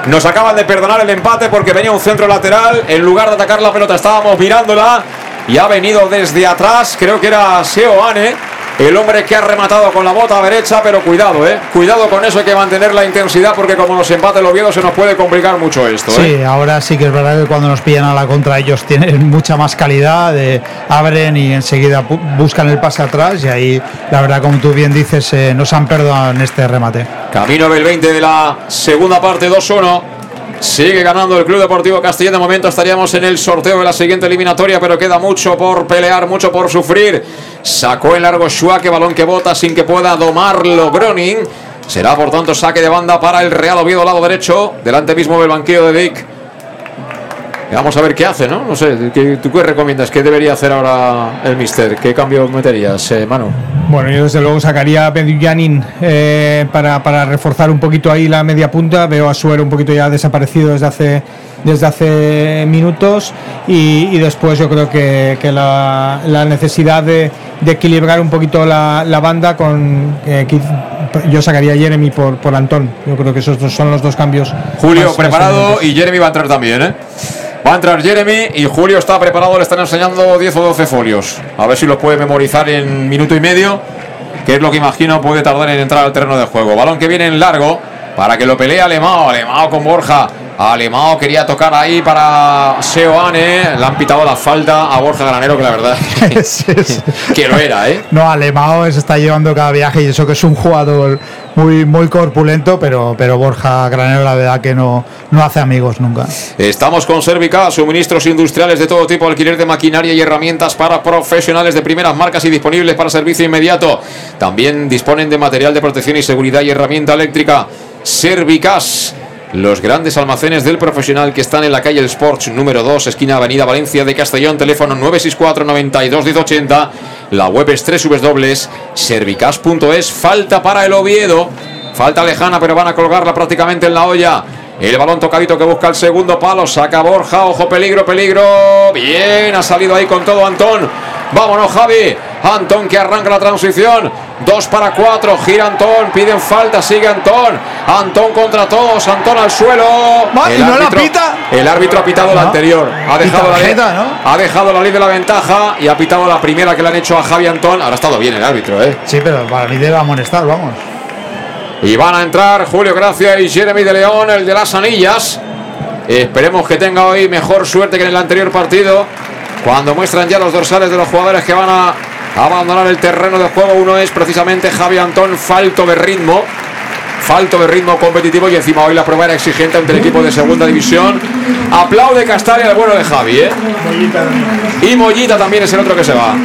Nos acaban de perdonar el empate porque venía un centro lateral. En lugar de atacar la pelota, estábamos mirándola. Y ha venido desde atrás. Creo que era Seoane. El hombre que ha rematado con la bota derecha, pero cuidado, eh. Cuidado con eso, hay que mantener la intensidad porque como nos empate el Oviedo se nos puede complicar mucho esto, Sí, eh. ahora sí que es verdad que cuando nos pillan a la contra ellos tienen mucha más calidad, eh, abren y enseguida buscan el pase atrás y ahí la verdad como tú bien dices eh, nos han perdonado en este remate. Camino del 20 de la segunda parte, 2-1. Sigue ganando el Club Deportivo Castellón. De momento estaríamos en el sorteo de la siguiente eliminatoria, pero queda mucho por pelear, mucho por sufrir. Sacó el largo Schwake, balón que bota sin que pueda domarlo Groning. Será por tanto saque de banda para el Real Oviedo, lado derecho, delante mismo del banquillo de Dick. Vamos a ver qué hace, ¿no? No sé, ¿qué, ¿tú qué recomiendas? ¿Qué debería hacer ahora el Mister? ¿Qué cambio meterías, eh, Manu? Bueno, yo desde luego sacaría a eh, para, para reforzar un poquito ahí la media punta. Veo a Suero un poquito ya desaparecido desde hace, desde hace minutos. Y, y después yo creo que, que la, la necesidad de, de equilibrar un poquito la, la banda con. eh, yo sacaría a Jeremy por, por Antón. Yo creo que esos dos son los dos cambios. Julio más- preparado y Jeremy va a entrar también, ¿eh? Va a entrar Jeremy y Julio está preparado, le están enseñando 10 o 12 folios. A ver si los puede memorizar en minuto y medio, que es lo que imagino puede tardar en entrar al terreno de juego. Balón que viene en largo para que lo pelee Alemao. Alemao con Borja. Alemao quería tocar ahí para Seoane. Le han pitado la falta a Borja Granero, que la verdad que lo era, ¿eh? No, Alemao se está llevando cada viaje y eso que es un jugador muy, muy corpulento, pero, pero Borja Granero la verdad que no, no hace amigos nunca. Estamos con Servica, suministros industriales de todo tipo, alquiler de maquinaria y herramientas para profesionales de primeras marcas y disponibles para servicio inmediato. También disponen de material de protección y seguridad y herramienta eléctrica. Servicas. Los grandes almacenes del profesional que están en la calle El Sports número 2, esquina Avenida Valencia de Castellón, teléfono 964 92 1080. La web es www.servicas.es. Falta para el Oviedo. Falta lejana, pero van a colgarla prácticamente en la olla. El balón tocadito que busca el segundo palo. Saca Borja. Ojo, peligro, peligro. Bien, ha salido ahí con todo Antón. Vámonos, Javi. Antón que arranca la transición. Dos para cuatro. Gira Antón. Piden falta. Sigue Antón. Antón contra todos. Antón al suelo. ¿y no la pita? El árbitro ha pitado la No. anterior. Ha dejado, la ley, ¿no? ha dejado la ley de la ventaja y ha pitado la primera que le han hecho a Javi Antón. Ahora ha estado bien el árbitro, ¿eh? Sí, pero para mí debe amonestar, vamos. Y van a entrar Julio Gracia y Jeremy de León, el de las anillas. Esperemos que tenga hoy mejor suerte que en el anterior partido. Cuando muestran ya los dorsales de los jugadores que van a abandonar el terreno de juego, uno es precisamente Javi Antón, falto de ritmo. Falto de ritmo competitivo y encima hoy la prueba era exigente ante el equipo de segunda división. Aplaude Castalia al bueno de Javi, ¿eh? Y Mollita también es el otro que se va.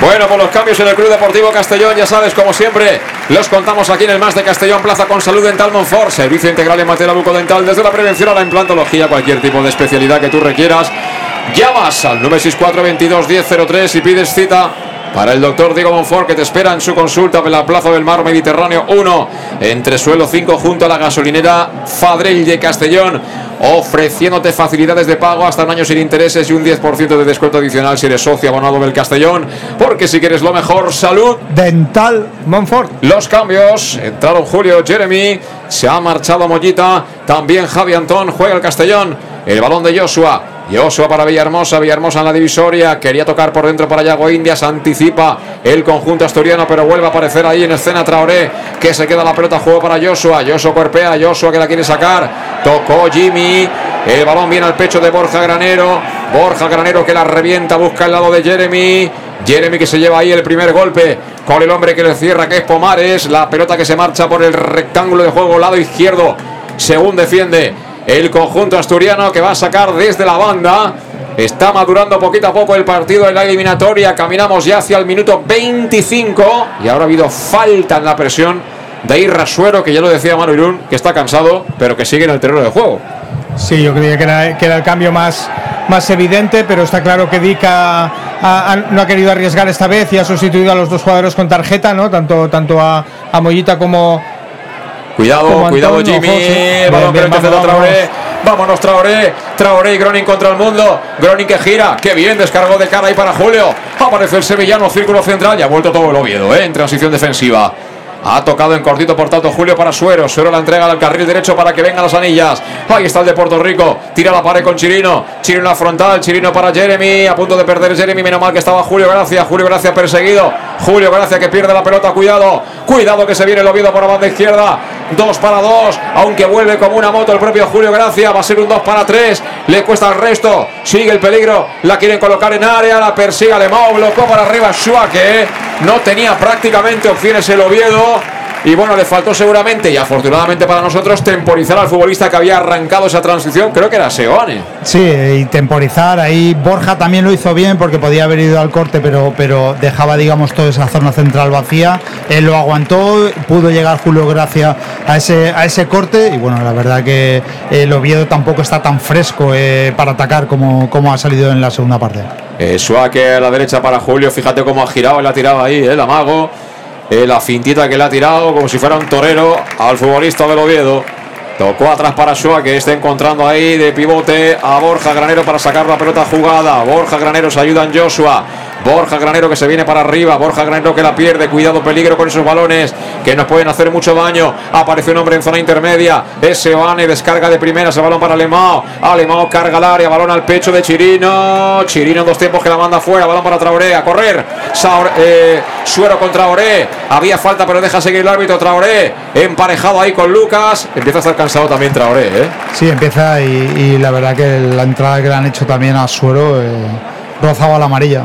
Bueno, por los cambios en el Club Deportivo Castellón, ya sabes, como siempre, los contamos aquí en el Más de Castellón Plaza con Salud Dental Monfort, servicio integral en materia bucodental, desde la prevención a la implantología, cualquier tipo de especialidad que tú requieras. Llamas al 964 22 1003 y pides cita para el doctor Diego Monfort que te espera en su consulta en la Plaza del Mar Mediterráneo 1, entre suelo 5, junto a la gasolinera Fadrell de Castellón, ofreciéndote facilidades de pago hasta un año sin intereses y un 10% de descuento adicional si eres socio abonado del Castellón, porque si quieres lo mejor, salud. Dental Monfort. Los cambios, entraron Julio, Jeremy, se ha marchado Mollita, también Javi Antón, juega el Castellón, el balón de Joshua. Joshua para Villahermosa, Villahermosa en la divisoria, quería tocar por dentro para Yago Indias, anticipa el conjunto asturiano, pero vuelve a aparecer ahí en escena Traoré, que se queda la pelota, juego para Joshua, Joshua cuerpea, Joshua que la quiere sacar, tocó Jimmy, el balón viene al pecho de Borja Granero, Borja Granero que la revienta, busca el lado de Jeremy, Jeremy que se lleva ahí el primer golpe con el hombre que le cierra, que es Pomares. La pelota que se marcha por el rectángulo de juego, lado izquierdo, según defiende el conjunto asturiano que va a sacar desde la banda. Está madurando poquito a poco el partido en la eliminatoria. Caminamos ya hacia el minuto 25 y ahora ha habido falta en la presión de Irra Suero, que ya lo decía Manu Irún, que está cansado, pero que sigue en el terreno de juego. Sí, yo creía que era, el cambio más, más evidente, pero está claro que Dica no ha querido arriesgar esta vez y ha sustituido a los dos jugadores con tarjeta, ¿no? Tanto, tanto a, a Mollita como, Cuidado, Como cuidado Antonio, Jimmy. José. Balón Bien, que bien, le vamos, Traoré. Vámonos Traoré. Traoré y Gronin contra el mundo. Gronin que gira. Qué bien, descargó de cara ahí para Julio. Aparece el sevillano, círculo central y ha vuelto todo el Oviedo, ¿eh? en transición defensiva. Ha tocado en cortito, por tanto, Julio para Suero. Suero la entrega al carril derecho para que vengan las anillas. Ahí está el de Puerto Rico. Tira la pared con Chirino. Chirino la frontal. Chirino para Jeremy. A punto de perder Jeremy. Menos mal que estaba Julio Gracia. Julio Gracia perseguido. Julio Gracia que pierde la pelota. Cuidado. Cuidado que se viene el Oviedo por la banda izquierda. Dos para dos. Aunque vuelve como una moto el propio Julio Gracia. Va a ser un dos para tres. Le cuesta el resto. Sigue el peligro. La quieren colocar en área. La persigue Alemão. Bloqueó para arriba Schuake. No tenía prácticamente opciones el Oviedo. Y bueno, le faltó seguramente y afortunadamente para nosotros temporizar al futbolista que había arrancado esa transición. Creo que era Seoane. Sí, y temporizar. Ahí Borja también lo hizo bien porque podía haber ido al corte, pero, pero dejaba, digamos, toda esa zona central vacía. Él lo aguantó, pudo llegar Julio Gracia a ese, a ese corte. Y bueno, la verdad que el Oviedo tampoco está tan fresco eh, para atacar como, como ha salido en la segunda parte. Eh, Suárez a la derecha para Julio. Fíjate cómo ha girado y la ha tirado ahí, eh, el amago. Eh, la fintita que le ha tirado como si fuera un torero al futbolista del Oviedo. Tocó atrás para Shua que está encontrando ahí de pivote a Borja Granero para sacar la pelota jugada. Borja Granero se ayuda en Joshua. Borja Granero que se viene para arriba. Borja Granero que la pierde. Cuidado, peligro con esos balones que nos pueden hacer mucho daño. Aparece un hombre en zona intermedia. Ese Vane descarga de primeras el balón para Alemão. Alemão carga al área. Balón al pecho de Chirino. Chirino en dos tiempos que la manda fuera. Balón para Traoré. A correr. Eh, Suero con Traoré. Había falta, pero deja seguir el árbitro. Traoré emparejado ahí con Lucas. Empieza a estar cansado también Traoré. ¿eh? Sí, empieza y, y la verdad que la entrada que le han hecho también a Suero eh, rozaba la amarilla.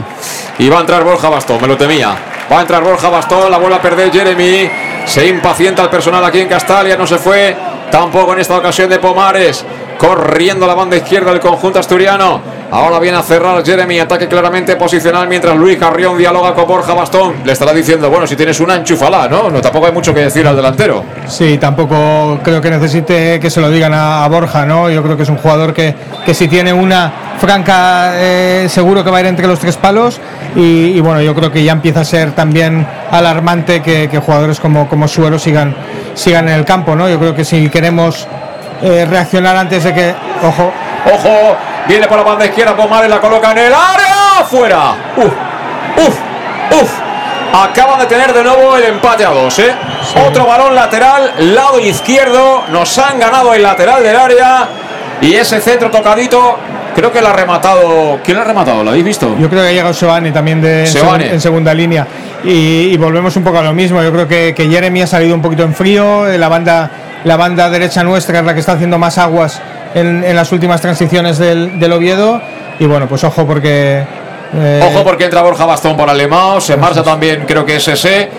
Y va a entrar Borja Bastón, me lo temía. Va a entrar Borja Bastón, la vuelve a perder Jeremy. Se impacienta el personal aquí en Castalia, no se fue. Tampoco en esta ocasión de Pomares. Corriendo la banda izquierda del conjunto asturiano. Ahora viene a cerrar Jeremy, ataque claramente posicional mientras Luis Carrión dialoga con Borja Bastón. Le estará diciendo, bueno, si tienes una, enchúfala, ¿no? No, tampoco hay mucho que decir al delantero. Sí, tampoco creo que necesite que se lo digan a, a Borja, ¿no? Yo creo que es un jugador que, que si tiene una franca, eh, seguro que va a ir entre los tres palos. Y, y bueno, yo creo que ya empieza a ser también alarmante que, que jugadores como, como Suero sigan, sigan en el campo, ¿no? Yo creo que si queremos eh, reaccionar antes de que. Ojo. Ojo, viene por la banda izquierda, Pomares la coloca en el área, fuera. Uf, uf, uf. Acaban de tener de nuevo el empate a dos, ¿eh? Otro balón lateral, lado izquierdo. Nos han ganado el lateral del área. Y ese centro tocadito, creo que lo ha rematado. ¿Quién lo ha rematado? ¿Lo habéis visto? Yo creo que ha llegado Seoane también de, en, Seoane. segun- en segunda línea. Y, y volvemos un poco a lo mismo. Yo creo que, que Jeremy ha salido un poquito en frío. eh, La banda, la banda derecha nuestra es la que está haciendo más aguas en, en las últimas transiciones del, del Oviedo. Y bueno, pues ojo porque. eh, Ojo porque entra Borja Bastón por Alemão, se marcha también, creo que es ese.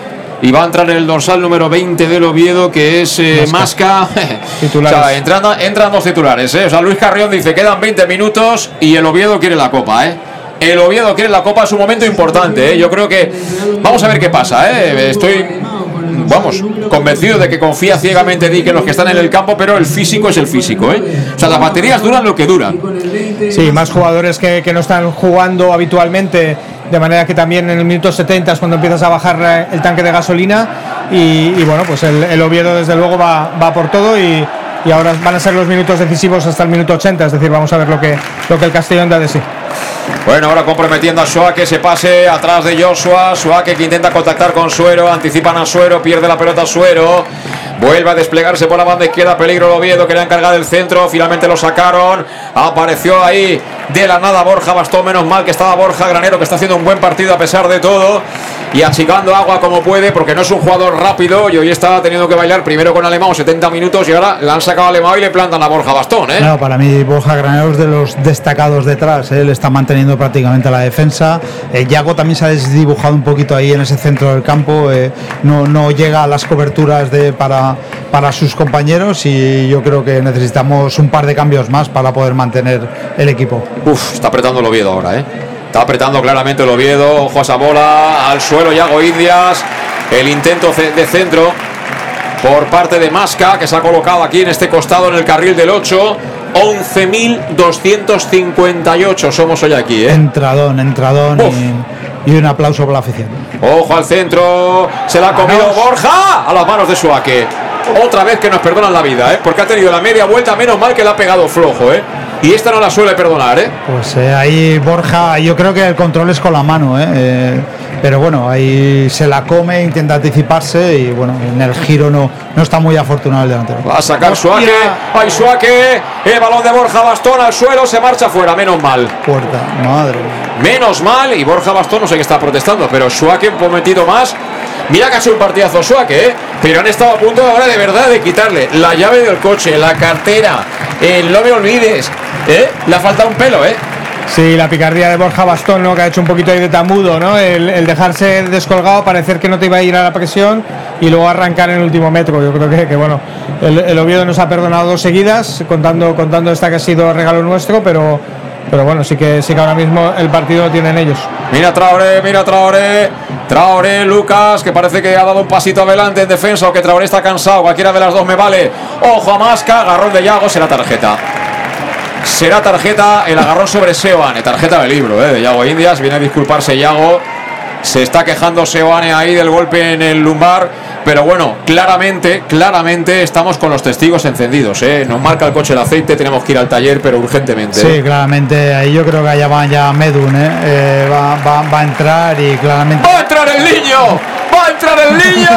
Y va a entrar en el dorsal número 20 del Oviedo, que es eh, Masca. Titulares. O sea, entran, entran dos titulares. ¿eh? O sea, Luis Carrión dice: quedan 20 minutos y el Oviedo quiere la copa. ¿eh? El Oviedo quiere la copa, es un momento importante. ¿eh? Yo creo que. Vamos a ver qué pasa. ¿eh? Estoy. Vamos, convencido de que confía ciegamente Dick en los que están en el campo, pero el físico es el físico. ¿eh? O sea, las baterías duran lo que duran. Sí, más jugadores que, que no están jugando habitualmente, de manera que también en el minuto 70 es cuando empiezas a bajar eh, el tanque de gasolina y, bueno, pues el, el Oviedo desde luego va, va por todo y, y ahora van a ser los minutos decisivos hasta el minuto 80, es decir, vamos a ver lo que, lo que el Castellón da de sí. Bueno, ahora comprometiendo a Suárez que se pase atrás de Joshua. Suárez que intenta contactar con Suero. Anticipan a Suero. Pierde la pelota Suero. Vuelve a desplegarse por la banda izquierda. Peligro el Oviedo. Quería encargar el centro. Finalmente lo sacaron. Apareció ahí de la nada Borja Bastón. Menos mal que estaba Borja Granero que está haciendo un buen partido a pesar de todo. y achicando agua como puede, porque no es un jugador rápido y hoy está teniendo que bailar primero con Alemão 70 minutos y ahora le han sacado a y le plantan a Borja Bastón. ¿eh? No, para mí Borja Granero es de los destacados detrás, ¿eh? él está manteniendo prácticamente la defensa. Eh, Yago también se ha desdibujado un poquito ahí en ese centro del campo, eh, no, no llega a las coberturas de, para, para sus compañeros y yo creo que necesitamos un par de cambios más para poder mantener el equipo. Uf, está apretando el Oviedo ahora, ¿eh? Está apretando claramente el Oviedo. Ojo a esa bola. Al suelo Yago Indias. El intento de centro por parte de Masca, que se ha colocado aquí en este costado en el carril del 8. 11.258 somos hoy aquí, ¿eh? Entradón, entradón y, y un aplauso por la afición. Ojo al centro. Se la ha comido Borja a las manos de Suárez. Otra vez que nos perdonan la vida, ¿eh? Porque ha tenido la media vuelta, menos mal que la ha pegado flojo, ¿eh? Y esta no la suele perdonar, ¿eh? Pues eh, ahí Borja, yo creo que el control es con la mano, ¿eh? Eh, pero bueno, ahí se la come, intenta anticiparse y bueno, en el giro no, no está muy afortunado el delantero. Va a sacar Suárez. Hay Suárez. El balón de Borja Bastón al suelo. Se marcha fuera. Menos mal. Puerta, madre. Menos mal. Y Borja Bastón no sé qué está protestando. Pero Suárez un momentito más. Mira que ha sido un partidazo Suárez, ¿eh? Pero han estado a punto ahora de verdad de quitarle la llave del coche, la cartera, el no me olvides. ¿eh? Le ha faltado un pelo, ¿eh? Sí, la picardía de Borja Bastón, ¿no? Que ha hecho un poquito ahí de tamudo, ¿no? El, el dejarse descolgado, parecer que no te iba a ir a la presión y luego arrancar en el último metro. Yo creo que, que, bueno, el, el Oviedo nos ha perdonado dos seguidas, contando, contando esta que ha sido regalo nuestro, pero, pero bueno, sí que, sí que ahora mismo el partido lo tienen ellos. Mira Traoré, mira Traoré. Traoré, Lucas, que parece que ha dado un pasito adelante en defensa o que Traoré está cansado. Cualquiera de las dos me vale. Ojo a Masca, agarrón de Yago, será tarjeta. Será tarjeta el agarrón sobre Seoane, tarjeta de libro eh, de Yago Indias. Viene a disculparse Yago. Se está quejando Seoane ahí del golpe en el lumbar. Pero bueno, claramente, claramente estamos con los testigos encendidos. ¿eh? Nos marca el coche el aceite, tenemos que ir al taller, pero urgentemente. Sí, ¿eh? claramente ahí yo creo que allá va ya Medun, ¿eh? Eh, va, va- va a entrar y claramente... ¡Va a entrar el niño! ¡Va a entrar el niño!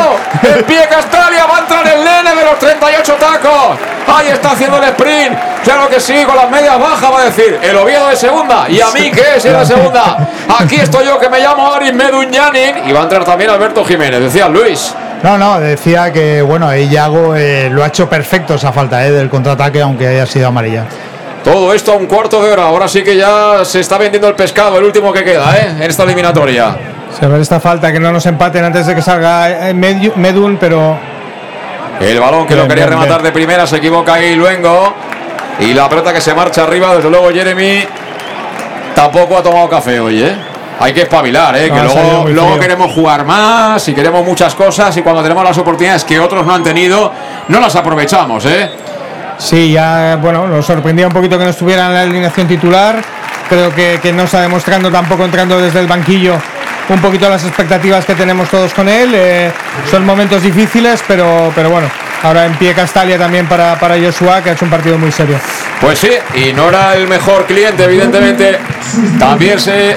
¡En pie Castalia! ¡Va a entrar el nene de los 38 tacos! ¡Ahí está haciendo el sprint! Claro que sí, con las medias bajas va a decir el Oviedo de segunda. ¿Y a mí qué es el de segunda? Aquí estoy yo que me llamo Aris Medunyanin. Y va a entrar también Alberto Jiménez, decía Luis. No, no, decía que bueno, ahí Yago eh, lo ha hecho perfecto esa falta eh, del contraataque, aunque haya sido amarilla. Todo esto a un cuarto de hora. Ahora sí que ya se está vendiendo el pescado, el último que queda, ¿eh? En esta eliminatoria. Se ve esta falta, que no nos empaten antes de que salga eh, Medu- Medun, pero El balón que lo quería bien, rematar de primera se equivoca ahí Luengo. Y la pelota que se marcha arriba, desde luego Jeremy tampoco ha tomado café hoy, ¿eh? Hay que espabilar, ¿eh? No, que luego, queremos jugar más y queremos muchas cosas y cuando tenemos las oportunidades que otros no han tenido, no las aprovechamos, ¿eh? Sí, ya, bueno, nos sorprendía un poquito que no estuviera en la alineación titular. Creo que, que no está demostrando tampoco entrando desde el banquillo un poquito las expectativas que tenemos todos con él. Eh, son momentos difíciles, pero, pero bueno, ahora en pie Castalia también para, para Joshua, que ha hecho un partido muy serio. Pues sí, y no era el mejor cliente, evidentemente. También se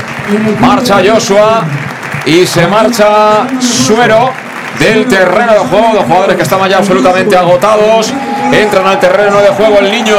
marcha Joshua y se marcha Suero del terreno de juego. Los jugadores que estaban ya absolutamente agotados entran al terreno de juego. El niño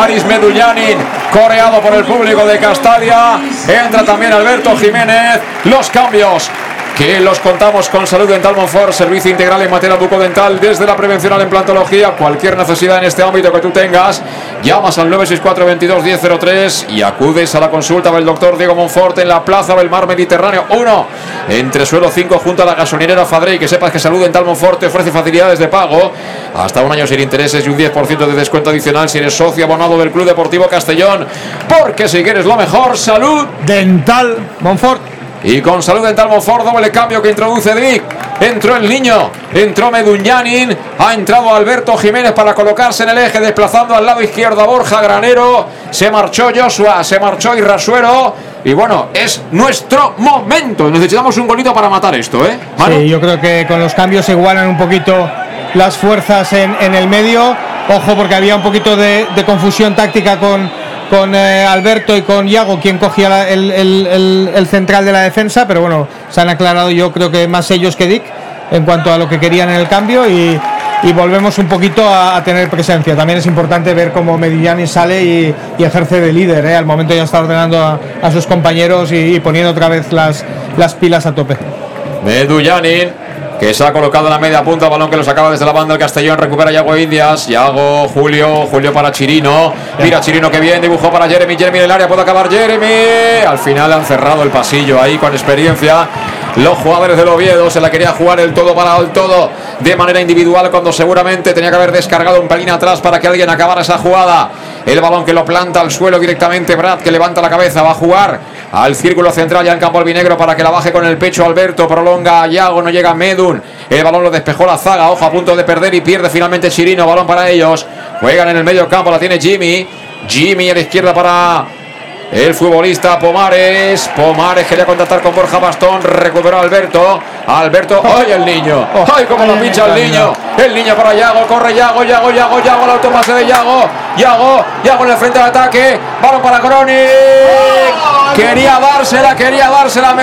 Aris Medullanin, coreado por el público de Castalia. Entra también Alberto Jiménez. Los cambios que los contamos con Salud Dental Monfort, servicio integral en materia bucodental desde la prevención a la implantología, cualquier necesidad en este ámbito que tú tengas, llamas al 964 22 1003 y acudes a la consulta del doctor Diego Monfort en la Plaza del Mar Mediterráneo. 1, entre suelo 5 junto a la gasolinera Fadrey, que sepas que Salud Dental Monfort te ofrece facilidades de pago. Hasta un año sin intereses y un 10% de descuento adicional si eres socio abonado del Club Deportivo Castellón, porque si quieres lo mejor, salud Dental Monfort. Y con salud dental Monfort, doble cambio que introduce Dick. Entró el niño, entró Medunyanin, ha entrado Alberto Jiménez para colocarse en el eje, desplazando al lado izquierdo a Borja Granero. Se marchó Joshua, se marchó Irrasuero. Y bueno, es nuestro momento. Necesitamos un golito para matar esto, ¿eh? Sí, yo creo que con los cambios se igualan un poquito las fuerzas en, en el medio. Ojo, porque había un poquito de confusión táctica con, con eh, Alberto y con Iago, quien cogía la- el, el- el- central de la defensa. Pero bueno, se han aclarado yo creo que más ellos que Dick en cuanto a lo que querían en el cambio y, y volvemos un poquito a, tener presencia. También es importante ver cómo Mediani sale y, ejerce de líder. ¿eh? Al momento ya está ordenando a, a sus compañeros y, y poniendo otra vez las, las pilas a tope. Medullanin, que se ha colocado en la media punta, balón que lo sacaba desde la banda el Castellón, recupera Yago Indias, Yago, Julio, Julio para Chirino, mira Chirino que bien, dibujó para Jeremy, Jeremy el área, puede acabar Jeremy, al final han cerrado el pasillo ahí con experiencia. Los jugadores del Oviedo se la quería jugar el todo para el todo de manera individual cuando seguramente tenía que haber descargado un pelín atrás para que alguien acabara esa jugada. El balón que lo planta al suelo directamente Brad que levanta la cabeza, va a jugar al círculo central ya en campo albinegro para que la baje con el pecho. Alberto, prolonga a Yago, no llega Medun, el balón lo despejó la zaga, ojo a punto de perder y pierde finalmente Chirino, balón para ellos, juegan en el medio campo, la tiene Jimmy, Jimmy a la izquierda para el futbolista Pomares. Pomares quería contactar con Borja Bastón. Recuperó Alberto. Alberto. ¡Ay, el niño! ¡Ay, cómo lo pincha el niño! El niño para Yago. Corre Yago, Yago, Yago, Yago. El autopase de Yago. Yago, Yago en el frente del ataque. Balón para Gronin. Quería dársela, quería dársela a.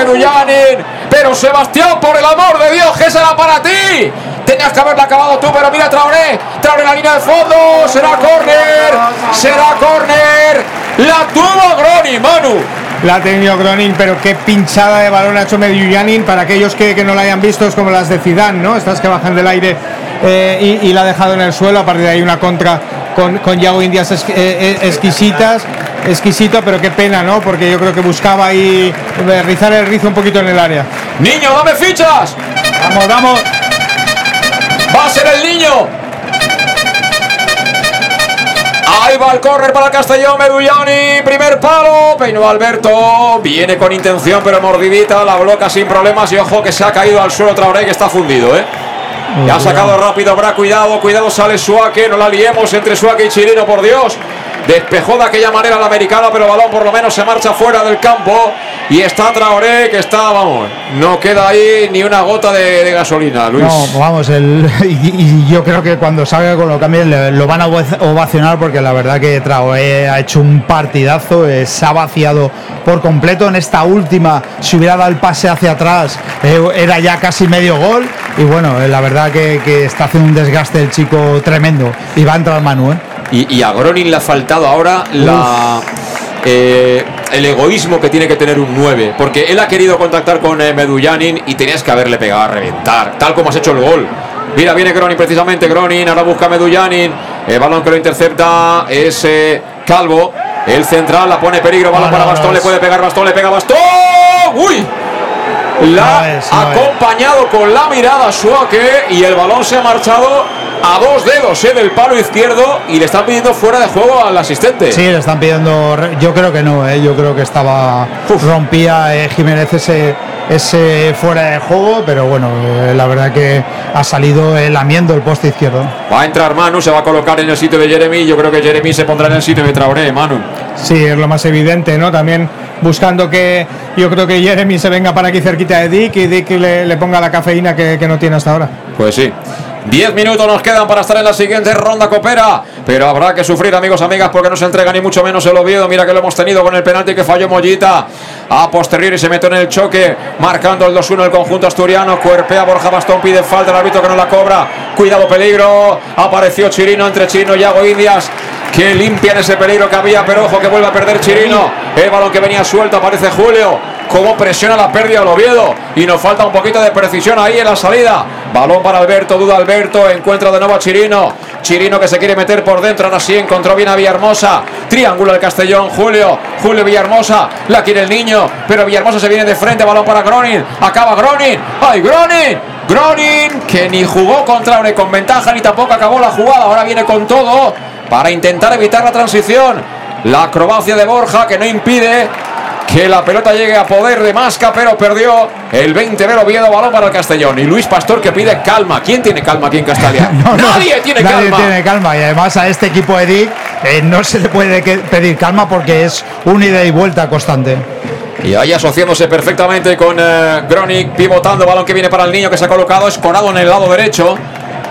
Pero Sebastián, por el amor de Dios, que será para ti. Tenías que haberla acabado tú, pero mira Traoré. Traoré en la línea de fondo. Será córner. Será córner. La tuvo Gronin, Manu. La ha tenido Gronin, pero qué pinchada de balón ha hecho Medjullanin. Para aquellos que, que no la hayan visto, es como las de Zidane, ¿no? Estas que bajan del aire eh, y, y la ha dejado en el suelo. A partir de ahí una contra con, con Yago Indias es- eh, eh, exquisitas. Exquisito, pero qué pena, ¿no? Porque yo creo que buscaba ahí rizar el rizo un poquito en el área. Niño, dame fichas. Vamos, vamos. Va a ser el niño. Ahí va el córner para el Castellón, Medullani, primer palo, peinó Alberto, viene con intención pero mordidita, la bloca sin problemas y ojo que se ha caído al suelo Traoré que está fundido, ¿eh? Ya ha sacado rápido Bra, cuidado, cuidado, sale Suárez, no la liemos entre Suárez y Chirino, por Dios. Despejó de aquella manera la americana, pero el balón por lo menos se marcha fuera del campo. Y está Traoré, que está, vamos, no queda ahí ni una gota de, de gasolina, Luis. No, vamos, el, y, y yo creo que cuando salga con lo cambien lo van a ovac- ovacionar porque la verdad que Traoré ha hecho un partidazo, eh, se ha vaciado por completo en esta última, si hubiera dado el pase hacia atrás eh, era ya casi medio gol y bueno, eh, la verdad que, que está haciendo un desgaste el chico tremendo y va a entrar Manu, ¿eh? Y, y a Gronin le ha faltado ahora la, eh, el egoísmo que tiene que tener un 9. Porque él ha querido contactar con eh, Medullanin y tenías que haberle pegado a reventar, tal como has hecho el gol. Mira, viene Gronin precisamente. Gronin ahora busca a Medullanin. El balón que lo intercepta es eh, Calvo. El central la pone peligro. Balón No, para no, Bastón. no, le puede pegar Bastón. Le pega Bastón. ¡Uy! La ha acompañado con la mirada Suake y el balón se ha marchado a dos dedos eh, del palo izquierdo y le están pidiendo fuera de juego al asistente. Sí, le están pidiendo. Yo creo que no, ¿eh? yo creo que estaba. Rompía eh, Jiménez ese, ese fuera de juego, pero bueno, eh, la verdad que ha salido eh, lamiendo el poste izquierdo. Va a entrar Manu, se va a colocar en el sitio de Jeremy. Yo creo que Jeremy se pondrá en el sitio de Traoré, Manu. Sí, es lo más evidente, ¿no? También buscando que yo creo que Jeremy se venga para aquí cerquita de Dick y Dick le, le ponga la cafeína que, que no tiene hasta ahora. Pues sí. Diez minutos nos quedan para estar en la siguiente ronda copera, pero habrá que sufrir amigos, amigas, porque no se entrega ni mucho menos el Oviedo. Mira que lo hemos tenido con el penalti que falló Mollita. A posteriori se metió en el choque, marcando el 2-1 el conjunto asturiano. Cuerpea Borja Bastón, pide falta el árbitro que no la cobra. Cuidado, peligro. Apareció Chirino entre Chirino y Yago Indias. Que limpian ese peligro que había, pero ojo que vuelve a perder Chirino. El balón que venía suelto, aparece Julio. Cómo presiona la pérdida del Oviedo. Y nos falta un poquito de precisión ahí en la salida. Balón para Alberto, duda Alberto. Encuentra de nuevo a Chirino. Chirino que se quiere meter por dentro. Ahora sí encontró bien a Villahermosa. Triángulo el Castellón. Julio. Julio Villahermosa. La quiere el niño. Pero Villahermosa se viene de frente. Balón para Gronin. Acaba Gronin. ¡Ay, Gronin! Gronin que ni jugó contra Aure con ventaja ni tampoco acabó la jugada. Ahora viene con todo para intentar evitar la transición. La acrobacia de Borja que no impide que la pelota llegue a poder de Masca, pero perdió el 20 del Oviedo, balón para el Castellón. Y Luis Pastor que pide calma. ¿Quién tiene calma aquí en Castalia? No, no, Nadie tiene nadie calma. tiene calma. Y además a este equipo de Dick eh, no se le puede pedir calma porque es un ida y vuelta constante. Y ahí asociándose perfectamente con eh, Gronik, pivotando, balón que viene para el niño que se ha colocado escorado en el lado derecho.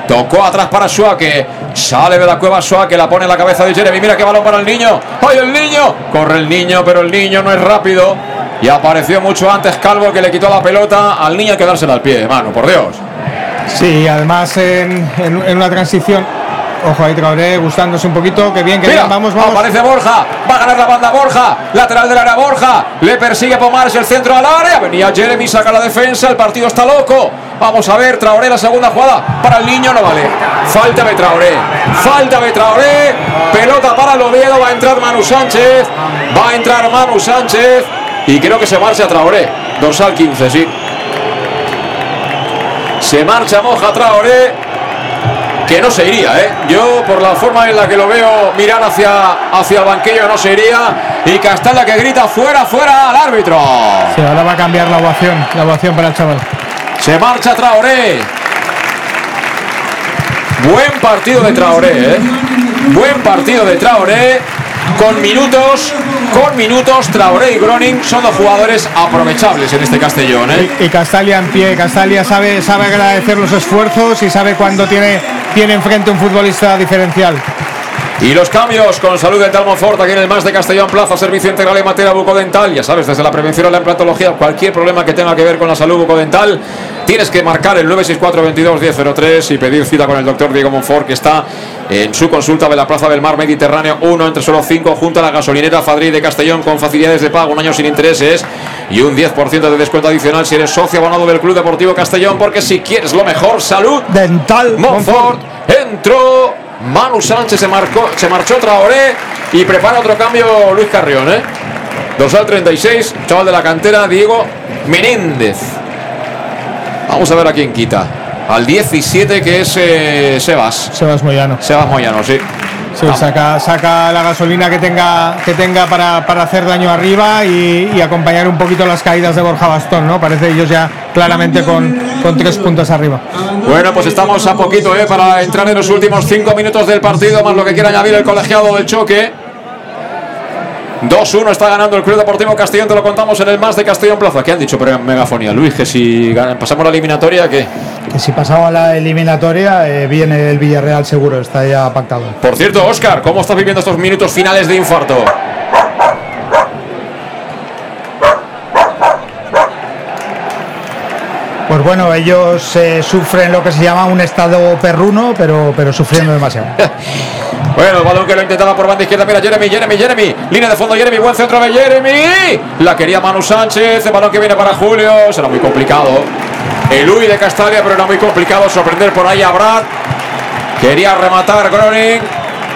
Tocó atrás para que sale de la cueva Shua que la pone en la cabeza de Jeremy. Mira qué balón para el niño. ¡Ay, el niño! Corre el niño, pero el niño no es rápido. Y apareció mucho antes Calvo que le quitó la pelota al niño hay que dársela al pie, mano, por Dios. Sí, además en- en una transición Ojo ahí Traoré gustándose un poquito. Que bien, que Mira, bien. Vamos, vamos. Aparece Borja. Va a ganar la banda Borja. Lateral del área Borja. Le persigue Pomares el centro al área. Venía Jeremy, saca la defensa. El partido está loco. Vamos a ver, Traoré la segunda jugada. Para el niño no vale. Falta de Traoré. Falta de Traoré. Pelota para el Oviedo. Va a entrar Manu Sánchez. Va a entrar Manu Sánchez. Y creo que se marcha Traoré. Dorsal 15, sí. Se marcha Moja Traoré que no se iría, ¿eh? Yo, por la forma en la que lo veo mirar hacia, hacia el banquillo, no se iría. Y Castalla que grita fuera, fuera al árbitro. Sí, ahora va a cambiar la ovación, la ovación para el chaval. Se marcha Traoré. Buen partido de Traoré, ¿eh? Buen partido de Traoré. Con minutos, con minutos, Traoré y Groning son dos jugadores aprovechables en este Castellón, ¿eh? Y Castalia en pie, Castalia sabe, sabe agradecer los esfuerzos y sabe cuando tiene, tiene enfrente un futbolista diferencial. Y los cambios con salud dental Monfort aquí en el más de Castellón Plaza, servicio integral en materia bucodental. Ya sabes, desde la prevención a la implantología, cualquier problema que tenga que ver con la salud bucodental, tienes que marcar el 964 22 1003 y pedir cita con el doctor Diego Monfort, que está en su consulta de la Plaza del Mar Mediterráneo 1 entre solo 5, junto a la gasolinera Fadri de Castellón, con facilidades de pago, un año sin intereses y un 10% de descuento adicional si eres socio abonado del Club Deportivo Castellón, porque si quieres lo mejor, salud dental Monfort entró. Manu Sánchez se, marcó, se marchó Traoré y prepara otro cambio Luis Carrión. ¿eh? 2 al 36, chaval de la cantera, Diego Menéndez. Vamos a ver a quién quita. Al 17 que es eh, Sebas. Sebas Moyano. Sebas Moyano, sí. Sí, saca, saca la gasolina que tenga, que tenga para, para hacer daño arriba y, y acompañar un poquito las caídas de Borja Bastón, ¿no? Parece ellos ya claramente con, con tres puntos arriba. Bueno, pues estamos a poquito ¿eh? para entrar en los últimos cinco minutos del partido, más lo que quiera añadir el colegiado del choque. 2-1 está ganando el Club Deportivo Castellón, te lo contamos en el más de Castellón Plaza. ¿Qué han dicho por megafonía, Luis? Que si ganan- pasamos la eliminatoria, ¿qué? Que si pasaba la eliminatoria, eh, viene el Villarreal seguro, está ya pactado. Por cierto, Oscar, ¿cómo estás viviendo estos minutos finales de infarto? Pues bueno, ellos eh, sufren lo que se llama un estado perruno, pero, pero sufriendo demasiado. Bueno, el balón que lo intentaba por banda izquierda. Mira, Jeremy, Jeremy, Jeremy. Línea de fondo, Jeremy. Buen centro de Jeremy. La quería Manu Sánchez. El balón que viene para Julio. Será muy complicado. El Uy de Castalia, pero era muy complicado sorprender por ahí a. Quería rematar Groning,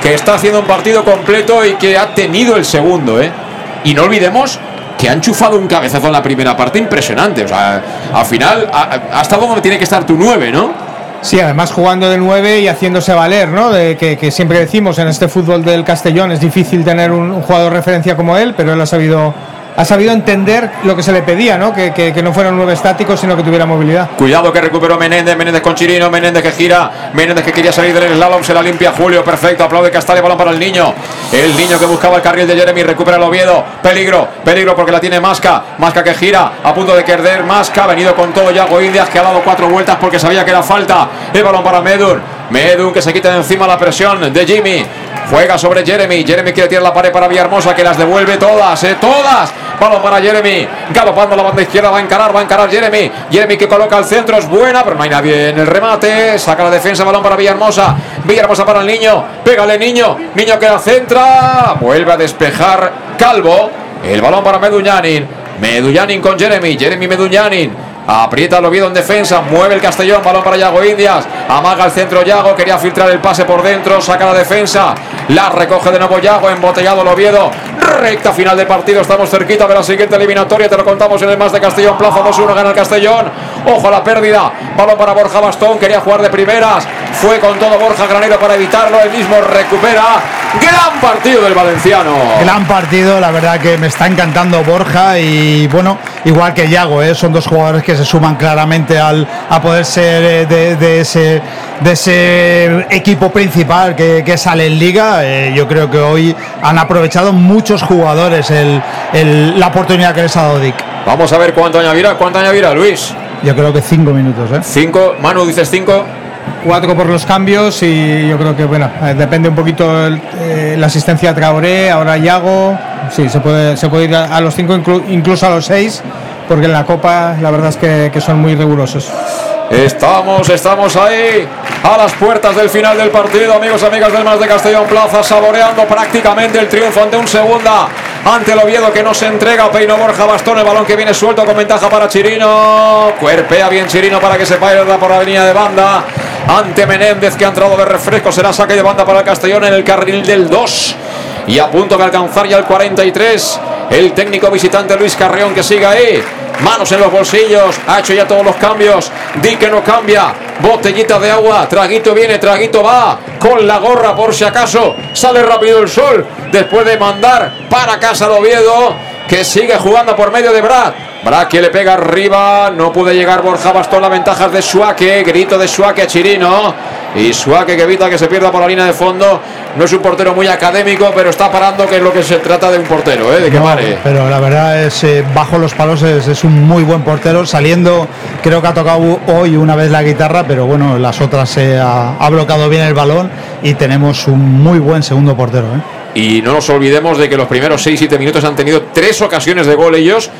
que está haciendo un partido completo y que ha tenido el segundo, ¿eh? Y no olvidemos que han chufado un cabezazo en la primera parte impresionante. O sea, al final, ha, estado donde tiene que estar tu 9, ¿no? Sí, además jugando de 9 y haciéndose valer, ¿no? De que, que siempre decimos en este fútbol del Castellón es difícil tener un, un jugador de referencia como él, pero él ha sabido, ha sabido entender lo que se le pedía, ¿no? Que, que, que no fueran nueve estáticos, sino que tuviera movilidad. Cuidado que recuperó Menéndez, Menéndez con Chirino, Menéndez que gira, Menéndez que quería salir del slalom, se la limpia Julio, perfecto, aplaude Castalia, balón para el niño, el niño que buscaba el carril de Jeremy, recupera el Oviedo, peligro, peligro porque la tiene Masca, Masca que gira, a punto de perder, Masca, venido con todo Yago Indias, que ha dado cuatro vueltas porque sabía que era falta, el balón para Medun, Medun que se quita de encima la presión de Jimmy, Juega sobre Jeremy. Jeremy quiere tirar la pared para Villahermosa que las devuelve todas, eh, todas. Balón para Jeremy. Galopando la banda izquierda. Va a encarar, va a encarar Jeremy. Jeremy que coloca al centro. Es buena, pero no hay nadie en el remate. Saca la defensa. Balón para Villahermosa. Villahermosa para el niño. Pégale, niño. Niño que la centra. Vuelve a despejar Calvo. El balón para Meduñanin. Meduñanin con Jeremy. Jeremy Meduñanin. Aprieta el Oviedo en defensa, mueve el Castellón, balón para Yago Indias, amaga el centro Yago, quería filtrar el pase por dentro, saca la defensa, la recoge de nuevo Yago, embotellado el Oviedo, recta final de partido, estamos cerquita de la siguiente eliminatoria, te lo contamos en el más de Castellón, Plaza 2-1, gana el Castellón, ojo a la pérdida, balón para Borja Bastón, quería jugar de primeras, fue con todo Borja Granero para evitarlo, el mismo recupera, gran partido del Valenciano. Gran partido, la verdad que me está encantando Borja y bueno, igual que Yago, ¿eh? son dos jugadores que se suman claramente al, a poder ser eh, de, de ese, de ese equipo principal que, que sale en liga. Eh, yo creo que hoy han aprovechado muchos jugadores el, el- la oportunidad que les ha dado Dick. Vamos a ver cuánto añadirá, cuánto añadirá Luis. Yo creo que cinco minutos. ¿eh? Cinco, Manu dices cinco. Cuatro por los cambios y yo creo que, bueno, eh, depende un poquito eh, la asistencia a Traoré, ahora Yago. Sí, se puede, se puede ir a, los cinco, inclu- incluso a los seis, porque en la Copa la verdad es que, son muy rigurosos. Estamos, estamos ahí. a las puertas del final del partido, amigos amigas del Más de Castellón Plaza, saboreando prácticamente el triunfo ante un segunda, ante el Oviedo que no se entrega, Peino Borja Bastón, el balón que viene suelto con ventaja para Chirino, cuerpea bien Chirino para que se pierda por la avenida de banda, ante Menéndez que ha entrado de refresco, será saque de banda para el Castellón en el carril del 2 y a punto de alcanzar ya el 43. El técnico visitante Luis Carreón que sigue ahí. Manos en los bolsillos. Ha hecho ya todos los cambios. Di que no cambia. Botellita de agua. Traguito viene, traguito va. Con la gorra por si acaso. Sale rápido el sol. Después de mandar para casa el Oviedo. Que sigue jugando por medio de Brad. Brad que le pega arriba. No puede llegar Borja Bastón. La ventaja es de Suake. Grito de Suake a Chirino. Y Suake que evita que se pierda por la línea de fondo. No es un portero muy académico, pero está parando, que es lo que se trata de un portero, ¿eh? de que No, pare. Pero la verdad es, eh, bajo los palos es, es un muy buen portero. Saliendo, creo que ha tocado hoy una vez la guitarra, pero bueno, las otras se ha, ha bloqueado bien el balón y tenemos un muy buen segundo portero. ¿eh? Y no nos olvidemos de que los primeros 6-7 minutos han tenido tres ocasiones de gol ellos,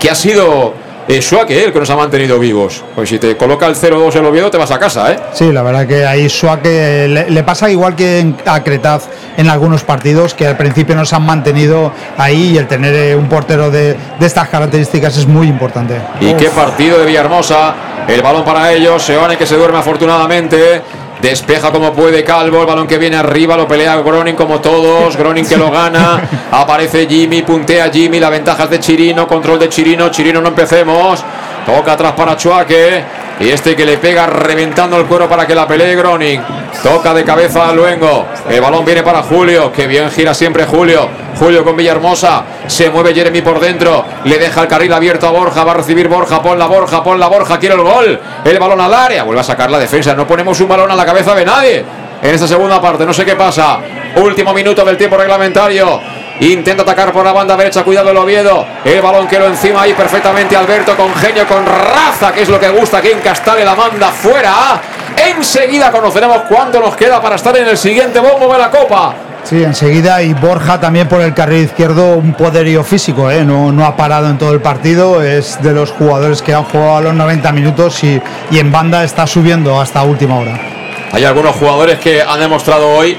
que ha sido eh, Suake eh, el que nos ha mantenido vivos. Pues si te coloca el 0-2 el Oviedo, te vas a casa, ¿eh? Sí, la verdad que ahí Suárez le, le pasa igual que en- a Cretaz en algunos partidos, que al principio nos han mantenido ahí y el tener eh, un portero de, de estas características es muy importante. Y qué partido de Villahermosa. El balón para ellos. Seoane que se duerme afortunadamente. Despeja como puede Calvo. El balón que viene arriba. Lo pelea Groning como todos. Groning que lo gana. Aparece Jimmy. Puntea Jimmy. La ventaja es de Chirino. Control de Chirino. Chirino no empecemos. Toca atrás para Chuaque. Y este que le pega reventando el cuero para que la pelee Groning. Toca de cabeza a Luengo. El balón viene para Julio. Que bien gira siempre Julio. Julio con Villahermosa. Se mueve Jeremy por dentro. Le deja el carril abierto a Borja. Va a recibir Borja. Pon la Borja. Pon la Borja. Quiere el gol. El balón al área. Vuelve a sacar la defensa. No ponemos un balón a la cabeza de nadie. En esta segunda parte. No sé qué pasa. Último minuto del tiempo reglamentario. Intenta atacar por la banda derecha, cuidado el Oviedo. El balón que lo encima ahí perfectamente Alberto con genio, con raza, que es lo que gusta aquí en Castale, la manda fuera. Enseguida conoceremos cuánto nos queda para estar en el siguiente bombo de la Copa. Sí, enseguida y Borja también por el carril izquierdo un poderío físico, ¿eh? no, no ha parado en todo el partido, es de los jugadores que han jugado a los 90 minutos y, y en banda está subiendo hasta última hora. Hay algunos jugadores que han demostrado hoy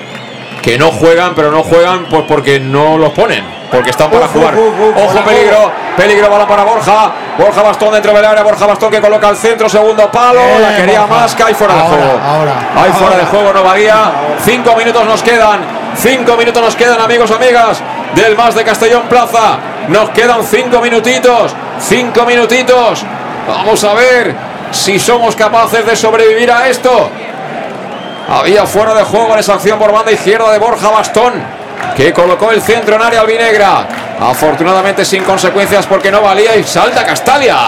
que no juegan, pero no juegan pues porque no los ponen, porque están para Uf, jugar. uf, uf, uf, Ojo, peligro, peligro, balón para Borja. Borja Bastón dentro del área, Borja Bastón que coloca al centro, segundo palo, Eh, la quería Borja. Masca y fuera de Ahora, juego. ahora, Ahí fuera de juego no valía. Cinco minutos nos quedan, cinco minutos nos quedan, amigos, amigas, del más de Castellón Plaza. Nos quedan cinco minutitos, cinco minutitos. Vamos a ver si somos capaces de sobrevivir a esto. Había fuera de juego en esa acción por banda izquierda de Borja Bastón, que colocó el centro en área albinegra. Afortunadamente sin consecuencias porque no valía y salta Castalia.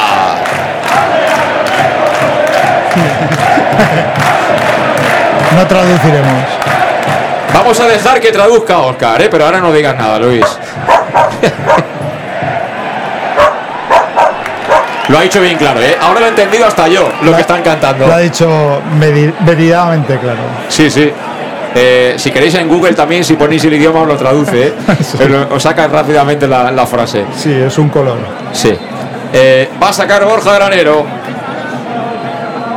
No traduciremos. Vamos a dejar que traduzca Oscar, ¿eh? pero ahora no digas nada, Luis. Lo ha dicho bien claro, ¿eh? Ahora lo he entendido hasta yo, lo que están cantando. Lo ha dicho medidamente claro. Sí, sí. Eh, si queréis en Google también, si ponéis el idioma, os lo traduce. ¿eh? Os saca rápidamente la, la frase. Sí, es un color. Sí. Eh, va a sacar Borja Granero.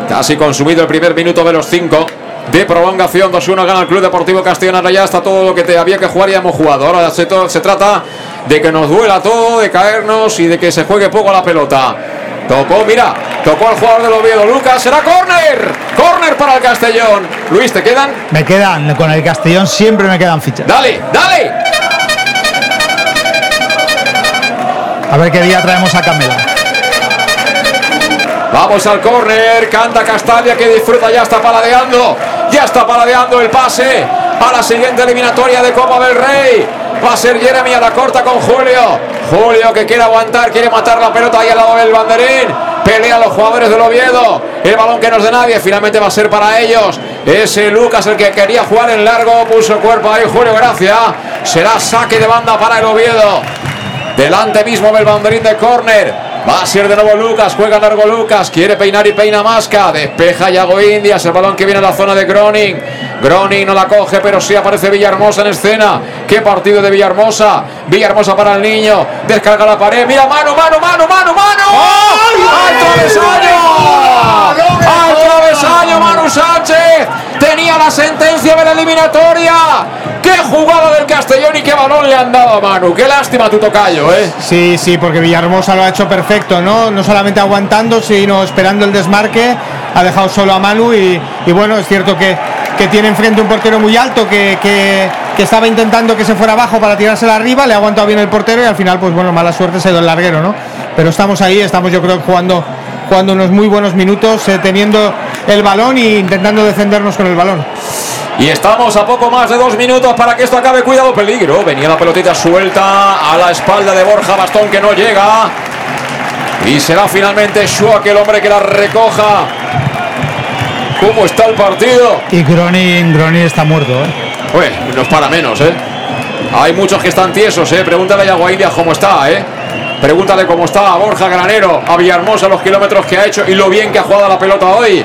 Casi consumido el primer minuto de los cinco. De prolongación, 2-1 gana el Club Deportivo Castellón. Ahora ya está todo lo que te había que jugar y hemos jugado. Ahora se, se trata de que nos duela todo, de caernos y de que se juegue poco la pelota. Tocó, mira, tocó al jugador del Oviedo. Lucas, será córner. Córner para el Castellón. Luis, ¿te quedan? Me quedan, con el Castellón siempre me quedan fichas. Dale, dale. A ver qué día traemos a Camela. Vamos al córner, canta Castalia que disfruta, ya está paladeando, ya está paladeando el pase a la siguiente eliminatoria de Copa del Rey. Va a ser Jeremy a la corta con Julio. Julio que quiere aguantar, quiere matar la pelota ahí al lado del banderín. Pelean los jugadores del Oviedo. El balón que no es de nadie, finalmente va a ser para ellos. Ese Lucas, el que quería jugar en largo, puso el cuerpo ahí. Julio Gracia. Será saque de banda para el Oviedo. Delante mismo del banderín de córner. Va a ser de nuevo Lucas, juega largo Lucas, quiere peinar y peina Masca, despeja Yago Indias, el balón que viene a la zona de Groning. Groning no la coge, pero sí aparece Villahermosa en escena. ¿Qué partido de Villahermosa? Villahermosa para el niño, descarga la pared, mira, mano, mano, mano, mano, mano. ¡Al travesaño! ¡Al travesaño, Manu Sánchez! eliminatoria. ¡Qué jugada del Castellón y qué balón le han dado a Manu! ¡Qué lástima tu tocayo, eh! Sí, sí, porque Villahermosa lo ha hecho perfecto, ¿no? No solamente aguantando, sino esperando el desmarque. Ha dejado solo a Manu y, y bueno, es cierto que, que tiene enfrente un portero muy alto que, que, que estaba intentando que se fuera abajo para tirársela arriba, le ha aguantado bien el portero y al final, pues bueno, mala suerte se ha ido el larguero, ¿no? Pero estamos ahí, estamos yo creo jugando, jugando unos muy buenos minutos, eh, teniendo el balón e intentando defendernos con el balón. Y estamos a poco más de dos minutos para que esto acabe. Cuidado, peligro. Venía la pelotita suelta a la espalda de Borja Bastón que no llega. Y será finalmente Schwak el hombre que la recoja. ¿Cómo está el partido? Y Gronin, Gronin está muerto, ¿eh? Uy, no es para menos, ¿eh? Hay muchos que están tiesos, ¿eh? Pregúntale a Yaguaidia cómo está, ¿eh? Pregúntale cómo está a Borja Granero, a Villahermosa, los kilómetros que ha hecho y lo bien que ha jugado la pelota hoy.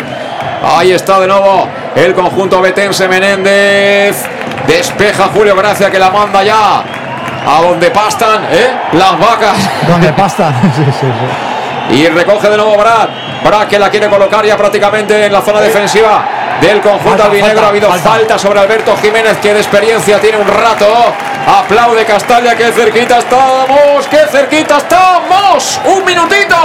Ahí está de nuevo el conjunto betense Menéndez. Despeja Julio Gracia que la manda ya a donde pastan ¿eh? las vacas. Donde pastan. sí, sí, sí. Y recoge de nuevo Brad. Brad que la quiere colocar ya prácticamente en la zona defensiva del conjunto albinegro. ha habido falta. falta sobre Alberto Jiménez que de experiencia tiene un rato. Aplaude Castalia, que cerquita estamos, que cerquita estamos. Un minutito.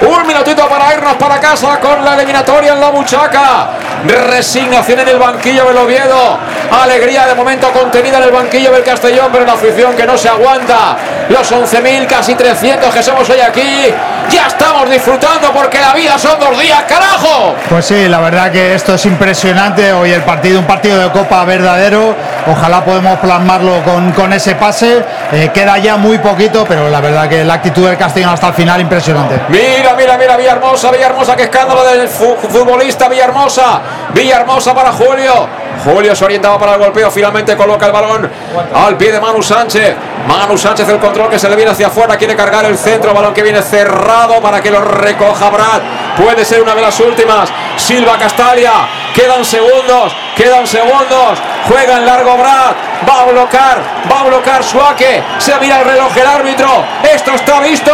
Un minutito para irnos para casa con la eliminatoria en la buchaca. Resignación en el banquillo del Oviedo. Alegría de momento contenida en el banquillo del Castellón, pero la afición que no se aguanta. Los 11.000, casi 300 que somos hoy aquí. Ya estamos disfrutando porque la vida son dos días, carajo. Pues sí, la verdad que esto es impresionante. Hoy el partido, un partido de Copa verdadero. Ojalá podemos plasmarlo con, con ese pase. Eh, queda ya muy poquito, pero la verdad que la actitud del Castellón hasta el final impresionante. Mira, mira, mira, Villahermosa, Villahermosa, qué escándalo del fu- futbolista Villahermosa. Villahermosa para Julio. Julio se orientaba para el golpeo, finalmente coloca el balón al pie de Manu Sánchez. Manu Sánchez el control que se le viene hacia afuera, quiere cargar el centro, balón que viene cerrado para que lo recoja Brad. Puede ser una de las últimas. Silva Castalia, quedan segundos, quedan segundos. Juega en largo Brad, va a bloquear, va a bloquear Suake. Se mira el reloj el árbitro. Esto está visto,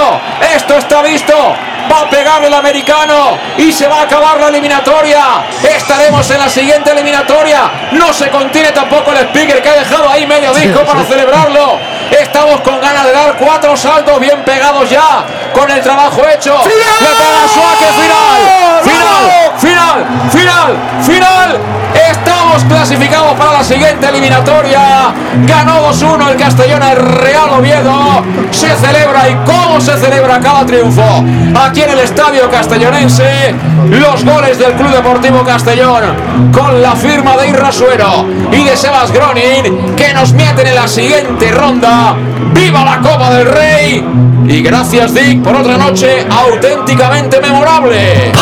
esto está visto. Va a pegar el americano y se va a acabar la eliminatoria. Estaremos en la siguiente eliminatoria. No se contiene tampoco el speaker que ha dejado ahí medio disco para celebrarlo. Estamos con ganas de dar cuatro saltos bien pegados ya con el trabajo hecho. Le pega Suárez, final, final, final, final, final. Estamos clasificados para la siguiente eliminatoria. Ganó 2-1 el Castellón al Real Oviedo. Se celebra y cómo se celebra cada triunfo. Aquí en el Estadio Castellonense, los goles del Club Deportivo Castellón con la firma de Irrasuero y de Sebas Gronin que nos meten en la siguiente ronda. ¡Viva la Copa del Rey! Y gracias Dick por otra noche auténticamente memorable.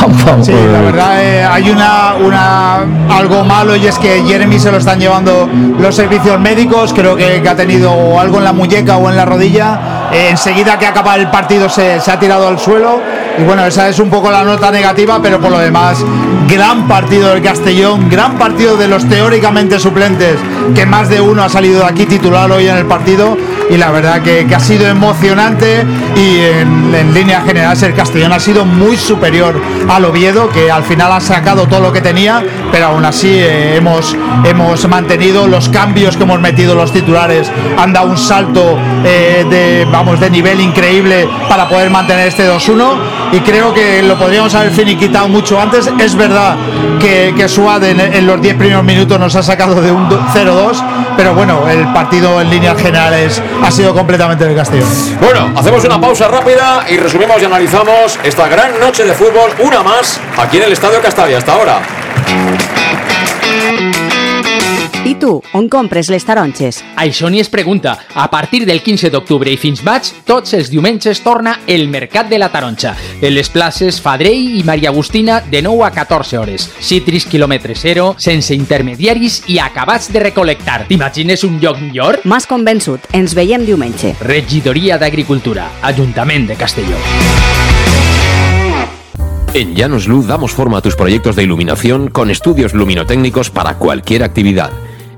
Sí, la verdad eh, hay una, una algo malo y es que Jeremy se lo están llevando los servicios médicos. Creo que, que ha tenido algo en la muñeca o en la rodilla. Eh, enseguida que acaba el partido se, se ha tirado al suelo. Y bueno, esa es un poco la nota negativa, pero por lo demás, gran partido del Castellón, gran partido de los teóricamente suplentes, que más de uno ha salido de aquí titular hoy en el partido. Y la verdad que, ha sido emocionante y en, en líneas generales el Castellón ha sido muy superior al Oviedo, que al final ha sacado todo lo que tenía, pero aún así eh, hemos, hemos mantenido los cambios que hemos metido los titulares, han dado un salto eh, de, vamos, de nivel increíble para poder mantener este 2-1 y creo que lo podríamos haber finiquitado mucho antes. Es verdad que, que Suad en, los 10 primeros minutos nos ha sacado de un do- 0-2, pero bueno, el partido en líneas generales ha sido completamente del Castellón. Bueno, hacemos una pausa rápida y resumimos y analizamos esta gran noche de fútbol, una más, aquí en el Estadio Castalia. Hasta ahora. I tu, on compres les taronges? Això ni es pregunta. A partir del 15 d'octubre i fins maig, tots els diumenges torna el Mercat de la Taronja. En les places Fadrell i Maria Agustina de 9 a 14 hores. Citris quilòmetre zero, sense intermediaris i acabats de recolectar. T'imagines un lloc millor? M'has convençut. Ens veiem diumenge. Regidoria d'Agricultura, Ajuntament de Castelló. En Llanos Luz damos forma a tus proyectos de iluminación con estudios luminotécnicos para cualquier actividad.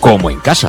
como en casa.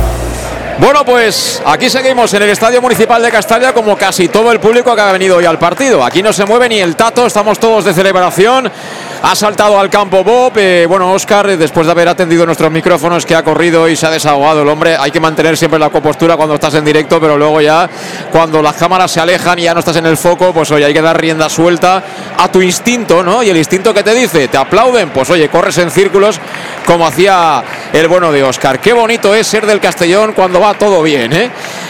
Bueno, pues aquí seguimos en el Estadio Municipal de Castalia como casi todo el público que ha venido hoy al partido. Aquí no se mueve ni el tato, estamos todos de celebración. Ha saltado al campo Bob. Eh, bueno, Oscar, eh, después de haber atendido nuestros micrófonos, que ha corrido y se ha desahogado el hombre, hay que mantener siempre la compostura cuando estás en directo, pero luego ya cuando las cámaras se alejan y ya no estás en el foco, pues oye, hay que dar rienda suelta a tu instinto, ¿no? Y el instinto que te dice, te aplauden, pues oye, corres en círculos como hacía el bueno de Oscar. Qué bonito es ser del Castellón cuando va todo bien, ¿eh?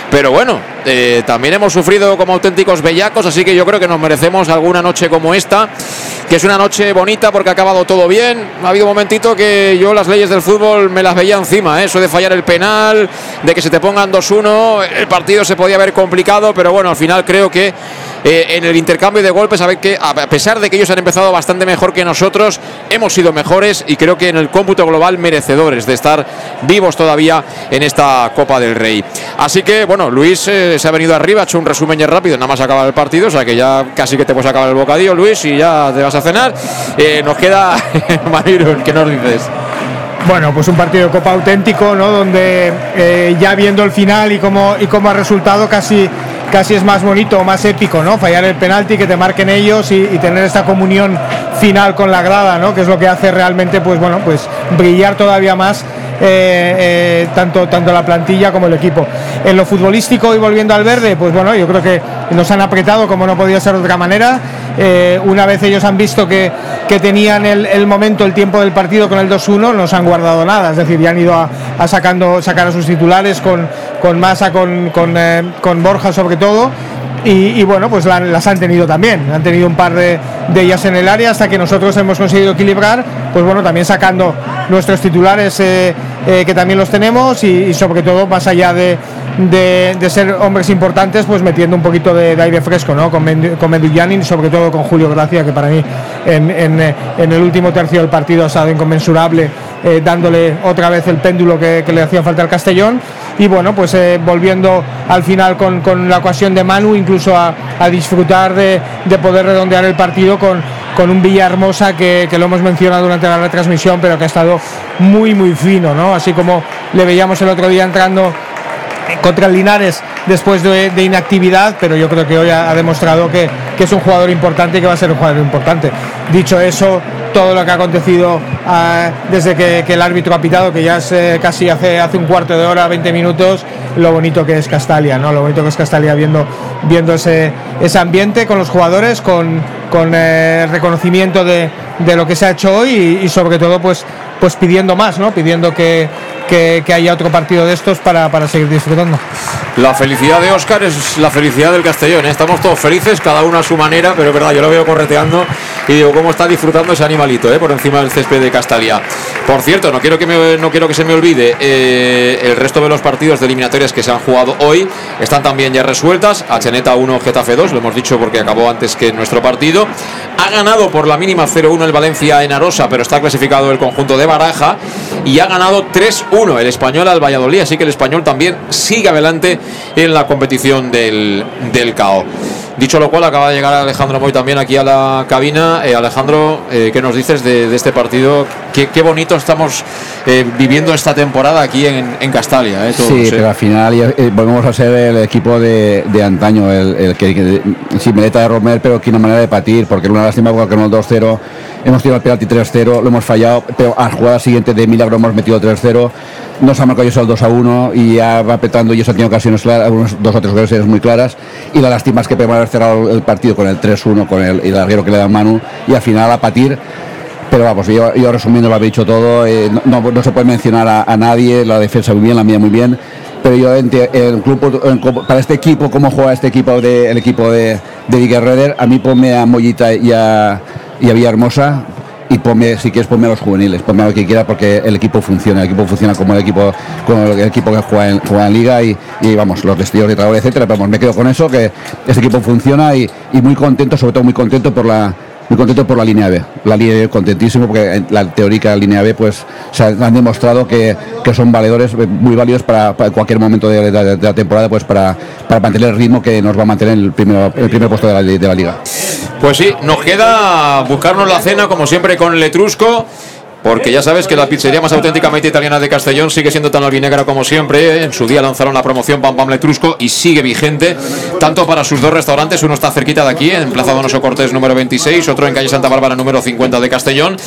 Pero bueno, eh, también hemos sufrido como auténticos bellacos, así que yo creo que nos merecemos alguna noche como esta, que es una noche bonita porque ha acabado todo bien. Ha habido un momentito que yo las leyes del fútbol me las veía encima, ¿eh? eso de fallar el penal, de que se te pongan 2-1, el partido se podía haber complicado, pero bueno, al final creo que eh, en el intercambio de golpes, a ver que a pesar de que ellos han empezado bastante mejor que nosotros, hemos sido mejores y creo que en el cómputo global merecedores de estar vivos todavía en esta Copa del Rey. Así que bueno, Luis eh, se ha venido arriba, ha hecho un resumen ya rápido, nada más acaba el partido, o sea que ya casi que te puedes acabar el bocadillo, Luis, y ya te vas a cenar. Eh, nos queda Marirun, ¿qué nos dices? Bueno, pues un partido de Copa auténtico, ¿no? Donde ya viendo el final y cómo, y cómo ha resultado, casi casi es más bonito, más épico, ¿no? Fallar el penalti, que te marquen ellos y, tener esta comunión final con la grada, ¿no? Que es lo que hace realmente, pues bueno, pues brillar todavía más eh, eh, tanto, tanto la plantilla como el equipo. En lo futbolístico y volviendo al verde, pues bueno, yo creo que nos han apretado como no podía ser de otra manera. Eh, una vez ellos han visto que, que tenían el, momento, el tiempo del partido con el 2-1, no se han guardado nada, es decir, ya han ido a, sacando, sacar a sus titulares con, con Massa, con, con, con Borja sobre todo y, bueno, pues las han tenido también. Han tenido un par de, ellas en el área hasta que nosotros hemos conseguido equilibrar, pues bueno, también sacando nuestros titulares eh, eh, que también los tenemos y, sobre todo más allá de, ser hombres importantes, pues metiendo un poquito de, aire fresco, ¿no? Con, con y sobre todo con Julio Gracia, que para mí en, en, el último tercio del partido ha estado inconmensurable, eh, dándole otra vez el péndulo que le hacía falta al Castellón y bueno, pues eh, volviendo al final con, la ocasión de Manu, incluso a, disfrutar de, poder redondear el partido con, con un Villahermosa que, que lo hemos mencionado durante la retransmisión, pero que ha estado muy, muy fino, ¿no? Así como le veíamos el otro día entrando contra Linares después de, inactividad, pero yo creo que hoy ha, demostrado que, es un jugador importante y que va a ser un jugador importante. Dicho eso, todo lo que ha acontecido ah, desde que, el árbitro ha pitado, que ya es eh, casi hace, hace un cuarto de hora, 20 minutos, lo bonito que es Castalia, ¿no? Lo bonito que es Castalia viendo, viendo ese, ambiente con los jugadores, con, con eh, reconocimiento de, lo que se ha hecho hoy y, sobre todo pues, pues pidiendo más, ¿no? Pidiendo que, que, haya otro partido de estos para, para seguir disfrutando. La felicidad de Óscar es la felicidad del Castellón. ¿eh? Estamos todos felices, cada uno a su manera, pero verdad, yo lo veo correteando y digo cómo está disfrutando ese animalito ¿eh? por encima del césped de Castalia. Por cierto, no quiero que, no quiero que se me olvide, eh, el resto de los partidos de eliminatorias que se han jugado hoy están también ya resueltas. Cheneta 1, Getafe 2, lo hemos dicho porque acabó antes que nuestro partido. Ha ganado por la mínima 0-1 el Valencia en Arosa, pero está clasificado el conjunto de Baraja y ha ganado 3-1 el español al Valladolid, así que el español también sigue adelante en la competición del, del CAO. Dicho lo cual, acaba de llegar Alejandro Moy también aquí a la cabina. Eh, Alejandro, eh, ¿qué nos dices de, este partido? Qué, qué, bonito estamos eh, viviendo esta temporada aquí en, en Castalia. sí, pero al final volvemos a ser el equipo de, de antaño, el, que, que, sin mereta de Romer, pero que una manera de patir, porque una lástima porque no el 2-0 hemos tirado el penalti 3-0, lo hemos fallado, pero a la jugada siguiente de milagro hemos metido 3-0 nos ha marcado ellos el 2 a 1 y ya va petando y eso ha tenido ocasiones claras, dos o tres ocasiones muy claras. Y la lástima es que podemos haber cerrado el partido con el 3-1 con el, el que le da Manu y al final a patir. Pero vamos, yo, resumiendo lo habéis dicho todo, eh, no, se puede mencionar a, nadie, la defensa muy bien, la mía muy bien, pero yo en, el club, para este equipo, cómo juega este equipo, de, el equipo de, de a mí ponme a Mollita y a, y a Villahermosa, y ponme, si quieres, ponme a los juveniles, ponme a lo que quiera porque el equipo funciona, el equipo funciona como el equipo, como el equipo que juega en, liga y, vamos, los vestidos de trabajo, etcétera. Vamos, me quedo con eso, que este equipo funciona y muy contento, sobre todo muy contento por la muy contento por la línea B. La línea B contentísimo porque la teórica línea B pues se han demostrado que, son valedores muy válidos para, cualquier momento de, la temporada pues para, para, mantener el ritmo que nos va a mantener el primer, el primer puesto de la, de la liga. Pues sí, nos queda buscarnos la cena como siempre con el Etrusco porque ya sabes que la pizzería más auténticamente italiana de Castellón sigue siendo tan albinegra como siempre. En su día lanzaron la promoción Pam Pam Letrusco y sigue vigente, tanto para sus dos restaurantes, uno está cerquita de aquí, en Plaza Donoso Cortés número 26, otro en calle Santa Bárbara número 50 de Castellón.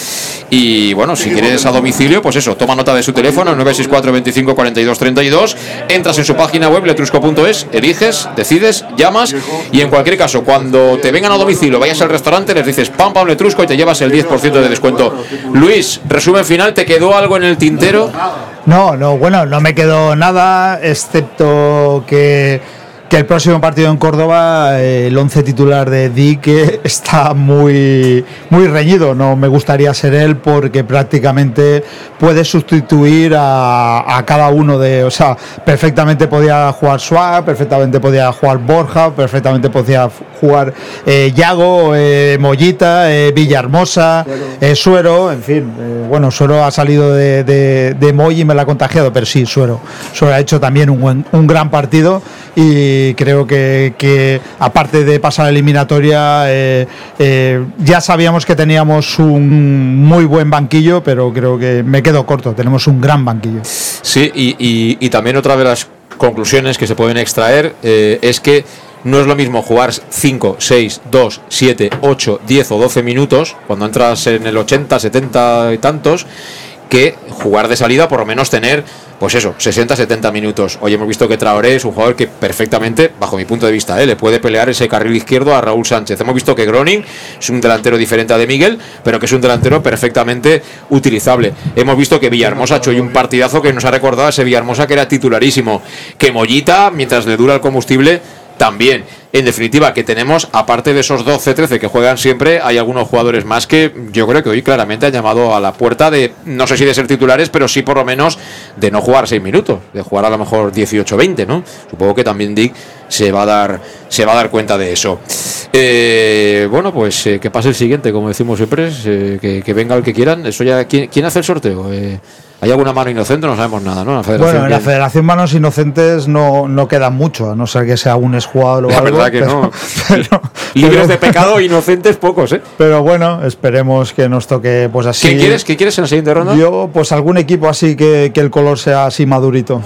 Y bueno, si quieres a domicilio, pues eso, toma nota de su teléfono, 964 25 42 32, entras en su página web letrusco.es, eliges, decides, llamas y en cualquier caso, cuando te vengan a domicilio, vayas al restaurante, les dices Pam Pam Letrusco y te llevas el 10% de descuento. Luis, resumen final, ¿te quedó algo en el tintero? No, no, bueno, no me quedó nada, excepto que, que el próximo partido en Córdoba, eh, el 11 titular de Dique está muy, muy reñido. No me gustaría ser él porque prácticamente puede sustituir a, a cada uno de. O sea, perfectamente podía jugar Suárez, perfectamente podía jugar Borja, perfectamente podía jugar eh, Yago, eh, Mollita, eh, Villahermosa, eh, Suero, en fin. eh, bueno, Suero ha salido de, de, de Moy y me la ha contagiado, pero sí, Suero. Suero ha hecho también un, buen- un gran partido y creo que, aparte de pasar a eliminatoria, eh, eh, ya sabíamos que teníamos un muy buen banquillo, pero creo que me quedo corto. Tenemos un gran banquillo. Sí, y también otra de las conclusiones que se pueden extraer eh, es que no es lo mismo jugar 5, 6, 2, 7, 8, 10 o 12 minutos cuando entras en el 80, 70 y tantos que jugar de salida por lo menos tener pues eso, 60, 70 minutos. Hoy hemos visto que Traoré es un jugador que perfectamente, bajo mi punto de vista, eh, le puede pelear ese carril izquierdo a Raúl Sánchez. Hemos visto que Groning es un delantero diferente a de Miguel, pero que es un delantero perfectamente utilizable. Hemos visto que Villahermosa ha hecho hoy un partidazo que nos ha recordado a ese Villahermosa que era titularísimo. Que Mollita, mientras le dura el combustible, también. En definitiva, que tenemos, aparte de esos 12-13 que juegan siempre, hay algunos jugadores más que yo creo que hoy claramente han llamado a la puerta de, no sé si de ser titulares, pero sí por lo menos de no jugar 6 minutos, de jugar a lo mejor 18-20, ¿no? Supongo que también Dick se va a dar, se va a dar cuenta de eso. Eh, bueno, pues eh, que pase el siguiente, como decimos siempre, eh, que, que venga el que quieran. Eso ya, ¿quién, quién hace el sorteo? Eh, ¿Hay alguna mano inocente? No sabemos nada, ¿no? La Bueno, en la que- Federación Manos Inocentes no, no quedan mucho, a no ser que sea un exjugador o La algo. verdad que pero- no. pero- Libres de pecado, inocentes pocos, ¿eh? Pero bueno, esperemos que nos toque pues así. ¿Qué quieres? ¿Qué quieres en la siguiente ronda? Yo, pues algún equipo así que, que el color sea así madurito.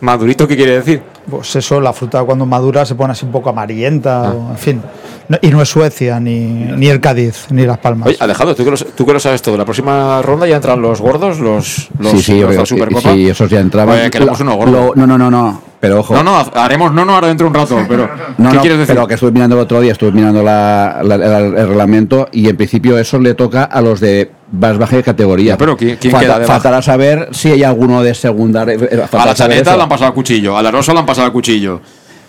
¿Madurito qué quiere decir? Pues eso, la fruta cuando madura se pone así un poco amarillenta, Ah. o, en fin. No- y no es Suecia, ni, ni el Cádiz, ni Las Palmas. Oye, Alejandro, ¿tú que, lo, tú que lo sabes todo. La próxima ronda ya entran los gordos, los, los, sí, sí, los de la sí, Supercopa. sí, esos ya entraban. Oye, queremos uno gordo. lo- no, no, no, no. Pero ojo. No, no, haremos no, no ahora dentro de un rato, pero No, ¿qué no, quieres decir? pero que estuve mirando el otro día, estuve mirando la- el reglamento y en principio eso le toca a los de más baja de categoría. Ya, pero ¿quién- quién Falta- queda de baja? Faltará saber si hay alguno de segunda. eh, a la chaneta le han pasado a cuchillo, a la rosa le han pasado a cuchillo.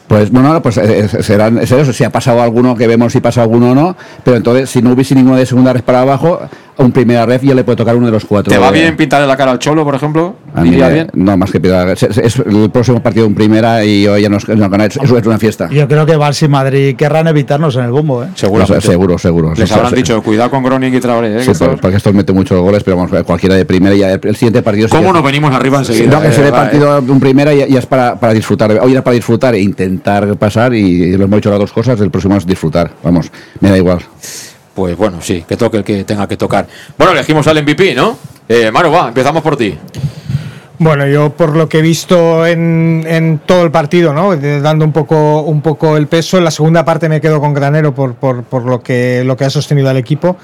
Pues no, no, pues eh, eh, serán es eso, si ha pasado alguno que vemos si pasa alguno o no, pero entonces si no hubiese ninguno de segunda red para abajo, un primera ref ya le puede tocar uno de los cuatro. ¿Te va eh, bien pintarle la cara al cholo, por ejemplo? a mí ¿Iría me- bien? No, más que piedra. Es, es el próximo partido en primera y hoy ya nos, nos. Eso es una fiesta. Yo creo que Barça y Madrid querrán evitarnos en el bombo, ¿eh? Pues, seguro, seguro. Les habrán dicho, cuidado con Groning y Traoré. ¿eh? Sí, por- porque estos meten muchos goles, pero vamos, cualquiera de primera y ya el, el siguiente partido. ¿Cómo nos venimos arriba enseguida? no, que eh, ese de va, partido de un primera ya, ya es para, para disfrutar. Hoy era para disfrutar e intentar pasar y lo hemos dicho las dos cosas. El próximo es disfrutar. Vamos, me da igual. Pues bueno, sí, que toque el que tenga que tocar. Bueno, elegimos al MVP, ¿no? Eh, Maro, va, empezamos por ti. Bueno, yo por lo que he visto en, en todo el partido, ¿no? De- dando un poco, un poco el peso, en la segunda parte me quedo con Granero por, por, por lo, que, lo que ha sostenido al equipo,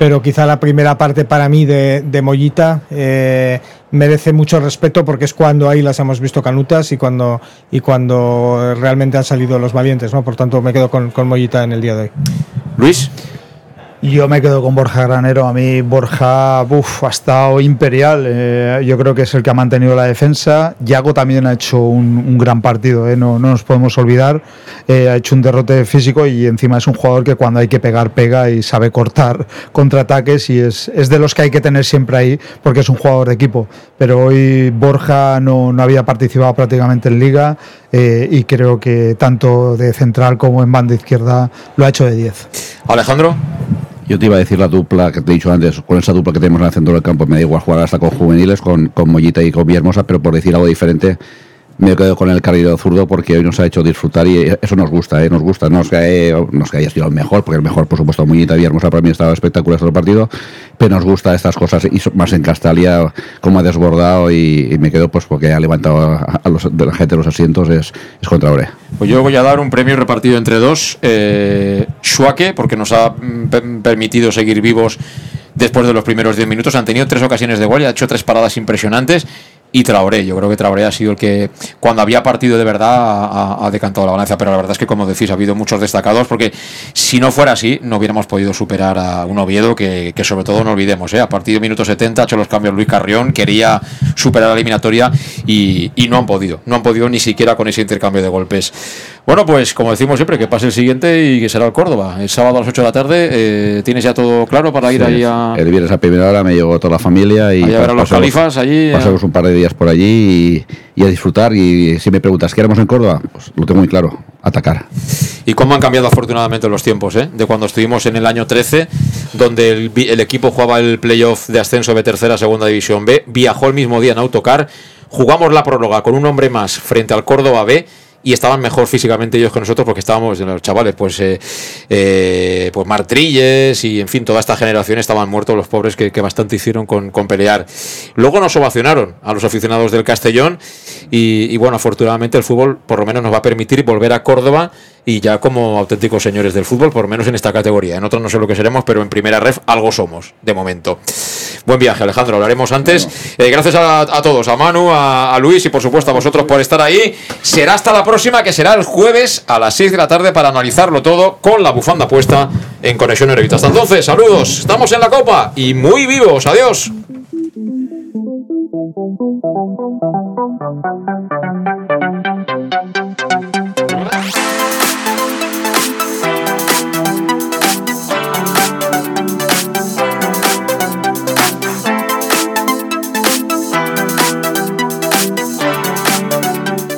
pero quizá la primera parte para mí de, de Mollita eh, merece mucho respeto porque es cuando ahí las hemos visto canutas y cuando, y cuando realmente han salido los valientes, ¿no? Por tanto, me quedo con, con Mollita en el día de hoy. Luis. Yo me quedo con Borja Granero. A mí Borja uf, ha estado imperial. Eh, yo creo que es el que ha mantenido la defensa. Yago también ha hecho un, gran partido, eh, no, no nos podemos olvidar. Eh, ha hecho un derrote físico y encima es un jugador que cuando hay que pegar, pega y sabe cortar contraataques y es, es de los que hay que tener siempre ahí porque es un jugador de equipo. Pero hoy Borja no, no había participado prácticamente en liga eh, y creo que tanto de central como en banda izquierda lo ha hecho de 10. Alejandro. Yo te iba a decir la dupla que te he dicho antes, con esa dupla que tenemos en el centro del campo, me da igual jugar hasta con juveniles, con, con Mollita y con Villahermosa, pero por decir algo diferente, me quedo con el carril zurdo porque hoy nos ha hecho disfrutar y eso nos gusta, ¿eh? nos gusta. No es que, no es que haya sido el mejor, porque el mejor, por supuesto, Muñita y Hermosa para mí estaba espectacular este partido, pero nos gusta estas cosas y más en Castalia, como ha desbordado y, me quedo pues porque ha levantado a, los, de la gente los asientos, es, es contra Ore. Pues yo voy a dar un premio repartido entre dos. Eh, porque nos ha mm, permitido seguir vivos después de los primeros 10 minutos. Han tenido tres ocasiones de gol ha hecho tres paradas impresionantes y Traoré. Yo creo que Traoré ha sido el que, cuando había partido de verdad, ha, decantado la balanza. Pero la verdad es que, como decís, ha habido muchos destacados, porque si no fuera así, no hubiéramos podido superar a un Oviedo que, sobre todo no olvidemos, ¿eh? a partir de minuto 70 ha hecho los cambios Luis Carrión, quería superar la eliminatoria y, y no han podido. No han podido ni siquiera con ese intercambio de golpes. Bueno, pues como decimos siempre, que pase el siguiente y que será el Córdoba. El sábado a las 8 de la tarde, eh, ¿tienes ya todo claro para ir ahí a...? El viernes a primera hora me llegó toda la familia y... a ver a los califas allí. Pasamos un par de días por allí y, a disfrutar. Y si me preguntas, ¿qué haremos en Córdoba? Pues lo tengo muy claro, atacar. Y cómo han cambiado afortunadamente los tiempos, ¿eh? De cuando estuvimos en el año 13, donde el, el equipo jugaba el playoff de ascenso de tercera a segunda división B, viajó el mismo día en autocar, jugamos la prórroga con un hombre más frente al Córdoba B y estaban mejor físicamente ellos que nosotros porque estábamos, los chavales, pues, eh, eh, pues Martrilles y en fin, toda esta generación estaban muertos los pobres que, bastante hicieron con, pelear. Luego nos ovacionaron a los aficionados del Castellón y, bueno, afortunadamente el fútbol por lo menos nos va a permitir volver a Córdoba y ya como auténticos señores del fútbol, por menos en esta categoría. En otros no sé lo que seremos, pero en primera ref algo somos, de momento. Buen viaje, Alejandro, hablaremos antes. Eh, gracias a, todos, a Manu, a, Luis y por supuesto a vosotros por estar ahí. Será hasta la próxima, que será el jueves a las 6 de la tarde para analizarlo todo con la bufanda puesta en Conexión Revista. Hasta entonces, saludos, estamos en la Copa y muy vivos, adiós.